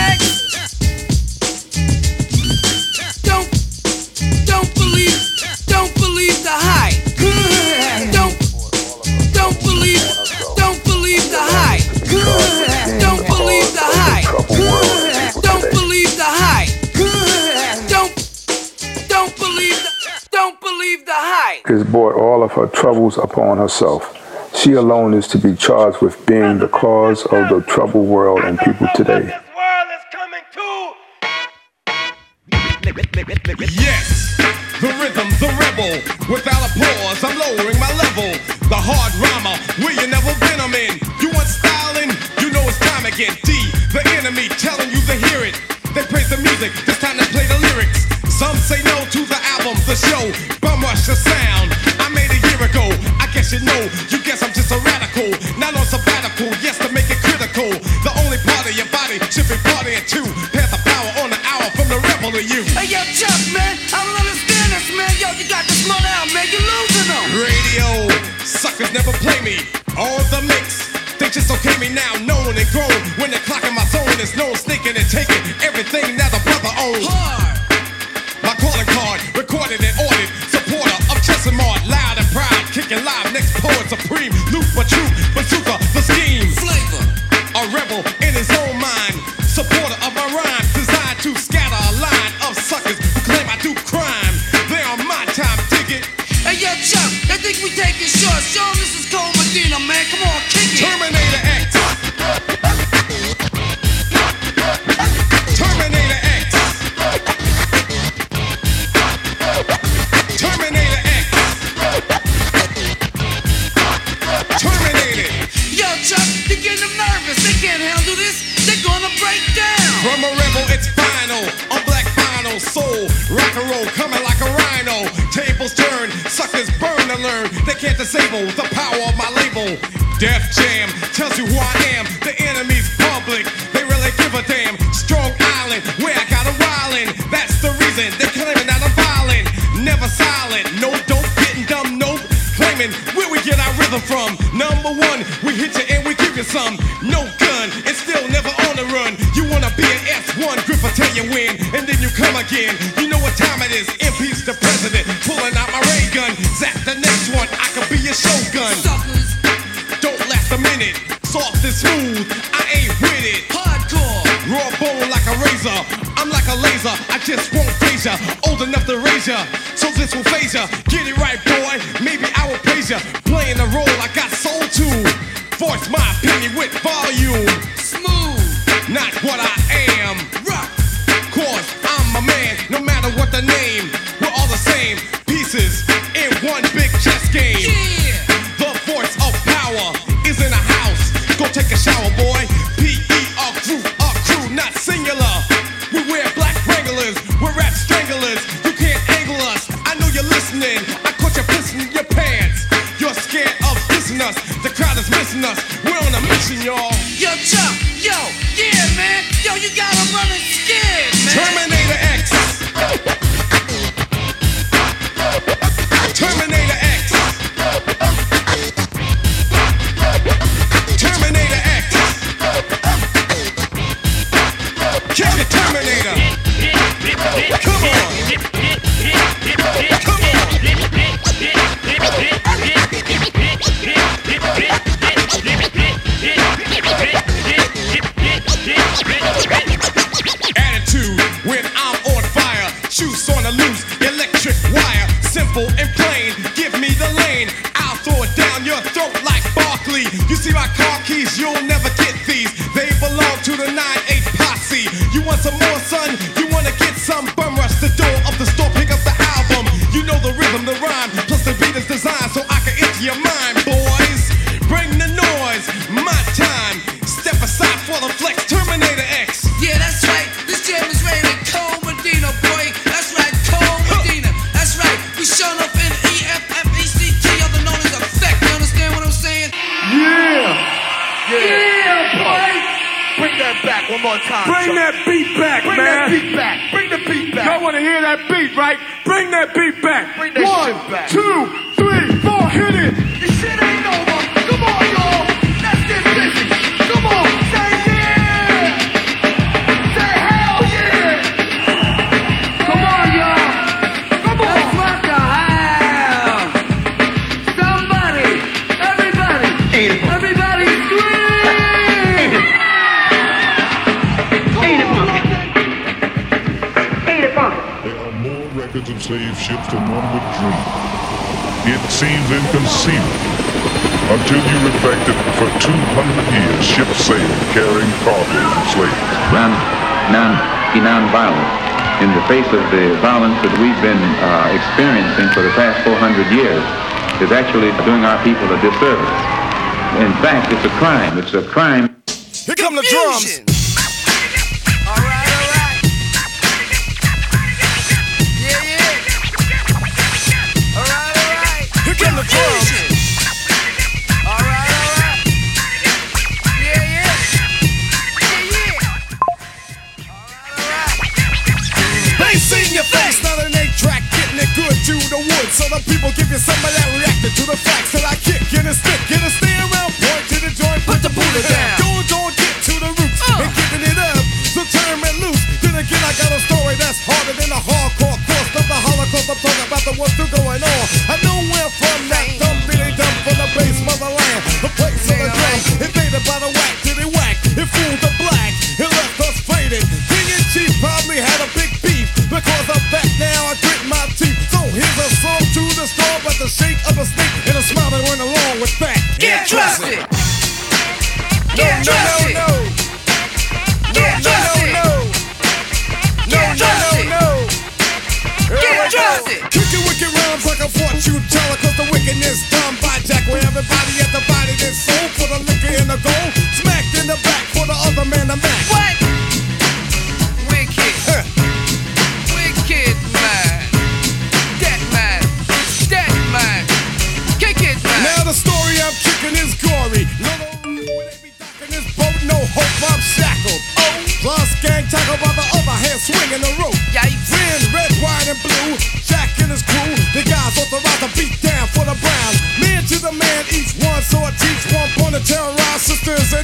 has brought all of her troubles upon herself. She alone is to be charged with being the cause of the troubled world and people today. Yes, the rhythm, the rebel. Without applause, I'm lowering my level. The hard rhymer, where you never been, I'm in. You want styling? You know it's time again. D, the enemy, telling you to hear it. They praise the music, this time to play the lyrics. Some say no to the the show. Bum rush the sound I made a year ago. I guess you know, you guess I'm just a radical. Not on sabbatical, yes, to make it critical. The only part of your body should be party at two. Pass the power on the hour from the rebel to you. Hey, yo, Chuck, man, I don't understand this, man. Yo, you got to slow down, man. You're losing them. Radio, suckers never play me. All the mix. They just okay me now, known and grown. When the clock in my zone is known, sneaking and taking everything that the brother owns. Huh and ordered. Supporter of Chesimard, loud and proud, kicking live next poet supreme, loop for truth.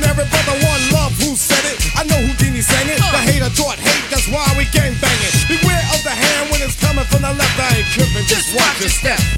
Every brother, one love, who said it? I know Houdini sang it. The hater taught hate, that's why we gang banging. Beware of the hand when it's coming from the left. I ain't tripping, just watch your step.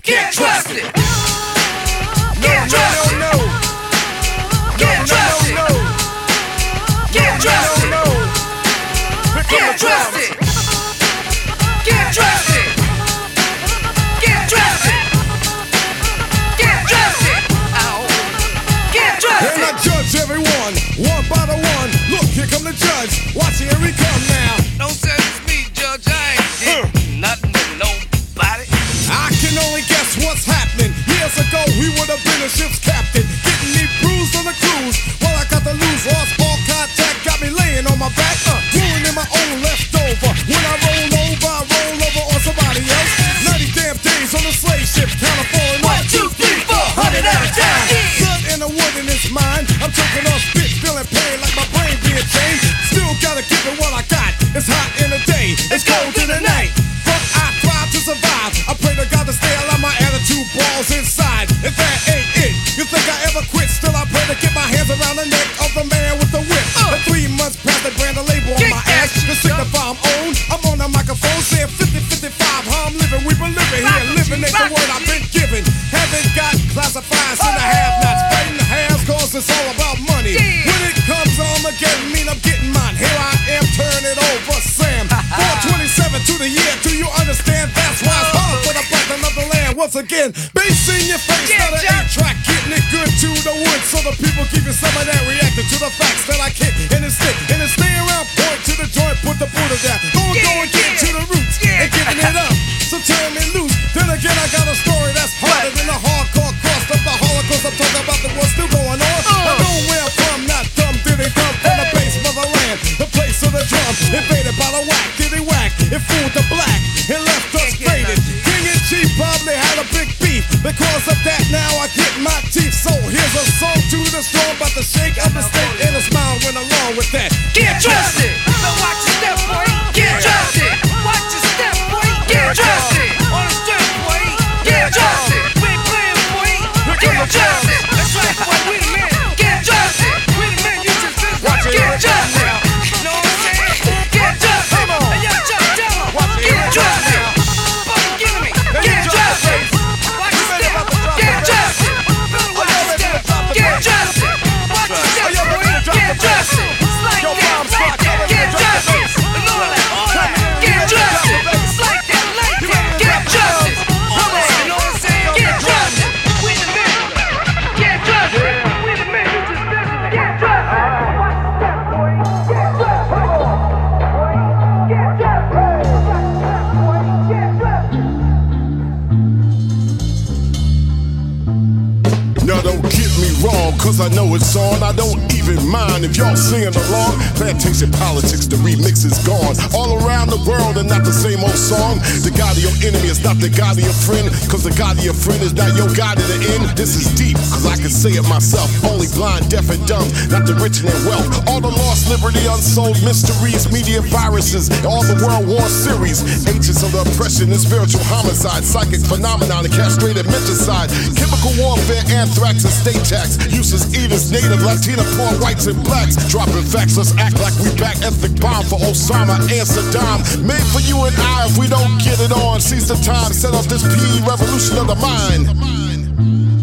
Not the God of your friend, cause the God of your friend is not your God at the end. This is deep, cause I can say it myself. Only blind, deaf, and dumb, not the rich and their wealth. All the lost liberty, unsold mysteries, media viruses, all the world war series. Agents of the oppression and spiritual homicide, psychic phenomenon, and castrated menticide. Chemical warfare, anthrax, and state tax. Uses eaters, native, Latina, poor whites, and blacks. Dropping facts, let's act like we back. Ethnic bomb for Osama and Saddam. Made for you and I if we don't get it on. Seize the time, set off this PE revolution of the mind.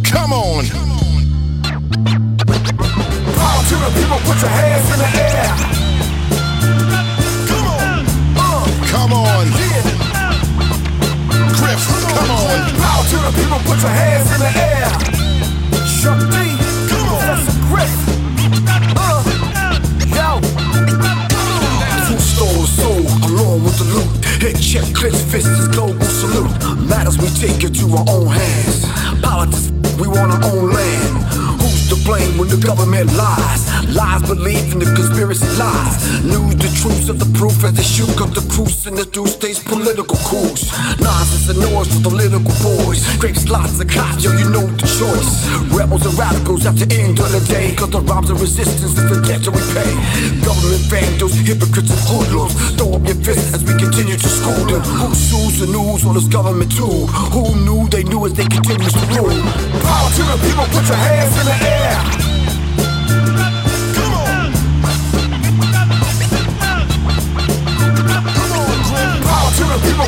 Come on. Power to the people, put your hands in the air. Come on. Come on. Griff, come on. Power to the people, put your hands in the air. Chuck D, Professor Griff. Uh, yo. Who stole soul along with the loot? Head check, clenched fist is global salute. Matters we take it to our own hands. Politics, we want our own land. Who's to blame when the government lies? Lies believe in the conspiracy lies. Lose the truth of the proof as they shoot up the cruise in the two states political coups. Nonsense and noise for the political boys. Grape lots of cops, yo, you know the choice. Rebels and radicals at the end of the day. Cause the rhymes of resistance is the debt that we pay. Government vandals, hypocrites and hoodlums. Throw up your fists as we continue to school them. Who sues the news on this government tool? Who knew they knew as they continue to rule? Power to the people, put your hands in the air.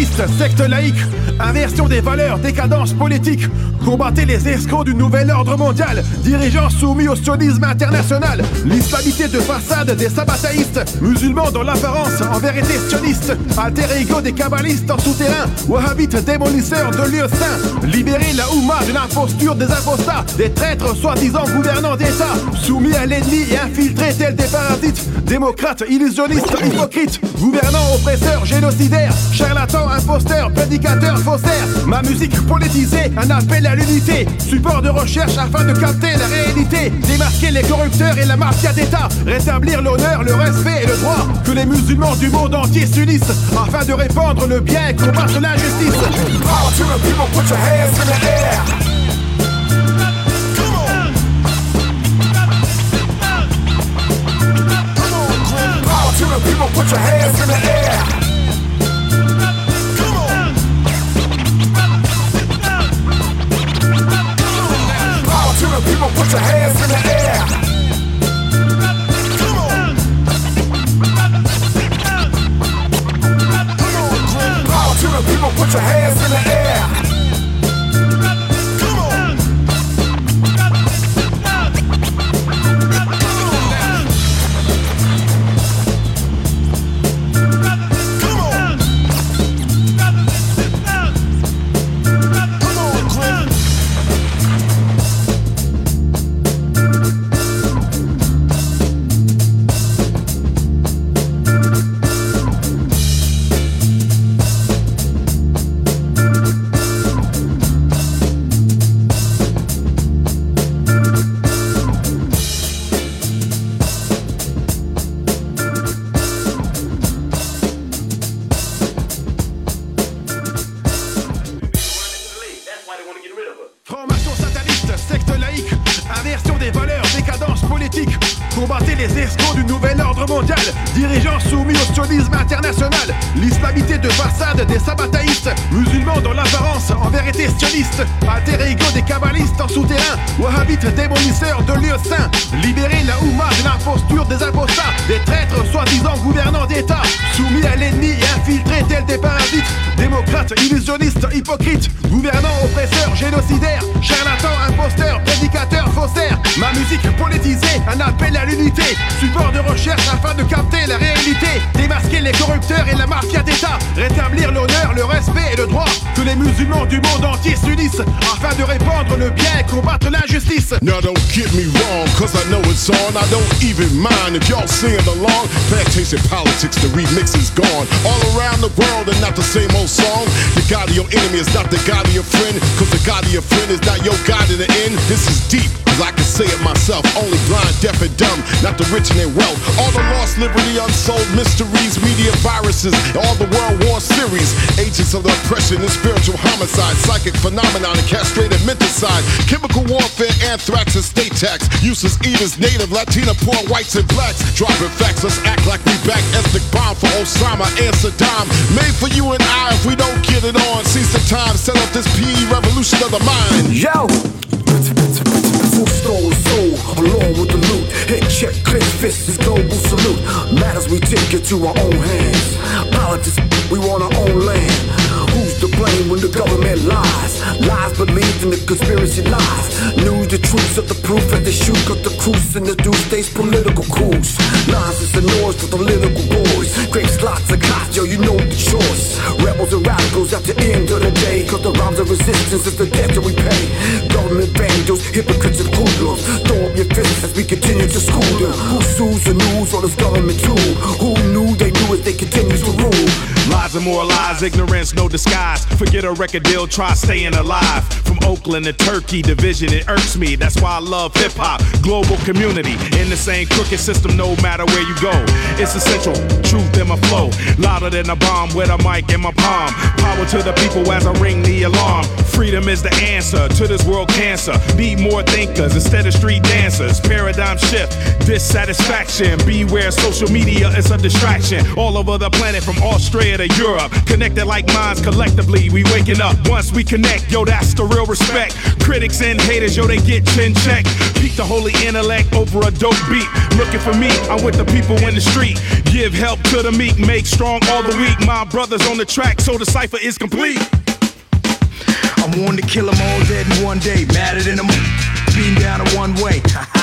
Formation sataniste, secte laïque, inversion des valeurs, décadence politique. Combattez les escrocs du nouvel ordre mondial, dirigeants soumis au sionisme international. L'islamité de façade des sabbataïstes, musulmans dans l'apparence, en vérité sionistes. Alter ego des kabbalistes en souterrain, wahhabites démolisseurs de lieux saints. Libérer la Oumma de l'imposture des apostats, des traîtres soi-disant gouvernants d'État, soumis à l'ennemi et infiltrés tels des parasites. Démocrates, illusionnistes, hypocrites, gouvernants, oppresseurs, génocidaires, charlatans, imposteurs, prédicateurs, faussaires. Ma musique politisée, un appel à l'unité, support de recherche afin de capter la réalité, démasquer les corrupteurs et la mafia d'État, rétablir l'honneur, le respect et le droit, que les musulmans du monde entier s'unissent afin de répandre le bien et combattre l'injustice. People, put your hands in the air. Power to the people, put your hands in the air. Power to the people, put your hands in the air. Mind if y'all singing along. Plantation politics, the remix is gone. All around the world and not the same old song. The God of your enemy is not the God of your friend. Cause the God of your friend is not your God in the end. This is deep. Say it myself, only blind, deaf, and dumb, not the rich and their wealth. All the lost liberty, unsolved mysteries, media viruses, all the world war series, agents of the oppression and spiritual homicide, psychic phenomenon and castrated mental side, chemical warfare, anthrax and state tax, useless eaters, native, Latina, poor whites and blacks, dropping facts, let's act like we back ethnic bomb for Osama and Saddam, made for you and I if we don't get it on, seize the time, set up this PE revolution of the mind. Yo! Full stolen soul, along with the loot. Hit check, clenched fists, is global salute. Matters we take it to our own hands. Politics, we want our own land. To blame when the government lies? Lies believed in the conspiracy lies. News the truth of the proof as they shoot cut the cruise and the do states political coups. Nonsense and noise for the political boys. Great slots of cots, yo, you know the choice. Rebels and radicals at the end of the day. Cause the rhymes of resistance is the debt that we pay. Government bandos, hypocrites and hoodlums. Throw up your fists as we continue to school them. Who sues the news on this government tool? Who knew they knew as they continue to rule? Lies and more lies, ignorance, no disguise. Forget a record deal, try staying alive. From Oakland to Turkey, division, it irks me. That's why I love hip hop. Global community, in the same crooked system, no matter where you go. It's essential, truth in my flow. Louder than a bomb with a mic in my palm. Power to the people as I ring the alarm. Freedom is the answer to this world cancer. Be more thinkers instead of street dancers. Paradigm shift, dissatisfaction. Beware, social media is a distraction. All over the planet from Australia to Europe. Connected like minds collectively, we waking up. Once we connect, yo, that's the real respect. Critics and haters, yo, they get chin check. Peak the holy intellect over a dope beat. Looking for me, I'm with the people in the street. Give help to the meek, make strong all the weak. My brothers on the track, so the cipher is complete. I'm warned to kill them all dead in one day. Madder than a being down a one way. <laughs>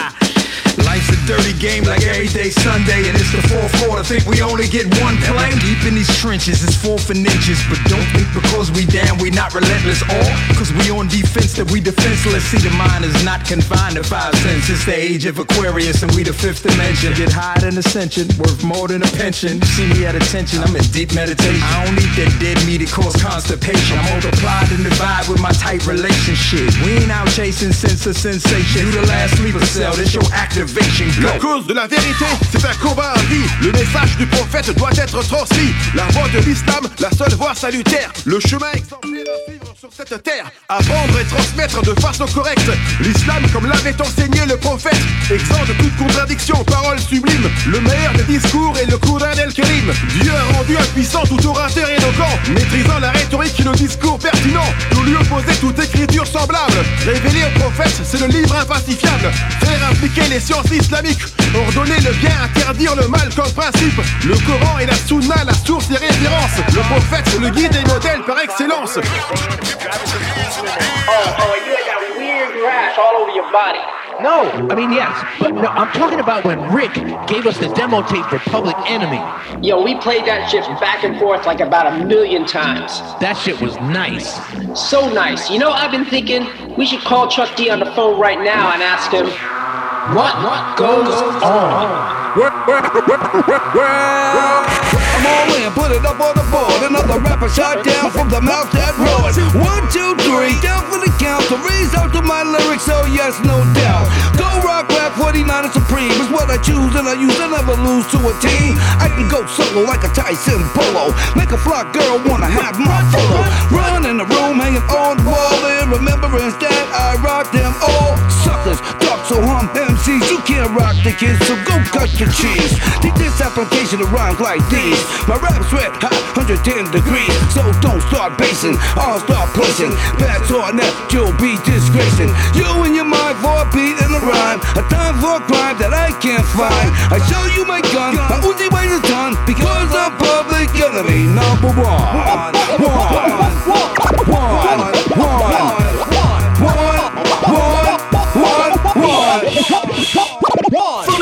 Life's a dirty game like every day Sunday, and it's the fourth quarter. Think we only get one play? Deep in these trenches, it's fourth and inches. But don't think because we down, we not relentless. All cause we on defense that we defenseless. See, the mind is not confined to five cents. It's the age of Aquarius, and we the fifth dimension. Get higher than ascension, worth more than a pension. See me at attention, I'm in deep meditation. I don't eat that dead meat, it cause constipation. I multiplied and divide with my tight relationship. We ain't out chasing sense of sensation. You the last sleeper cell, this your activation. La cause de la vérité, c'est un combat à vie. Le message du prophète doit être transmis. La voie de l'islam, la seule voie salutaire. Le chemin exemplaire à suivre cette terre. Apprendre et transmettre de façon correcte. L'islam comme l'avait enseigné le prophète. Exempt de toute contradiction, parole sublime. Le meilleur des discours est le Coran el-Kérim. Dieu a rendu impuissant tout orateur éloquent. Maîtrisant la rhétorique et le discours pertinent. Pour lui opposer toute écriture semblable. Révéler au prophète, c'est le livre impacifiable. Faire appliquer les sciences islamiques. Ordonner le bien, interdire le mal comme principe. Le Coran et la Sunna, la source des références. Le prophète, le guide et modèle par excellence. Oh, oh, and you had that weird rash all over your body. No, I mean yes, but no, I'm talking about when Rick gave us the demo tape for Public Enemy. Yo, we played that shit back and forth like about a million times. That shit was nice. So nice. You know, I've been thinking we should call Chuck D on the phone right now and ask him what, what goes on. I'm all in, put it up on the board. Another rapper shot down from the mouth that roared. One, two, three, down for the count. To raise out to my lyrics, oh yes, no doubt. Go rock rap 49 and supreme is what I choose, and I use. I never lose to a team. I can go solo like a Tyson Polo. Make a fly girl wanna have my follow. Run in the room, hanging on the wall in remembrance that I rock them all. MCs, you can't rock the kids, so go cut your cheese. Take this application of rhymes like these. My rap's red hot, 110 degrees. So don't start basing, I'll start placing. Bats or net, you'll be disgracing. You and your mind for a beat and a rhyme. A time for a crime that I can't find. I show you my gun, my Uzi weighs a ton. Because I'm public enemy number one. One,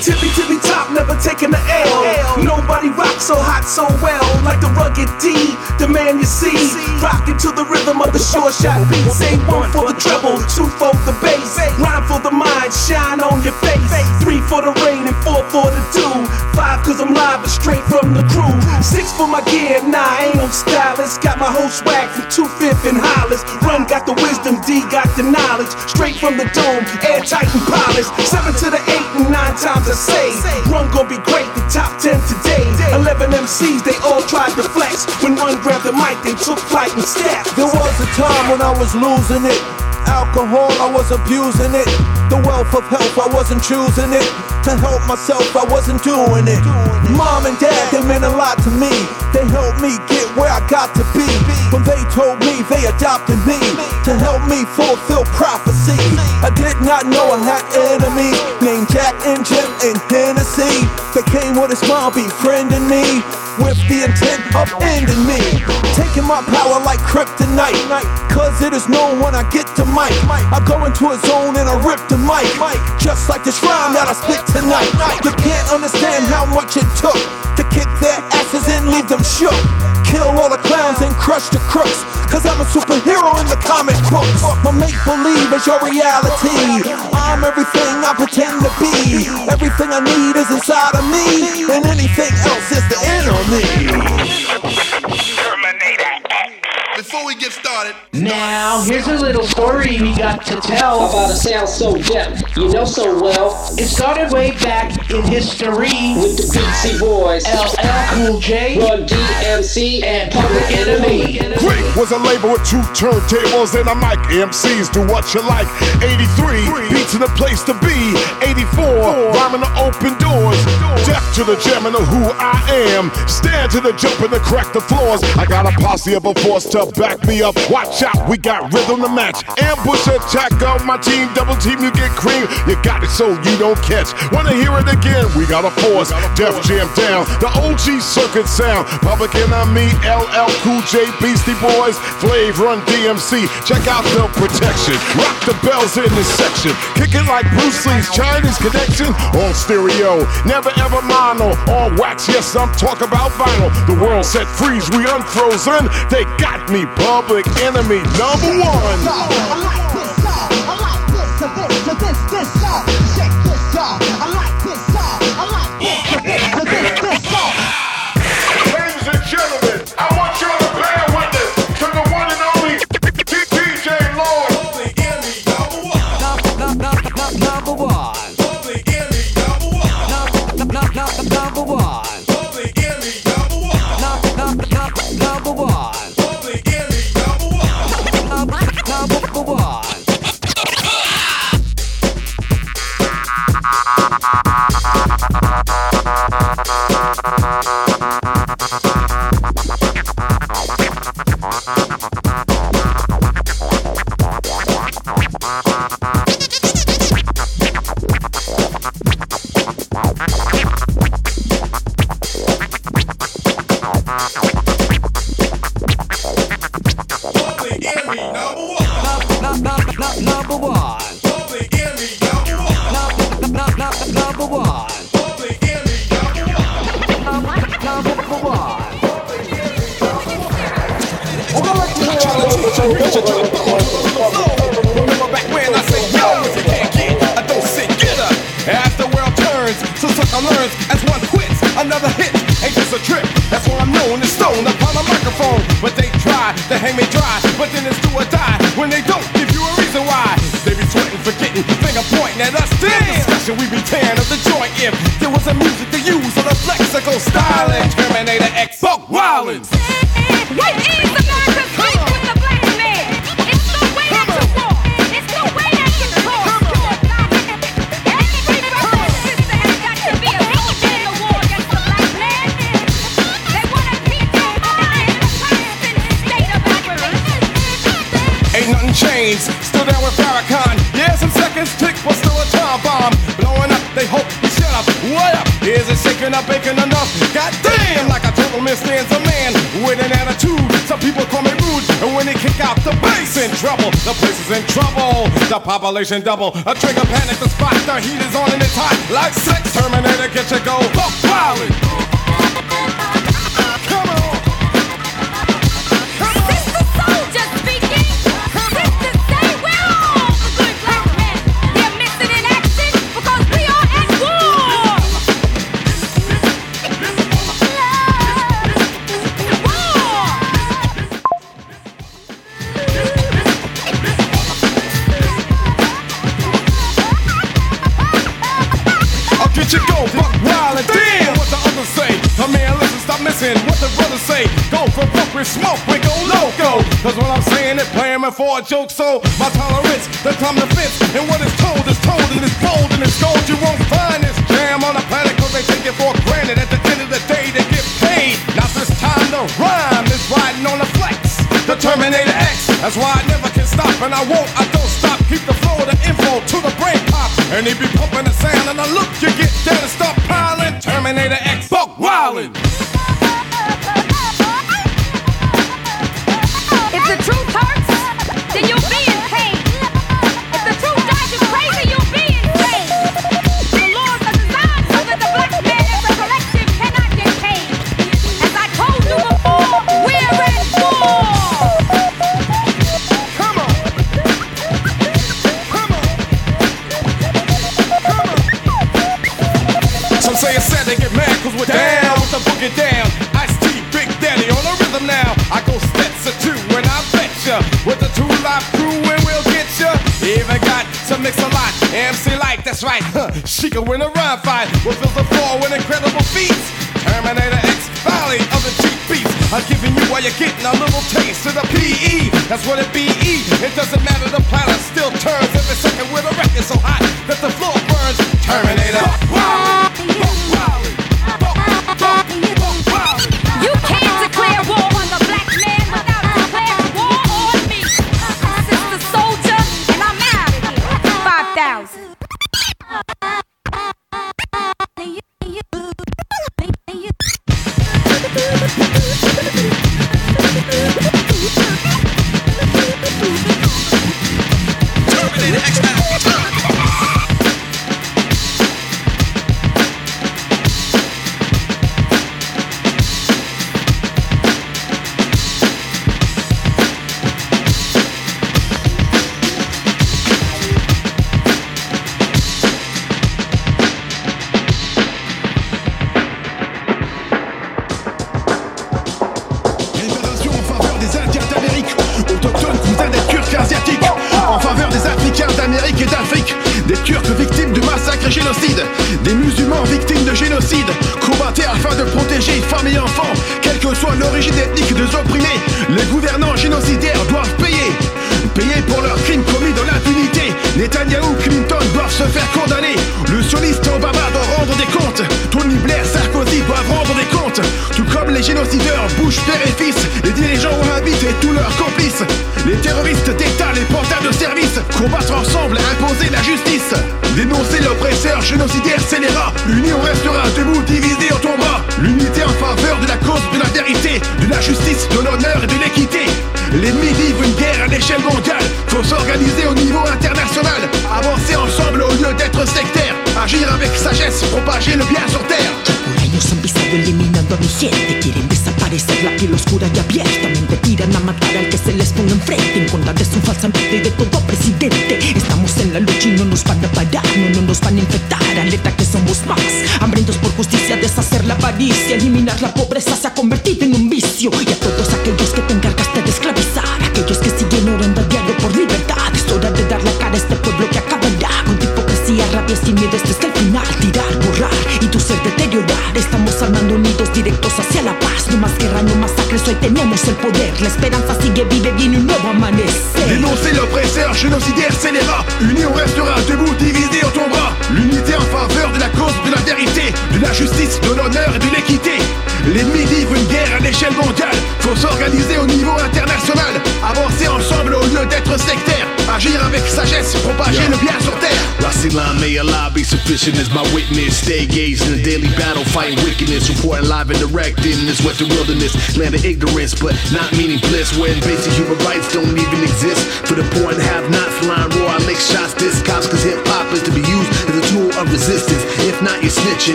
tippy tippy never taking the L. Nobody rocks So hot, so well, like the rugged D, the man you see. Rocking to the rhythm of the short shot beat. Say one for the treble, two for the bass. Rhyme for the mind, shine on your face. Three for the rain and four for the dew. Five cause I'm live and straight from the crew. Six for my gear, nah, I ain't no stylist. Got my whole swag from two fifth and Hollis. Run got the wisdom, D got the knowledge. Straight from the dome, airtight and polished. Seven to the eight and nine times I say. Run gon' be great, the top ten today. Eleven MCs, they all tried to flex. When one grabbed the mic, they took flight and stepped. There was a time when I was losing it. Alcohol, I was abusing it. The wealth of health, I wasn't choosing it. To help myself, I wasn't doing it. Mom and dad, they meant a lot to me. They helped me get where I got to be. When they told me they adopted me to help me fulfill prophecy. I did not know I had enemies named Jack and Jim and Hennessy. They came with a smile, befriending me with the intent of ending me. Taking my power like kryptonite. Cause it is known when I get to mic. I go into a zone and I rip the mic. Just like this rhyme that I spit tonight. You can't understand how much it took to kick their asses and leave them shook. Kill all the clowns and crush the crooks. Cause I'm a superhero in the comic books. My make believe is your reality. I'm everything I pretend to be. Everything I need is inside of me. And anything else is the enemy. Before we get started, Now, here's a little story we got to tell about a sound so deaf, you know so well. It started way back in history with the Beastie Boys, LL Cool J, Run DMC, and Public Enemy. Great was a label with two turntables and a mic. MCs do what you like. 83 beats in the place to be. 84 rhyming the open doors. Deaf to the jamming of who I am. Stand to the jump and the crack the floors. I got a posse of a force to back me up. Watch out, we got rhythm to match. Ambush attack of my team. Double team, you get cream. You got it so you don't catch. Wanna hear it again? We got a force. Def Jam down. The OG circuit sound. Public Enemy, LL Cool J, Beastie Boys, Flav Run DMC. Check out the protection. Rock the bells in this section. Kick it like Bruce Lee's Chinese connection. On stereo, never ever mono. On wax, yes, I'm talking about vinyl. The world set freeze, we unfrozen. They got me, public enemy number one. Ladies Number one. Number one. Remember back when I say yo, if you can't get, I don't say get the world turns, so sucker learns. As one quits, another hit ain't just a trip. That's why I'm known as stone upon a microphone. But they try to hang me dry, but then it's do or die when they don't give you a reason why. They be sweating, forgetting, finger pointing at us. Damn discussion, we be tearing up the joint if there was a music to use or the flexical styling. Terminator X, Buck Wildin'. Up, baking enough? God damn, like a total stands a man with an attitude. Some people call me rude, and when they kick out the bass in trouble, the place is in trouble. The population double. A trigger panic, the spot, the heat is on and it's hot. Like sex, Terminator, get your go. Buck Wildin'. hard joke, so my tolerance, the time to fence. And what is told is told, and it's gold, and it's gold. You won't find this jam on the planet, cause they take it for granted. At the end of the day, they get paid. Now it's time to rhyme, it's riding on the flex. The Terminator X, that's why I never can stop, and I won't, I don't stop. Keep the flow of the info to the brain pop, and if be We're in a rhyme fight. What feels the floor with incredible feats? Terminator X, Valley of the cheap beats. I'm giving you while you're getting a little taste of the PE. That's what it be. It doesn't matter, the planet still turns every second with a record so hot that the floor burns. Terminator.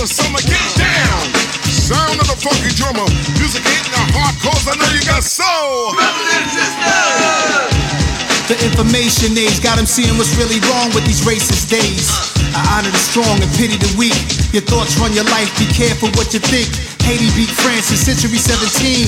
Another summer, get down. Sound of the funky drummer. Music hitting the heart, cause I know you got soul. The information age got them seeing what's really wrong with these racist days. I honor the strong and pity the weak. Your thoughts run your life, be careful what you think. Haiti beat France in century 17.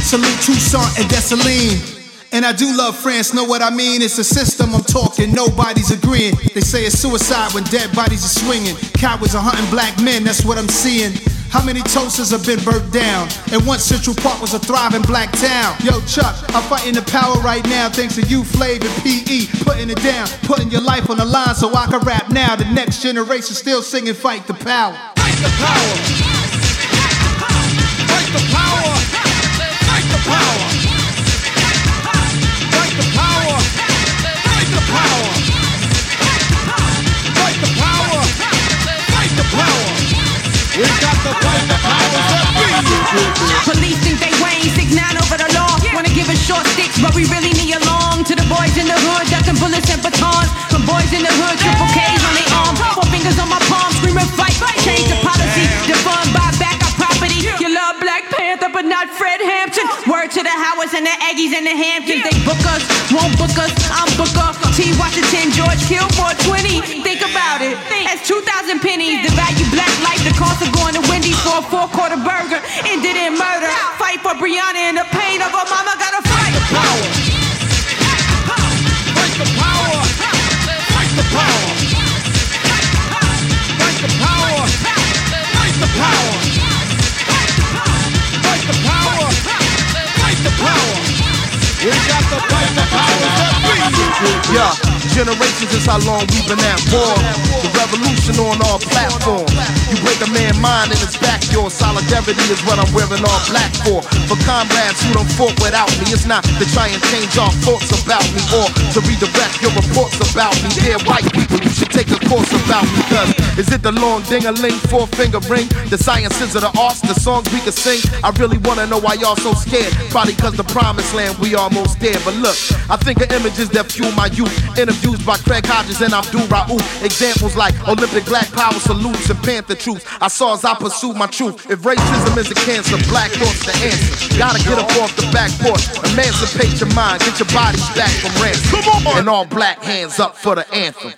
Salute Toussaint and Dessalines. And I do love France, know what I mean? It's a system I'm talking, nobody's agreeing. They say it's suicide when dead bodies are swinging. Cowards are hunting black men, that's what I'm seeing. How many toasters have been burnt down? And once Central Park was a thriving black town. Yo, Chuck, I'm fighting the power right now thanks to you, Flav and PE. Putting it down, putting your life on the line so I can rap now. The next generation still singing Fight the Power. Fight the power. Fight the power. Fight the power. Fight think they Wayne, six nine over the law. Wanna give us short sticks, but we really need a long. To the boys in the hood, ducking bullets and batons. From boys in the hood, triple K's on their arm. Four fingers on my palm, screaming fight. Change the policy, defund, buy back Black Panther, but not Fred Hampton. Word to the Howards and the Aggies and the Hamptons. They book us, won't book us. I'm Booker. T. Washington, George Kill 420. Think about it. That's 2,000 pennies. The value black life, the cost of going to Wendy's for a four quarter burger. Ended in murder. Fight for Breonna and the pain of a mama. Gotta fight. the Power. Yeah, generations is how long we've been at war. The revolution on all platforms. You break a man's mind and it's back your Solidarity is what I'm wearing all black for. For comrades who don't fought without me, it's not to try and change our thoughts about me or to redirect your reports about me. Dear white people, you should take a course about me. Cause is it the long ding a ling, four finger ring? The sciences of the arts, the songs we can sing? I really wanna know why y'all so scared. Probably cause the promised land we almost there. But look, I think of images that fuel my youth. Interviews by Craig Hodges and Abdul-Rauf. Examples like Olympic black power salutes and Panther truth. I saw as I pursued my truth. If racism is a cancer, black thoughts the answer. Gotta get up off the back porch. Emancipate your mind, get your bodies back from ransom. Come on! And all black hands up for the anthem.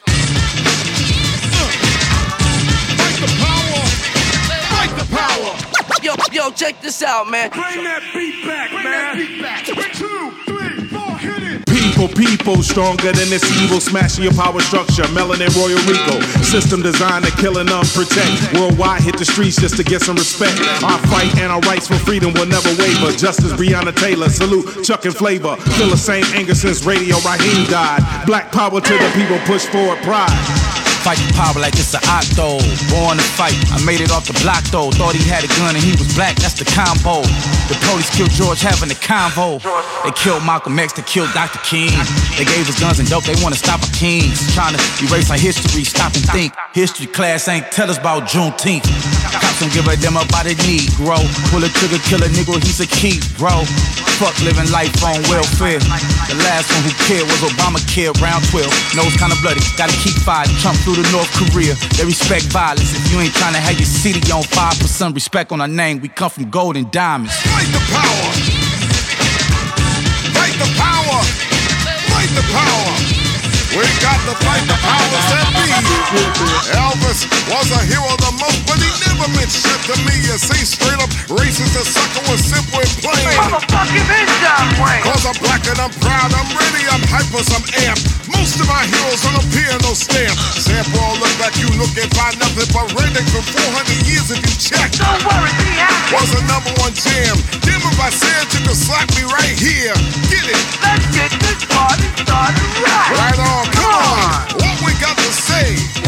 Fight the power. Fight the power. Yo, yo, check this out, man. Bring that beat back, man. Bring that beat back. Two, three, four, hit People, people, stronger than this evil, smashing your power structure. Melanin Royal Rico, system designed to kill and unprotect. Worldwide, hit the streets just to get some respect. Our fight and our rights for freedom will never waver. Justice Breonna Taylor, salute Chuck and Flavor. Feel the same anger since Radio Raheem died. Black power to the people, push forward pride. Fight the power like it's an octo. Born to fight. I made it off the block though. Thought he had a gun and he was black. That's the combo. The police killed George having a convo. They killed Malcolm X. They killed Dr. King. They gave us guns and dope. They wanna stop our kings. Trying to erase our history. Stop and think. History class ain't tell us about Juneteenth. Cops don't give a damn about a Negro. Pull a trigger, kill a nigga. He's a key, bro. Fuck living life on welfare. The last one who cared was Obamacare, round 12. Nose kinda bloody, gotta keep fighting. Trump through to North Korea, they respect violence. If you ain't trying to have your city on fire, put some respect on our name. We come from gold and diamonds. Fight the power. Fight the power. Fight the power. We got to fight the powers that be. Elvis was a hero the most, but he never meant shit to me. You see, straight up, Racist and sucker was simple and plain. Motherfucking is John Wayne. Cause I'm black and I'm proud, I'm ready, I'm hyper, I'm amped. Most of my heroes on a piano stamp. Sample all look like you look and find nothing but redneck from 400 years if you check. Don't worry, be happy. Was a number one jam. Damn if I said you could slap me right here. Get it. Let's get this party started right. Right on, come on. What we got to say?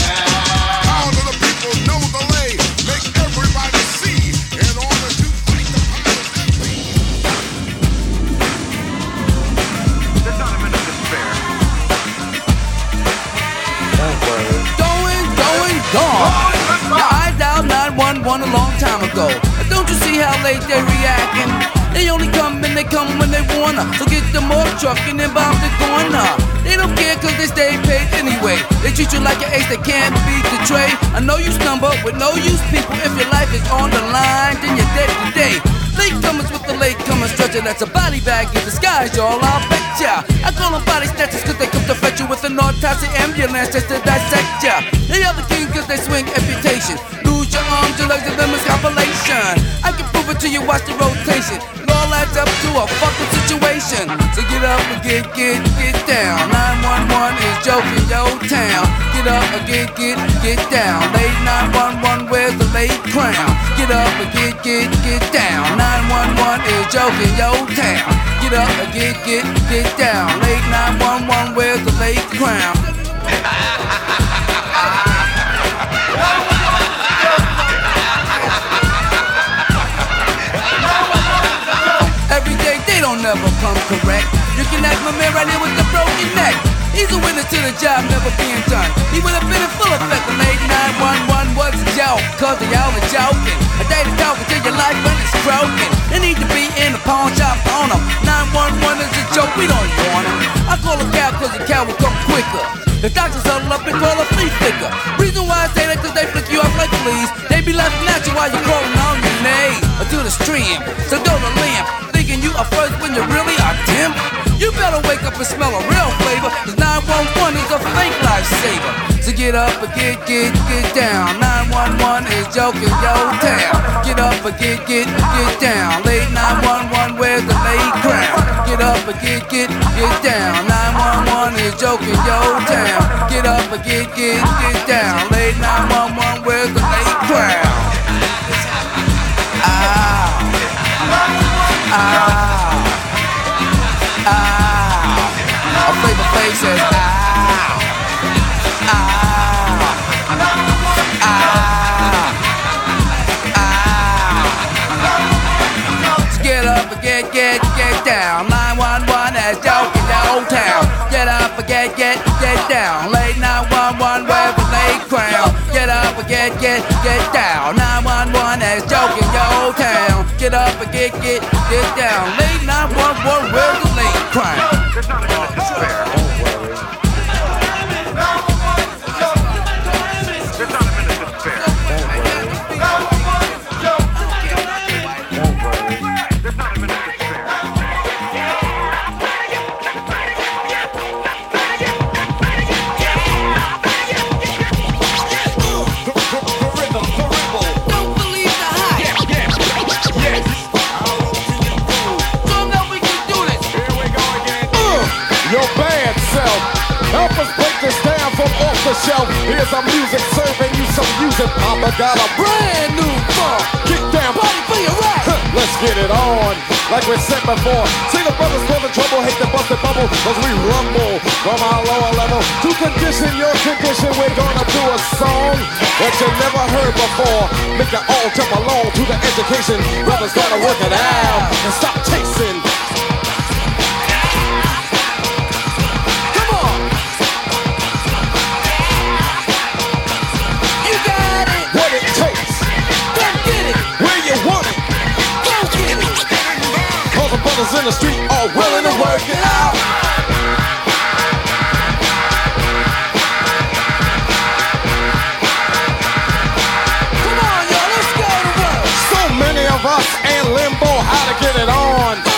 Gone. Now I dialed 911 a long time ago. And don't you see how late they're reacting? They only come and they come when they wanna. So get the off truck and then bomb the corner. They don't care cause they stay paid anyway. They treat you like an ace that can't be betrayed. I know you stumble with no use people. If your life is on the line, then you're dead today. Latecomers with the latecomers stretcher that's a body bag in disguise, y'all. I'll bet ya. I call them body snatchers cause they come to fetch you with an autopsy ambulance just to dissect ya. They are the king cause they swing amputation. Lose your your legs, them compilation. I can prove it to you, watch the rotation. It all adds up to a fucking situation. So get up and get, get, get down. 911 is joking, yo town. Get up and get, get, get down. Late 911, where's the late crown? Get up and get, get, get down. 911 is joking, yo town. Get up and get, get, get down. Late 911, where's the late crown? <laughs> don't never come correct. You can ask my man right here with the broken neck. He's a winner to the job never being done. He would have been in full effect the late 911 was a joke. Cause they all are joking. A day to talk until your life when it's broken. They need to be in the pawn shop on them. 911 is a joke, we don't want him. I call a cow cause the cow will come quicker. The doctors huddle up and call a flea flicker. Reason why I say that cause they flick you off like fleas. They be laughing at you while you're crawling on your knees. Or to the stream, so to limp. Thinking you are first when you really are dim. You better wake up and smell a real flavor. Cause 911 is a fake lifesaver. So get up and get, get, get down. 911 is joking, yo town. Get up and get, get, get down. Late 911, where's the late crown? Get up and get, get, get down. 911 is joking, yo town. Get up and get, get, get down. Late 911, where's the late crown? Ah. Ah. A flavor says ah. Ah. Ah. Ah. So get up get, get, get down. 911 as joking the old town. Get up and get, get, get down. Late 911 where the late crown. Get up and get, get, get down. 911 as joking your old town. Get up and get, get, get down. Late 911 where the late Here's our music serving you some music. Papa got a brand new funk. Kick down. Party for your right. Let's get it on. Like we said before, see the brothers causing trouble, hate the busted bubble, cause we rumble from our lower level. To condition your condition, we're gonna do a song that you never heard before. Make it all jump along to the education. Brothers gotta work it out and stop chasing. Brothers in the street are willing to work it out. Come on. Let's go to work. So many of us in limbo, how to get it on.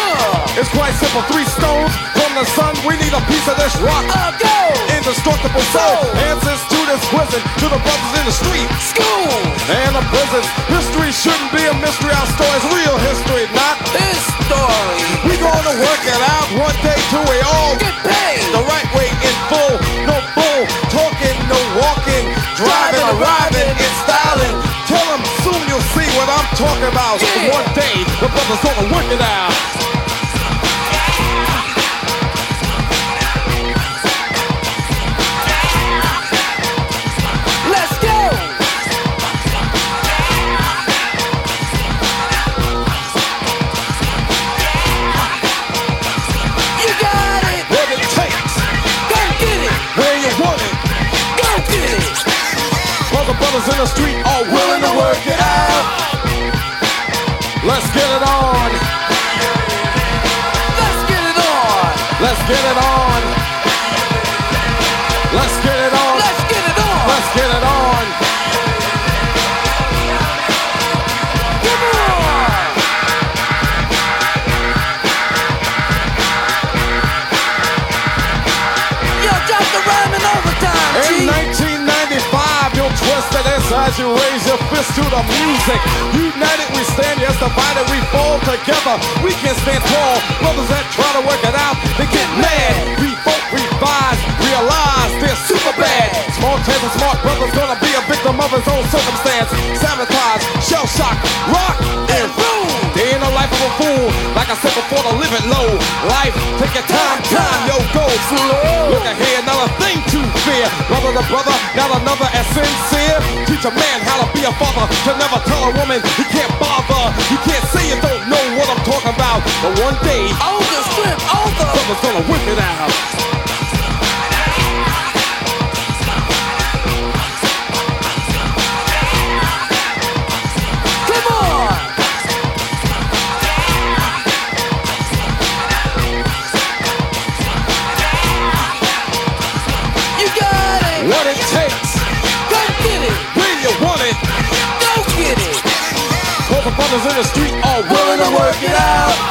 It's quite three stones from the sun. We need a piece of this rock. uh, go. Indestructible soul. Answers to this prison, to the brothers in the street. School. And the prisons. History History shouldn't be a mystery. Our story's real history, not this story. We gonna work it out one day till we all get paid the right way in full. No bull talking, no walking, driving, arriving, and styling. Tell them soon you'll see what I'm talking about. Yeah. One day the brothers gonna work it out. The street are willing to work it out. Let's get it on. Let's get it on. Let's get it on. Let's get it on. As you raise your fist to the music. United we stand, yes, divided we fall together. We can stand tall. Brothers that try to work it out, they get mad. Revolt, revise, realize they're super bad. Small chance of smart brothers gonna be a victim of his own circumstance. Sabotage, shell shock, rock, and boom. Day in the life of a fool, like I said before, to live it low. Life, take your time, time, yo, go slow. Look ahead, not a thing to fear. Brother to brother, not another as sincere. Teach a man how to be a father, to never tell a woman he can't bother. You can't say you don't know what I'm talking about, but one day, Older, strip, older. brother's gonna whip it out. In the street are willing to work it out.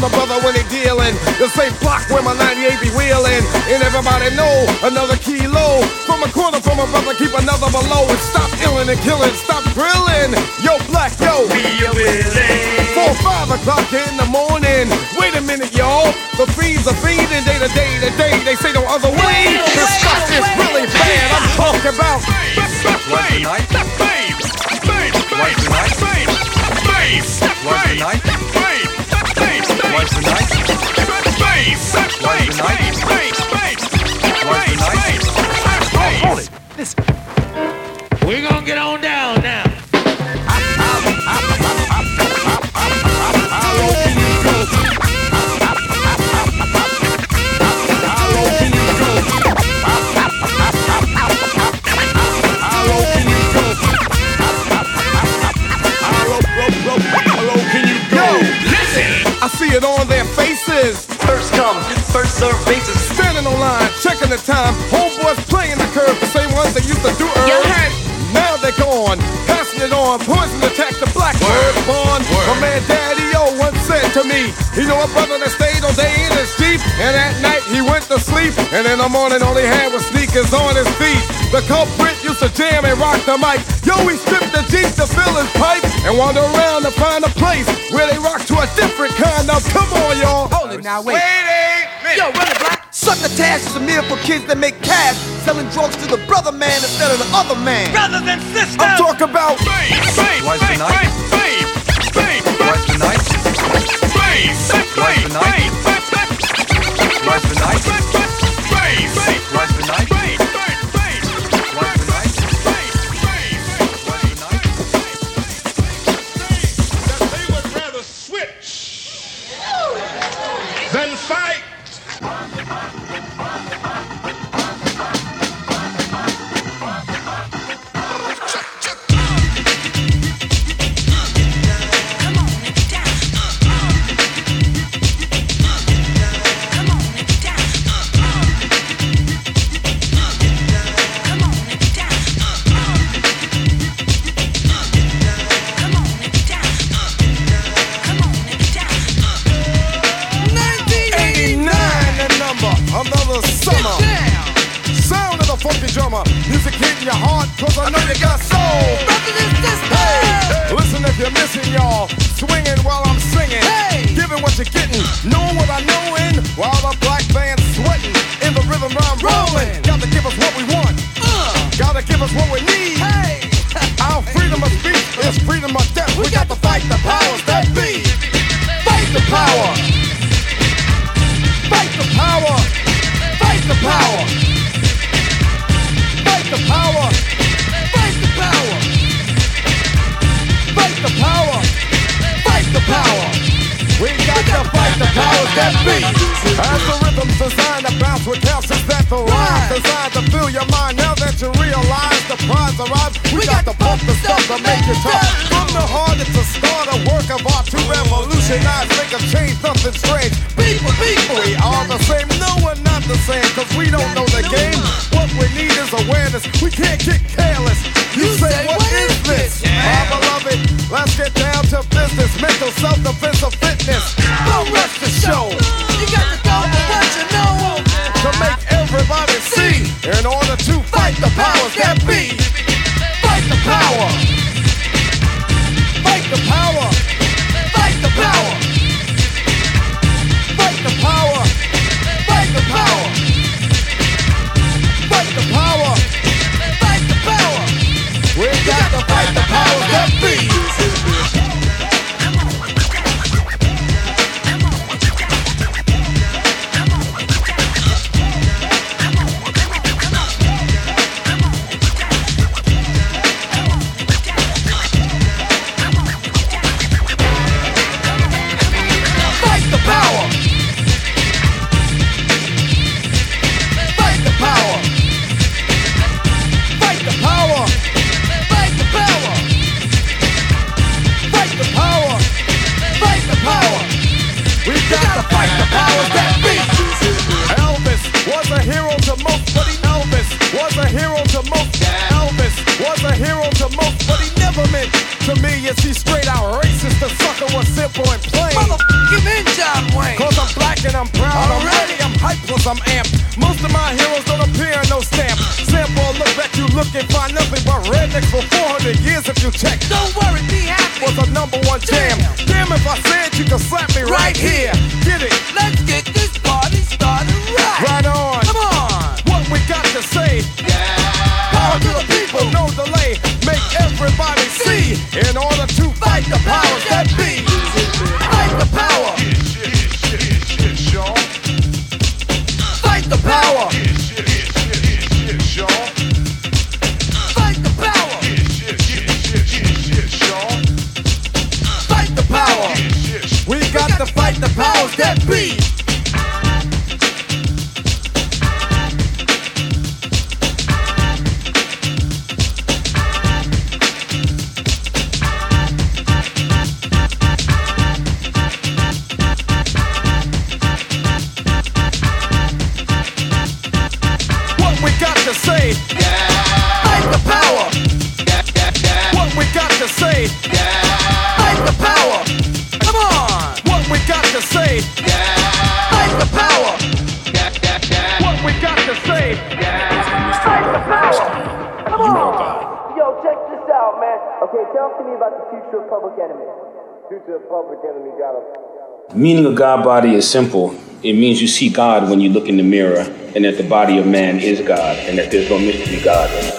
from a brother when he dealing. The same block where my 98 be wheeling. And everybody know another kilo. From a corner from a brother, keep another below. And stop illin' and killing, stop drilling. Yo, black, yo. We are willing. Four, five o'clock in the morning. Wait a minute, y'all. The fiends are feeding day to day to day. They say no other way. This stuff is really bad. I'm talking about. Life and night. Bass! Bass! Bass! me. He knew a brother that stayed all day in his Jeep, and at night he went to sleep, and in the morning all he had was sneakers on his feet. The culprit used to jam and rock the mic. Yo, he stripped the jeans to fill his pipe, and wander around to find a place where they rock to a different kind of. Come on, y'all. Hold it now, wait. wait Yo, run it, black. the Tash is a meal for kids that make cash, selling drugs to the brother man instead of the other man. Brother than sister I'm talking about fame, fame, fame, fame, Live a night. Live a night. simple. It means you see God when you look in the mirror, and that the body of man is God, and that there's no mystery God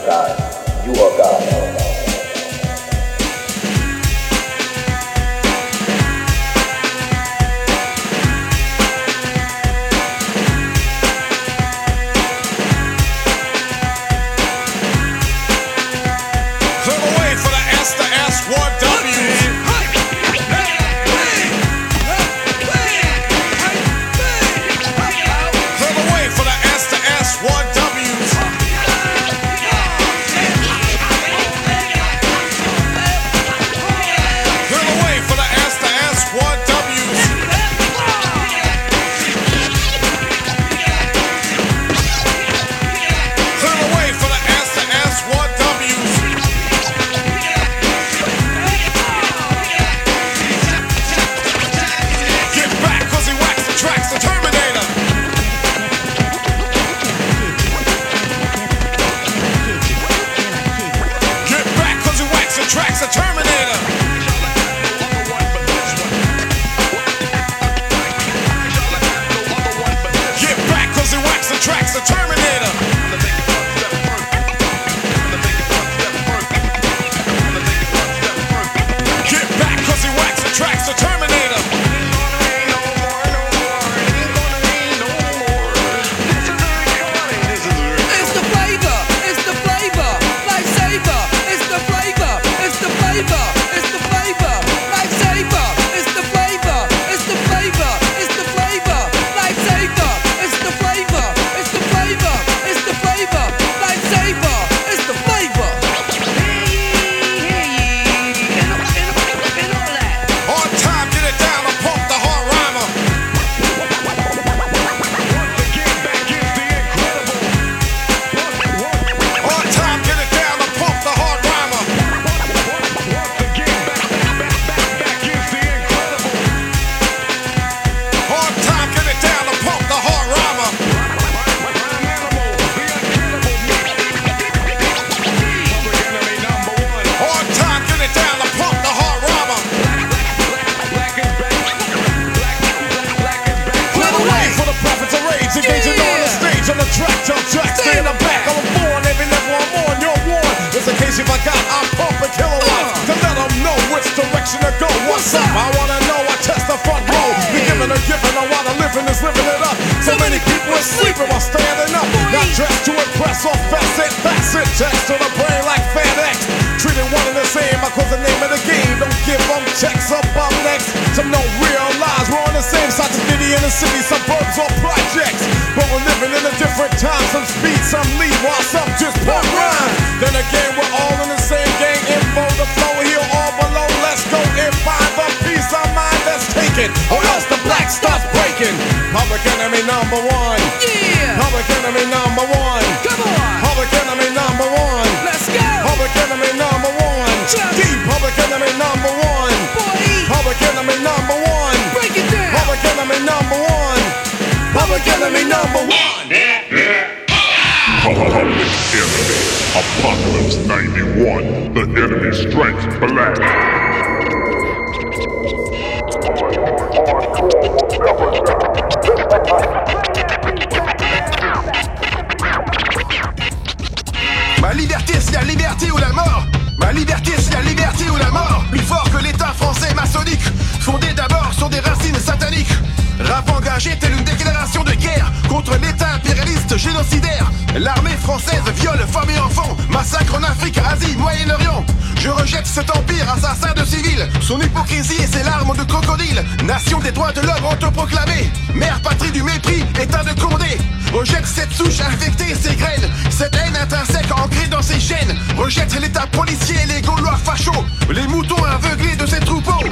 Ma liberté, c'est la liberté ou la mort. Ma liberté, c'est la liberté ou la mort. Plus fort que l'État français maçonnique. Fondé d'abord sur des racines sataniques. Rap engagé telle une déclaration de guerre Contre l'État impérialiste génocidaire. L'armée française viole femmes et enfants. Massacre en Afrique, Asie, Moyen-Orient. Je rejette cet empire assassin de civils, son hypocrisie et ses larmes de crocodile. Nation des droits de l'homme autoproclamée, mère patrie du mépris, état de Condé. Rejette cette souche infectée, et ses graines, cette haine intrinsèque ancrée dans ses gènes. Rejette l'état policier et les Gaulois fachos, les moutons aveuglés de ses troupeaux.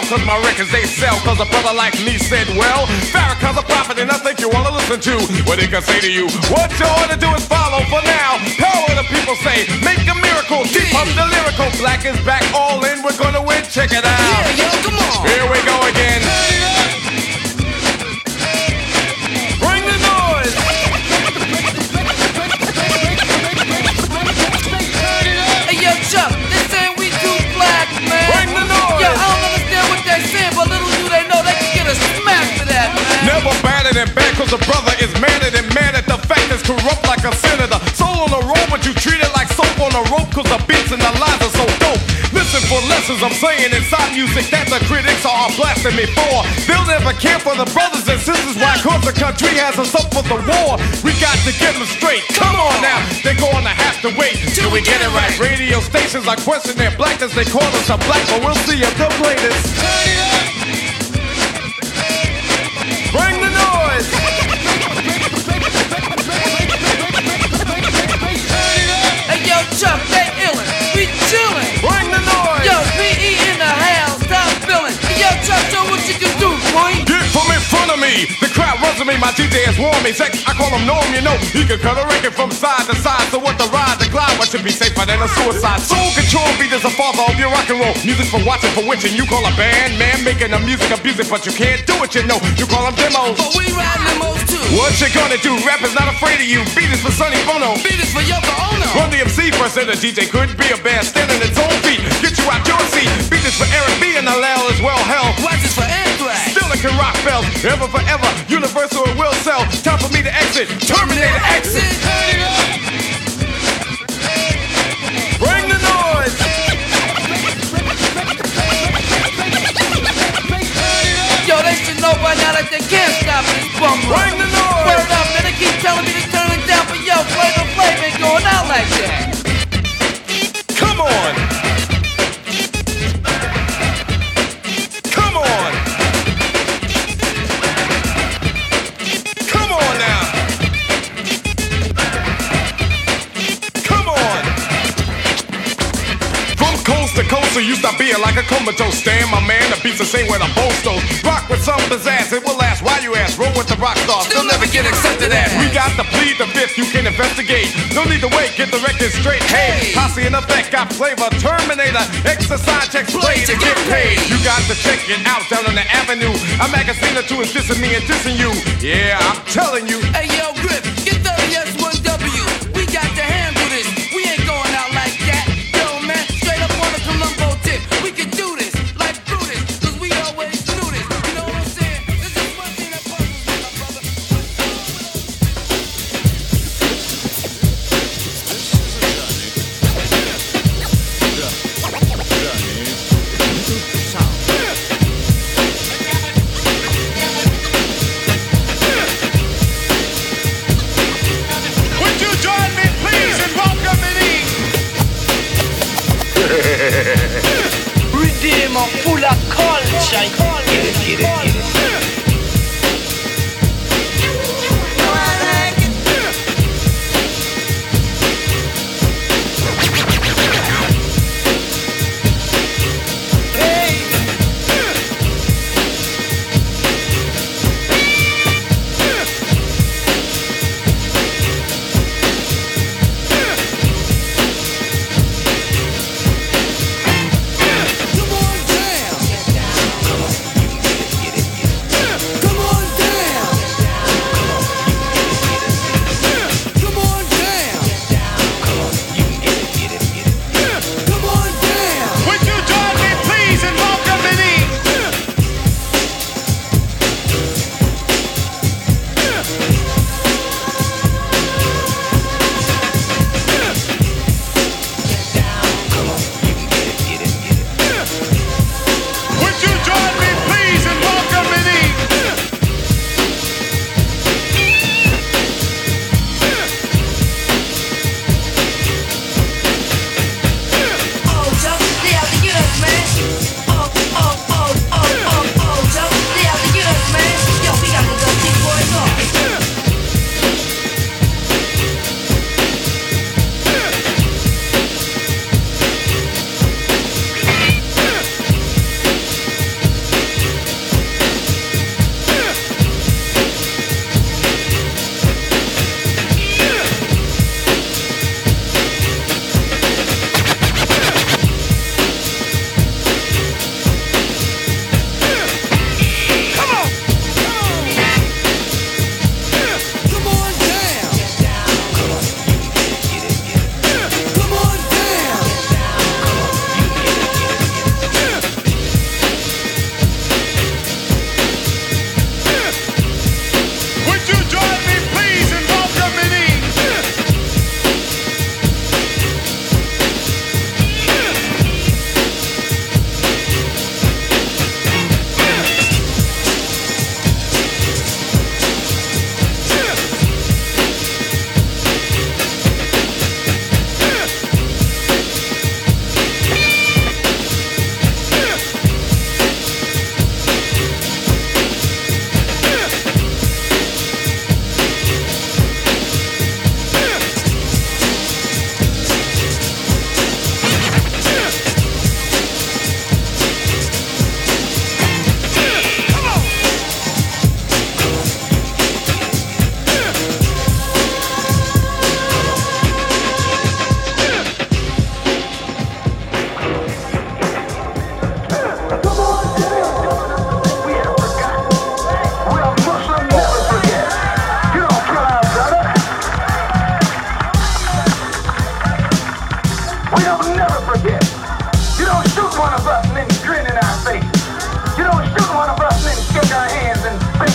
Got me in the cell cause my records they sell. Cause a brother like me said, well, Farrakhan's a prophet and I think you wanna listen to what he can say to you. What you ought to do is follow for now. Power the people say, make a miracle, keep up the lyrical. Black is back, all in, we're gonna win, check it out. Yeah, yo, come on. Here we go again. Bring a brother is mad at and mad at the fact is corrupt like a senator. Soul on the road, but you treat it like soap on a rope cause the beats and the lines are so dope. Listen for lessons I'm saying inside music that the critics are blasting me for. They'll never care for the brothers and sisters. Why? Cause the country has us up for the war. We got to get them straight. Come on now, they're gonna have to wait till we get it right. Radio stations are questioning blackness. They call us a black, but we'll see if they'll play Hey, show what you can do, boy. Get from in front of me. The crowd runs to me. My DJ is warm me. Sex, I call him Norm, you know. He can cut a record from side to side. So what the ride, the glide, what should be safer than a suicide? Soul control beat is the father of your rock and roll. Music for watching, for witching. You call a band, man, making the music abusive, but you can't do it, you know. You call them demos. But we ride limos too. What you gonna do? Rap is not afraid of you. Beat is for Sonny Bono. Beat is for Yoko Ono. Run the MC first, and the DJ could be a band standing its own feet. Get you out your seat. Beat is for Eric B and Allel as well. Hell, Watch this for Anthrax. Still it can rock bells, ever forever. Universal it will sell. Time for me to exit. Terminator exit. Bring the noise. Yo, they should know by now that they can't stop this bum. Bring the noise. Word up, man. They keep telling me to turn it down, but yo, Flavor Flav ain't going out like that. Come on. Coast to coast, so used to be like a comatose. Stand my man, the beats the same with a bolstos. Rock with some pizzazz, it will last. Why you ask? Roll with the rock they'll never get accepted as. We got to plead the fifth, you can investigate. No need to wait, get the record straight. Hey, posse in effect, got flavor. Terminator, exercise checks, play to get paid. You got to check it out down on the avenue. A magazine or two is dissing me and dissing you. Yeah, I'm telling you. Hey, yo, Grip,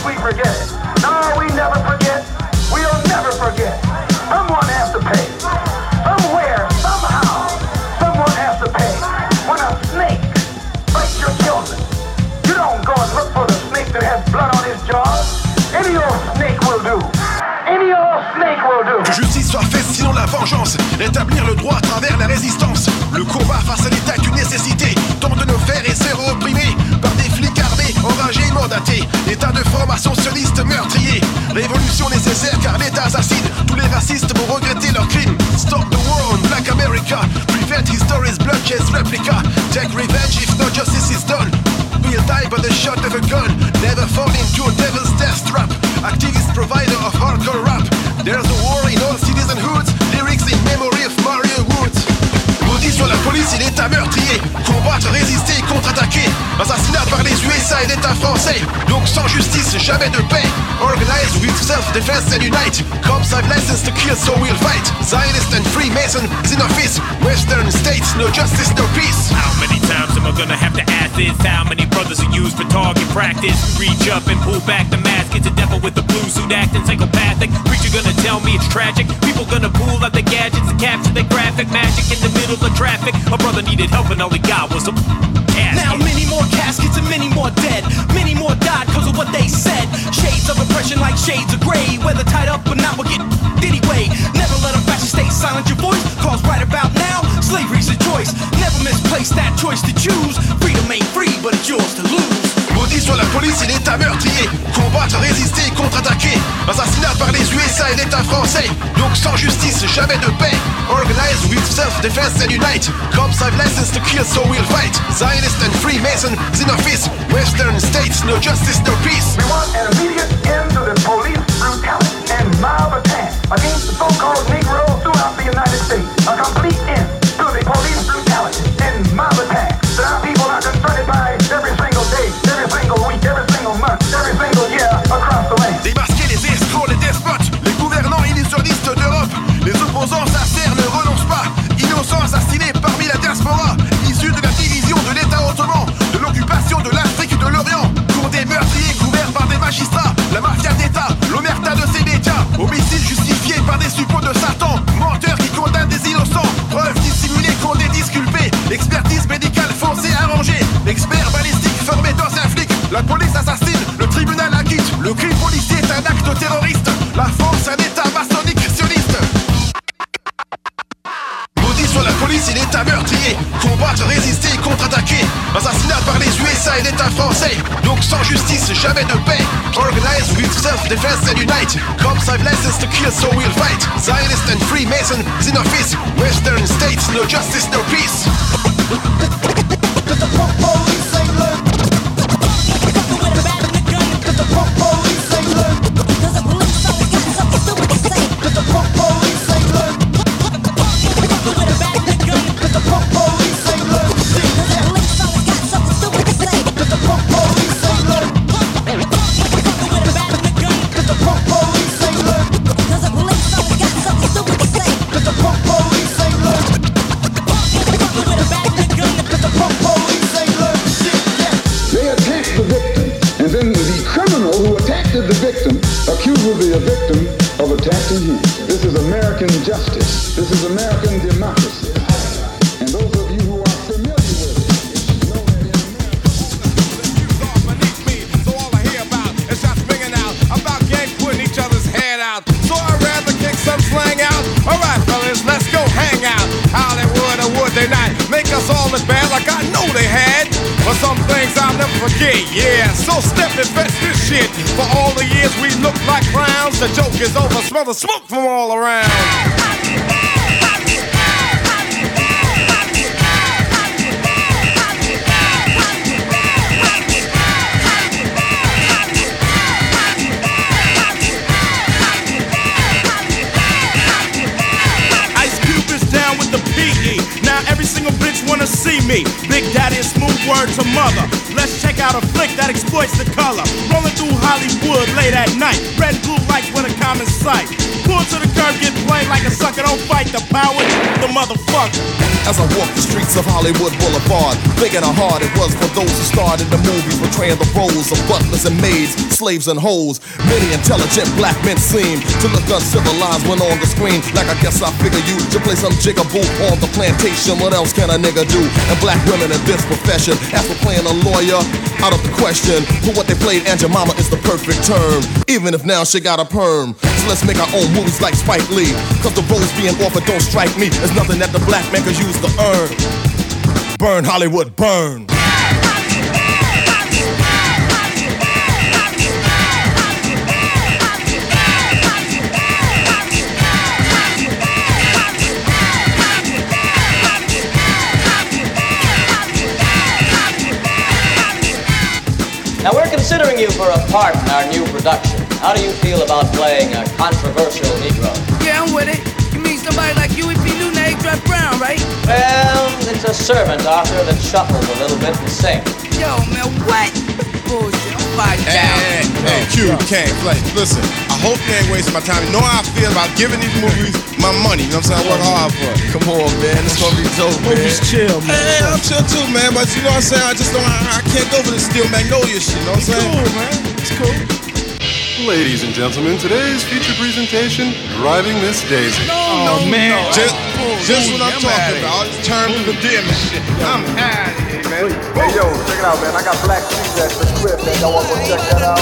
we forget. No, we never forget. We'll never forget. Someone has to pay. Somewhere, somehow, someone has to pay. When a snake bites your children, you don't go and look for the snake that has blood on his jaws. Any old snake will do. Any old snake will do. Que justice soit faite, sinon la vengeance. Établir le droit à travers la résistance. Le combat face à l'État est une nécessité. Tant de nos frères et sœurs opprimés armés, enragés, mandatés. État de formation sioniste meurtrier. Révolution nécessaire car l'État assassine. Tous les racistes vont regretter leurs crimes. Stop the war on Black America. Prevent history's bloodshed replica. Take revenge if no justice is done. We'll die by the shot of a gun. Never fall into a devil's death trap. Activist provider of hardcore rap. There's a war in all cities and hoods. Lyrics in memory of Mario Soit la police et l'État meurtrier. Combattre, résister, contre-attaquer. Assassinat par les USA et l'État français. Donc sans justice, jamais de paix. Organize with self-defense and unite. Cops have license to kill, so we'll fight. Zionist and Freemason is in office. Western states, no justice, no peace. Times am I gonna have to ask this? How many brothers are used for target practice? Reach up and pull back the mask. It's a devil with a blue suit acting psychopathic. Preacher gonna tell me it's tragic. People gonna pull out the gadgets and capture the graphic magic in the middle of traffic. A brother needed help and all he got was a casket. Now many more caskets and many more dead. Many more died because of what they said. Shades of oppression like shades of gray. Whether tied up or not, we'll get anyway. Never let a fashion state silence your voice. Cause right about now, slavery's a choice. Never misplace that choice to choose. Freedom ain't free, but it's yours to lose. Maudit soit la police et l'État meurtrier. Combattre, résister, contre-attaquer. Assassinat par les USA et l'État français. Donc sans justice, jamais de paix. Organize with self-defense and unite. Cops have license to kill, so we'll fight. Zionist and Freemason is in office. Western states, no justice, no peace. We want an immediate end to the police brutality and mob attack against the so-called Negroes throughout the United States. A complete suppôts de Satan. Menteurs qui condamnent des innocents. Preuves dissimulées contre des disculpés. Expertise médicale faussée arrangée. Experts balistiques formés dans un flic. La police assassine, le tribunal acquitte. Le crime policier est un acte terroriste. La France, un et l'État meurtrier. Combattre, résister, contre-attaquer. Assassinat par les USA et l'État français. Donc sans justice, jamais de paix. Organize with self-defense and unite. Cops have license to kill, so we'll fight. Zionist and Freemason is in office. Western states, no justice, no peace. Is the smoke streets of Hollywood Boulevard, Big and hard it was for those who starred in the movies, portraying the roles of butlers and maids, slaves and hoes. Many intelligent black men seem to look uncivilized when on the screen. Like I guess I figure you should play some jigaboo on the plantation. What else can a nigga do? And black women in this profession, after playing a lawyer? Out of the question. For what they played, Your Mama is the perfect term. Even if now she got a perm. Let's make our own movies like Spike Lee. Cause the roles being offered don't strike me as nothing that the black man could use to earn. Burn Hollywood, burn. Now we're considering you for a part in our new. How do you feel about playing a controversial Negro? Yeah, I'm with it. You mean somebody like Huey P. Newton, Drop Brown, right? Well, it's a servant, Arthur, that shuffles a little bit and sings. Yo, man, what? Bullshit. I'm Hey, down. hey, hey, Q, you can't play. Listen, I hope you ain't wasting my time. You know how I feel about giving these movies my money. You know what I'm saying? I work hard for it. Come on, man. It's gonna be dope, man. Movies chill, man. Hey, I'm chill too, man. But you know what I'm saying? I just don't, I, I can't go for the Steel Magnolia shit. You know what I'm saying? Cool, man. It's cool. Ladies and gentlemen, today's feature presentation, Driving Miss Daisy. Oh, man. Just, just what I'm talking about. All this terms of endearment shit. I'm out of here, man. Hey yo, check it out, man. I got black shoes at the crib, man. Y'all want to go check that out?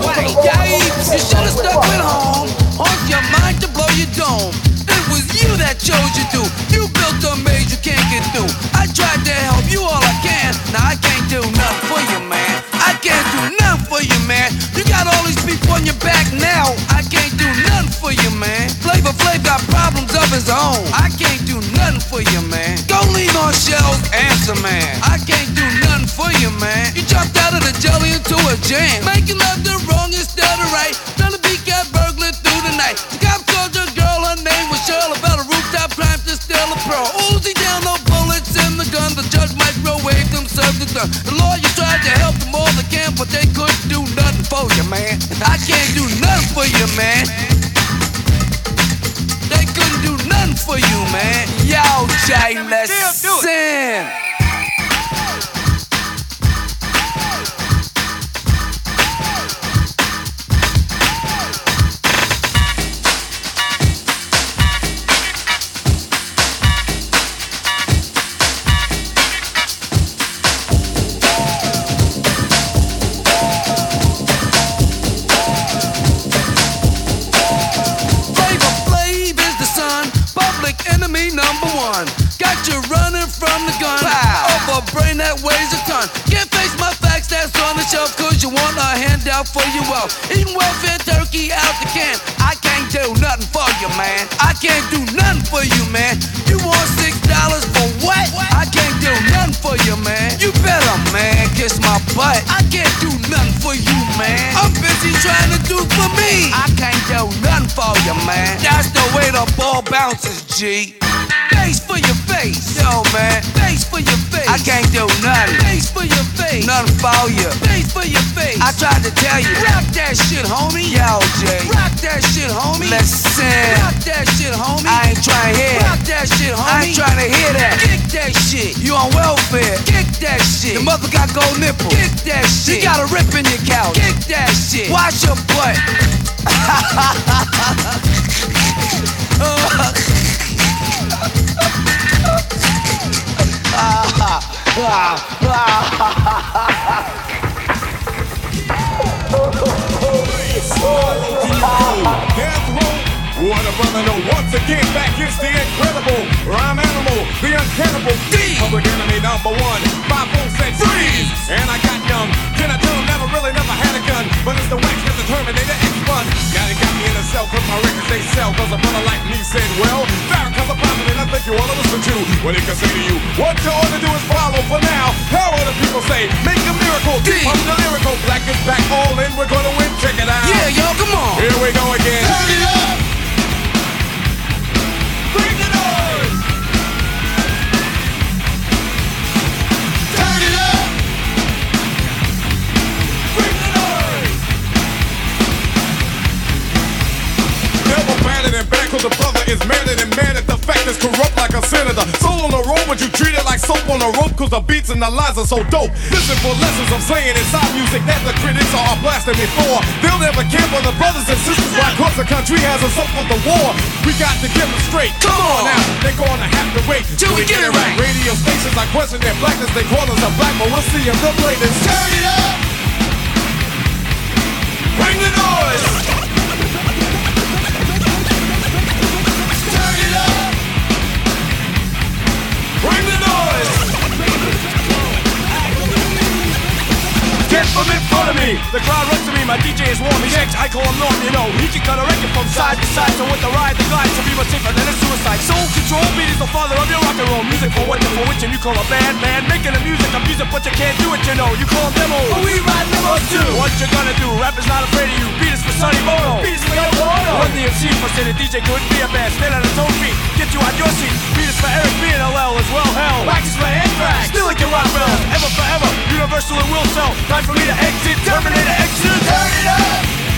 White yipes, you should have stuck with home. On your mind to blow your dome. It was you that chose you do. You built a maze you can't get through. I tried to help you all I can. Now I can't do nothing for you, man. Man. You got all these people on your back now. I can't do nothing for you, man. Flavor Flav got problems of his own. I can't do nothing for you, man. Go lean on shells, answer, man. I can't do nothing for you, man. You jumped out of the jelly into a jam. Making love the wrong instead of right. Trying to beat cat burglar through the night. The cop told your girl her name was Cheryl about a rooftop crime to steal a pro. Uzi down, no in the judge microwave them, serve the done. The lawyer tried to help them all they can, but they couldn't do nothing for you, man. I can't do nothing for you, man. They couldn't do nothing for you, man. Yo, Jay, let's sing. Weighs a ton. Can't face my facts that's on the shelf, cause you want a handout for your wealth. Eating welfare turkey out the can. I can't do nothing for you, man. I can't do nothing for you, man. You want six dollars for what? I can't do nothing for you, man. You better, man, kiss my butt. I can't do nothing for you, man. I'm busy trying to do for me. I can't do nothing for you, man. That's the way the ball bounces, G. Face for your face, yo, man. Face for your face. I can't do nothing. Face for your face. Nothing for you. Face for your face. I tried to tell you. Rock that shit, homie. Yo, Jay. Rock that shit, homie. Listen. Rock that shit, homie. I ain't trying to hear. Rock that shit, homie. I ain't trying to hear that. Kick that shit. You on welfare. Kick that shit. Your mother got gold nipples. Kick that shit. You got a rip in your couch. Kick that shit. Watch your butt. <laughs> What a brother know once again back is the incredible rhyme animal, the uncannibal D. Public enemy number one. Five volts said freeze, and I got young. Can I tell never really never had a gun, but it's the wax Terminator X one. Now they got me in a cell 'cause my records they sell. 'Cause a brother like me said, well, Farrakhan's a prophet and I think you wanna listen to what he can say to you. What you ought to do is follow for now. How other people say, make a miracle. D. Pump the lyrical, black is back, all in. We're gonna win. Check it out. Yeah, y'all, come on. Here we go again. Turn it up. Bring the cause the brother is madder than mad at the fact actors corrupt like a senator. Soul on the road, but you treat it like soap on a rope, cause the beats and the lines are so dope. Listen for lessons I'm saying inside music that the critics are blasting me for. They'll never care for the brothers and sisters why cause the country has us up for the war. We got to get them straight. Come on now, they're gonna have to wait Till we get it right. Radio stations I question their blackness, they call us a black, but we'll see if they'll play this. Turn it up! Bring the noise! Bring the noise! Get from in front of me! The crowd runs to me, my DJ is warm, he's X, I call him Norm, you know. He can cut a record from side to side, so with the ride, the glide, some people safer than a suicide. Soul control, beat is the father of your rock and roll. Music for what for which, and you call a band, man. Making the music, I'm music, but you can't do it, you know. You call demos. But we ride demos too. What you gonna do? Rap is not afraid of you. Beat is for Sonny Bono. Beat is for Yoko Ono. Run-DMC for say the DJ couldn't be a band. Stand on his own feet, get you out your seat. Beat is for Eric B and LL as well, hell. Wax is for Anthrax. Still like your rock bells. Ever forever, universal and will sell. Time for to exit, Terminator exit. Turn it up!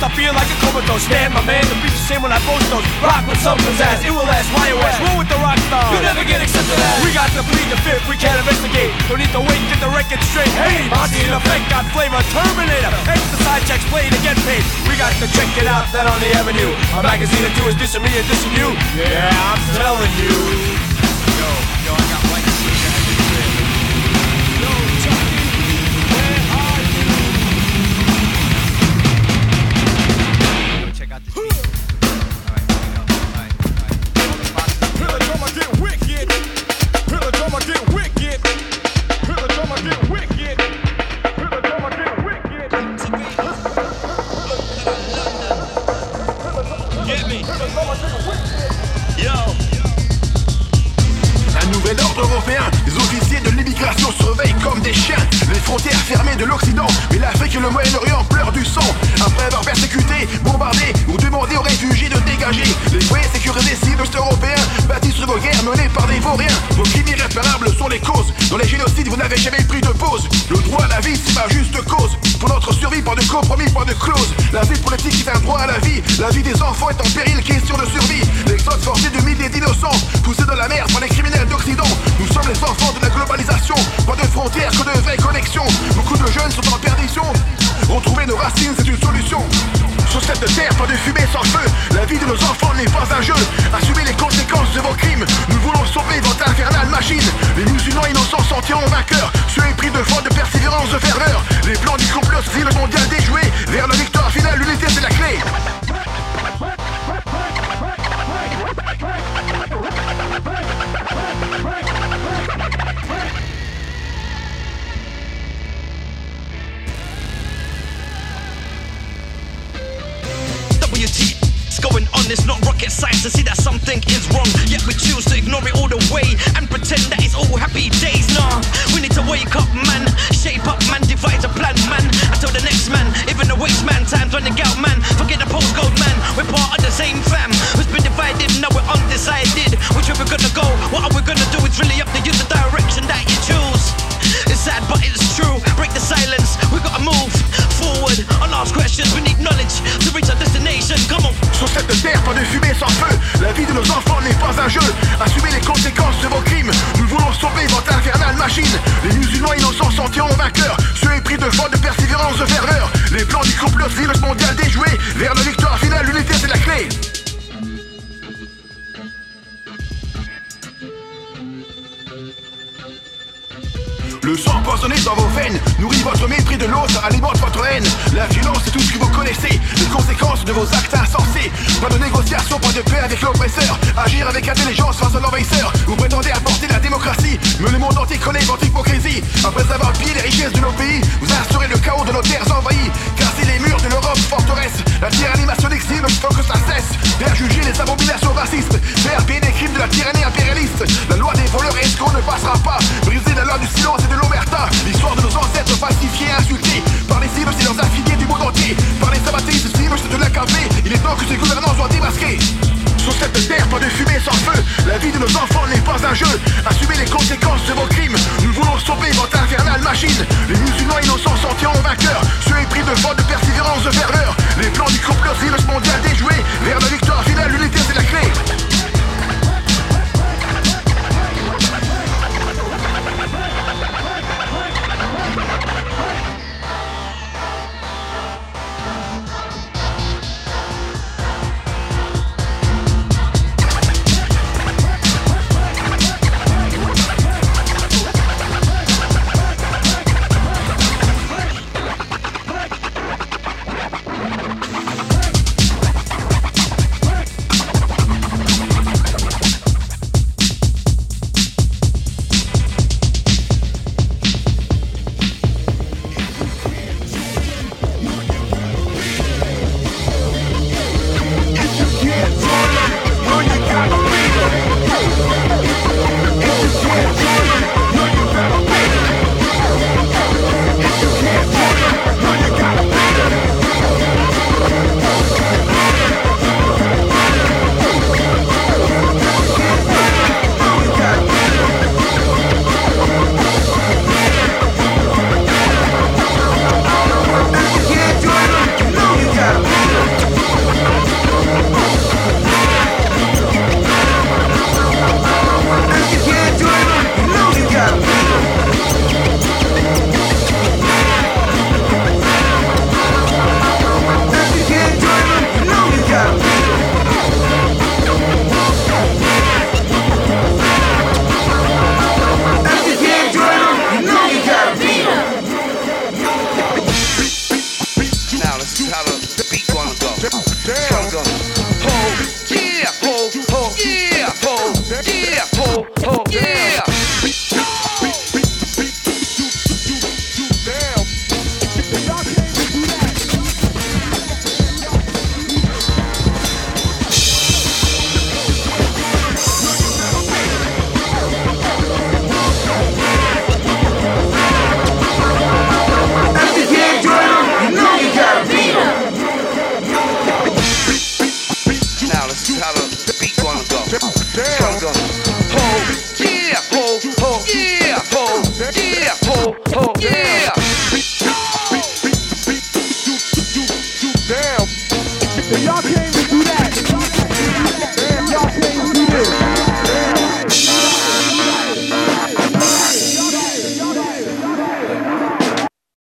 You stop feeling like a comatose. Stand, my man, the beat's the same when I post those. Rock with some pizzazz, it will last, why West. Roll with the rock star. You never get accepted as. We got to plead the fifth, we can't investigate. Don't need to wait, get the record straight. Hey, Monty in effect got flavor, Terminator. Exercise checks, play to get paid. We got to check it out, that on the avenue. A magazine or two is dissing me and dissing you. Yeah, I'm telling you.